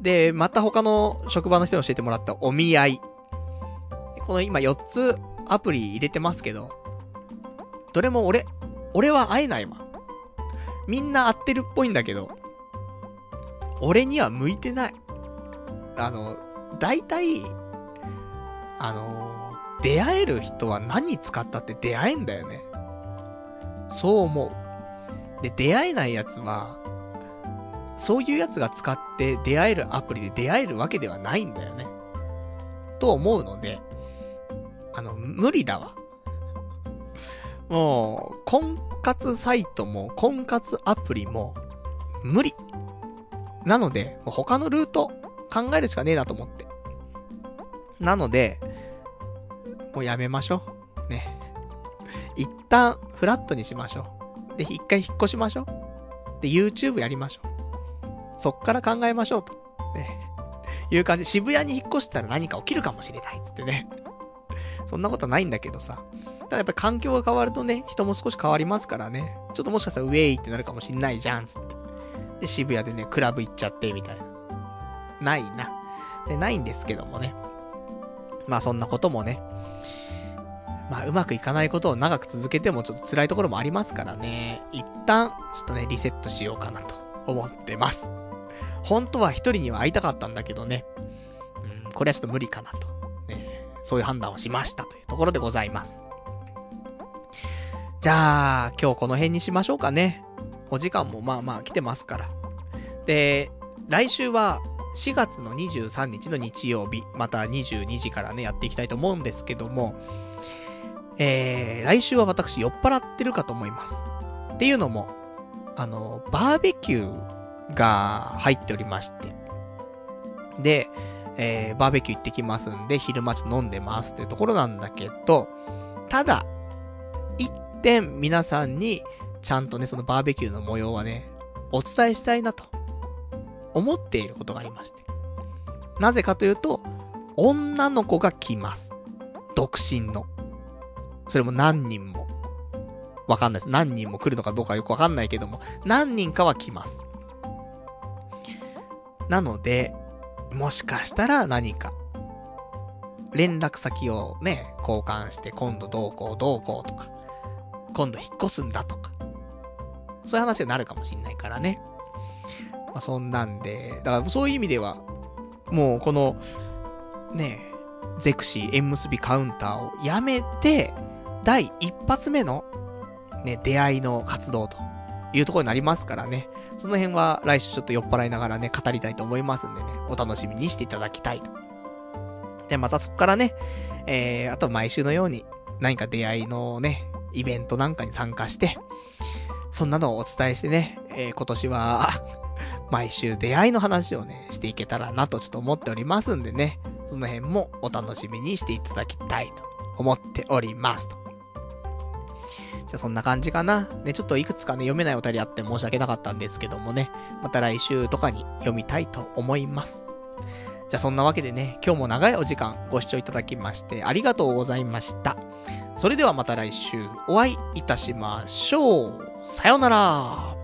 [SPEAKER 1] で、また他の職場の人に教えてもらったお見合い。この今4つアプリ入れてますけど、どれも俺、俺は会えないわ。みんな会ってるっぽいんだけど、俺には向いてない。あの、大体、あの、出会える人は何使ったって出会えんだよね。そう思う。で、出会えないやつは、そういうやつが使って出会えるアプリで出会えるわけではないんだよね。と思うので、あの、無理だわ。もう、婚活サイトも、婚活アプリも、無理。なので、他のルート考えるしかねえなと思って。なので、もうやめましょう。ね。一旦、フラットにしましょう。で、一回引っ越しましょう。で、YouTube やりましょう。そっから考えましょうと。ね。いう感じ。渋谷に引っ越したら何か起きるかもしれない。つってね。そんなことないんだけどさ。ただやっぱり環境が変わるとね、人も少し変わりますからね。ちょっともしかしたらウェイってなるかもしんないじゃん、つって。で、渋谷でね、クラブ行っちゃって、みたいな。ないな。で、ないんですけどもね。まあそんなこともね。まあうまくいかないことを長く続けてもちょっと辛いところもありますからね。一旦、ちょっとね、リセットしようかなと思ってます。本当は一人には会いたかったんだけどね。うん、これはちょっと無理かなと。ね、そういう判断をしましたというところでございます。じゃあ、今日この辺にしましょうかね。お時間もまあまあ来てますから。で、来週は4月の23日の日曜日、また22時からね、やっていきたいと思うんですけども、えー、来週は私酔っ払ってるかと思います。っていうのも、あの、バーベキューが入っておりまして、で、えー、バーベキュー行ってきますんで、昼間ち飲んでますっていうところなんだけど、ただ、一点皆さんにちゃんとね、そのバーベキューの模様はね、お伝えしたいなと、思っていることがありまして。なぜかというと、女の子が来ます。独身の。それも何人も。わかんないです。何人も来るのかどうかよくわかんないけども、何人かは来ます。なので、もしかしたら何か、連絡先をね、交換して今度どうこうどうこうとか、今度引っ越すんだとか、そういう話になるかもしんないからね。まあ、そんなんで、だからそういう意味では、もうこの、ねゼクシー縁結びカウンターをやめて、第一発目の、ね、出会いの活動というところになりますからね。その辺は来週ちょっと酔っ払いながらね、語りたいと思いますんでね、お楽しみにしていただきたいと。で、またそこからね、えー、あと毎週のように何か出会いのね、イベントなんかに参加して、そんなのをお伝えしてね、えー、今年は毎週出会いの話をね、していけたらなとちょっと思っておりますんでね、その辺もお楽しみにしていただきたいと思っておりますと。じゃあそんな感じかな。ね、ちょっといくつかね、読めないお便りあって申し訳なかったんですけどもね、また来週とかに読みたいと思います。じゃあそんなわけでね、今日も長いお時間ご視聴いただきましてありがとうございました。それではまた来週お会いいたしましょう。さようなら。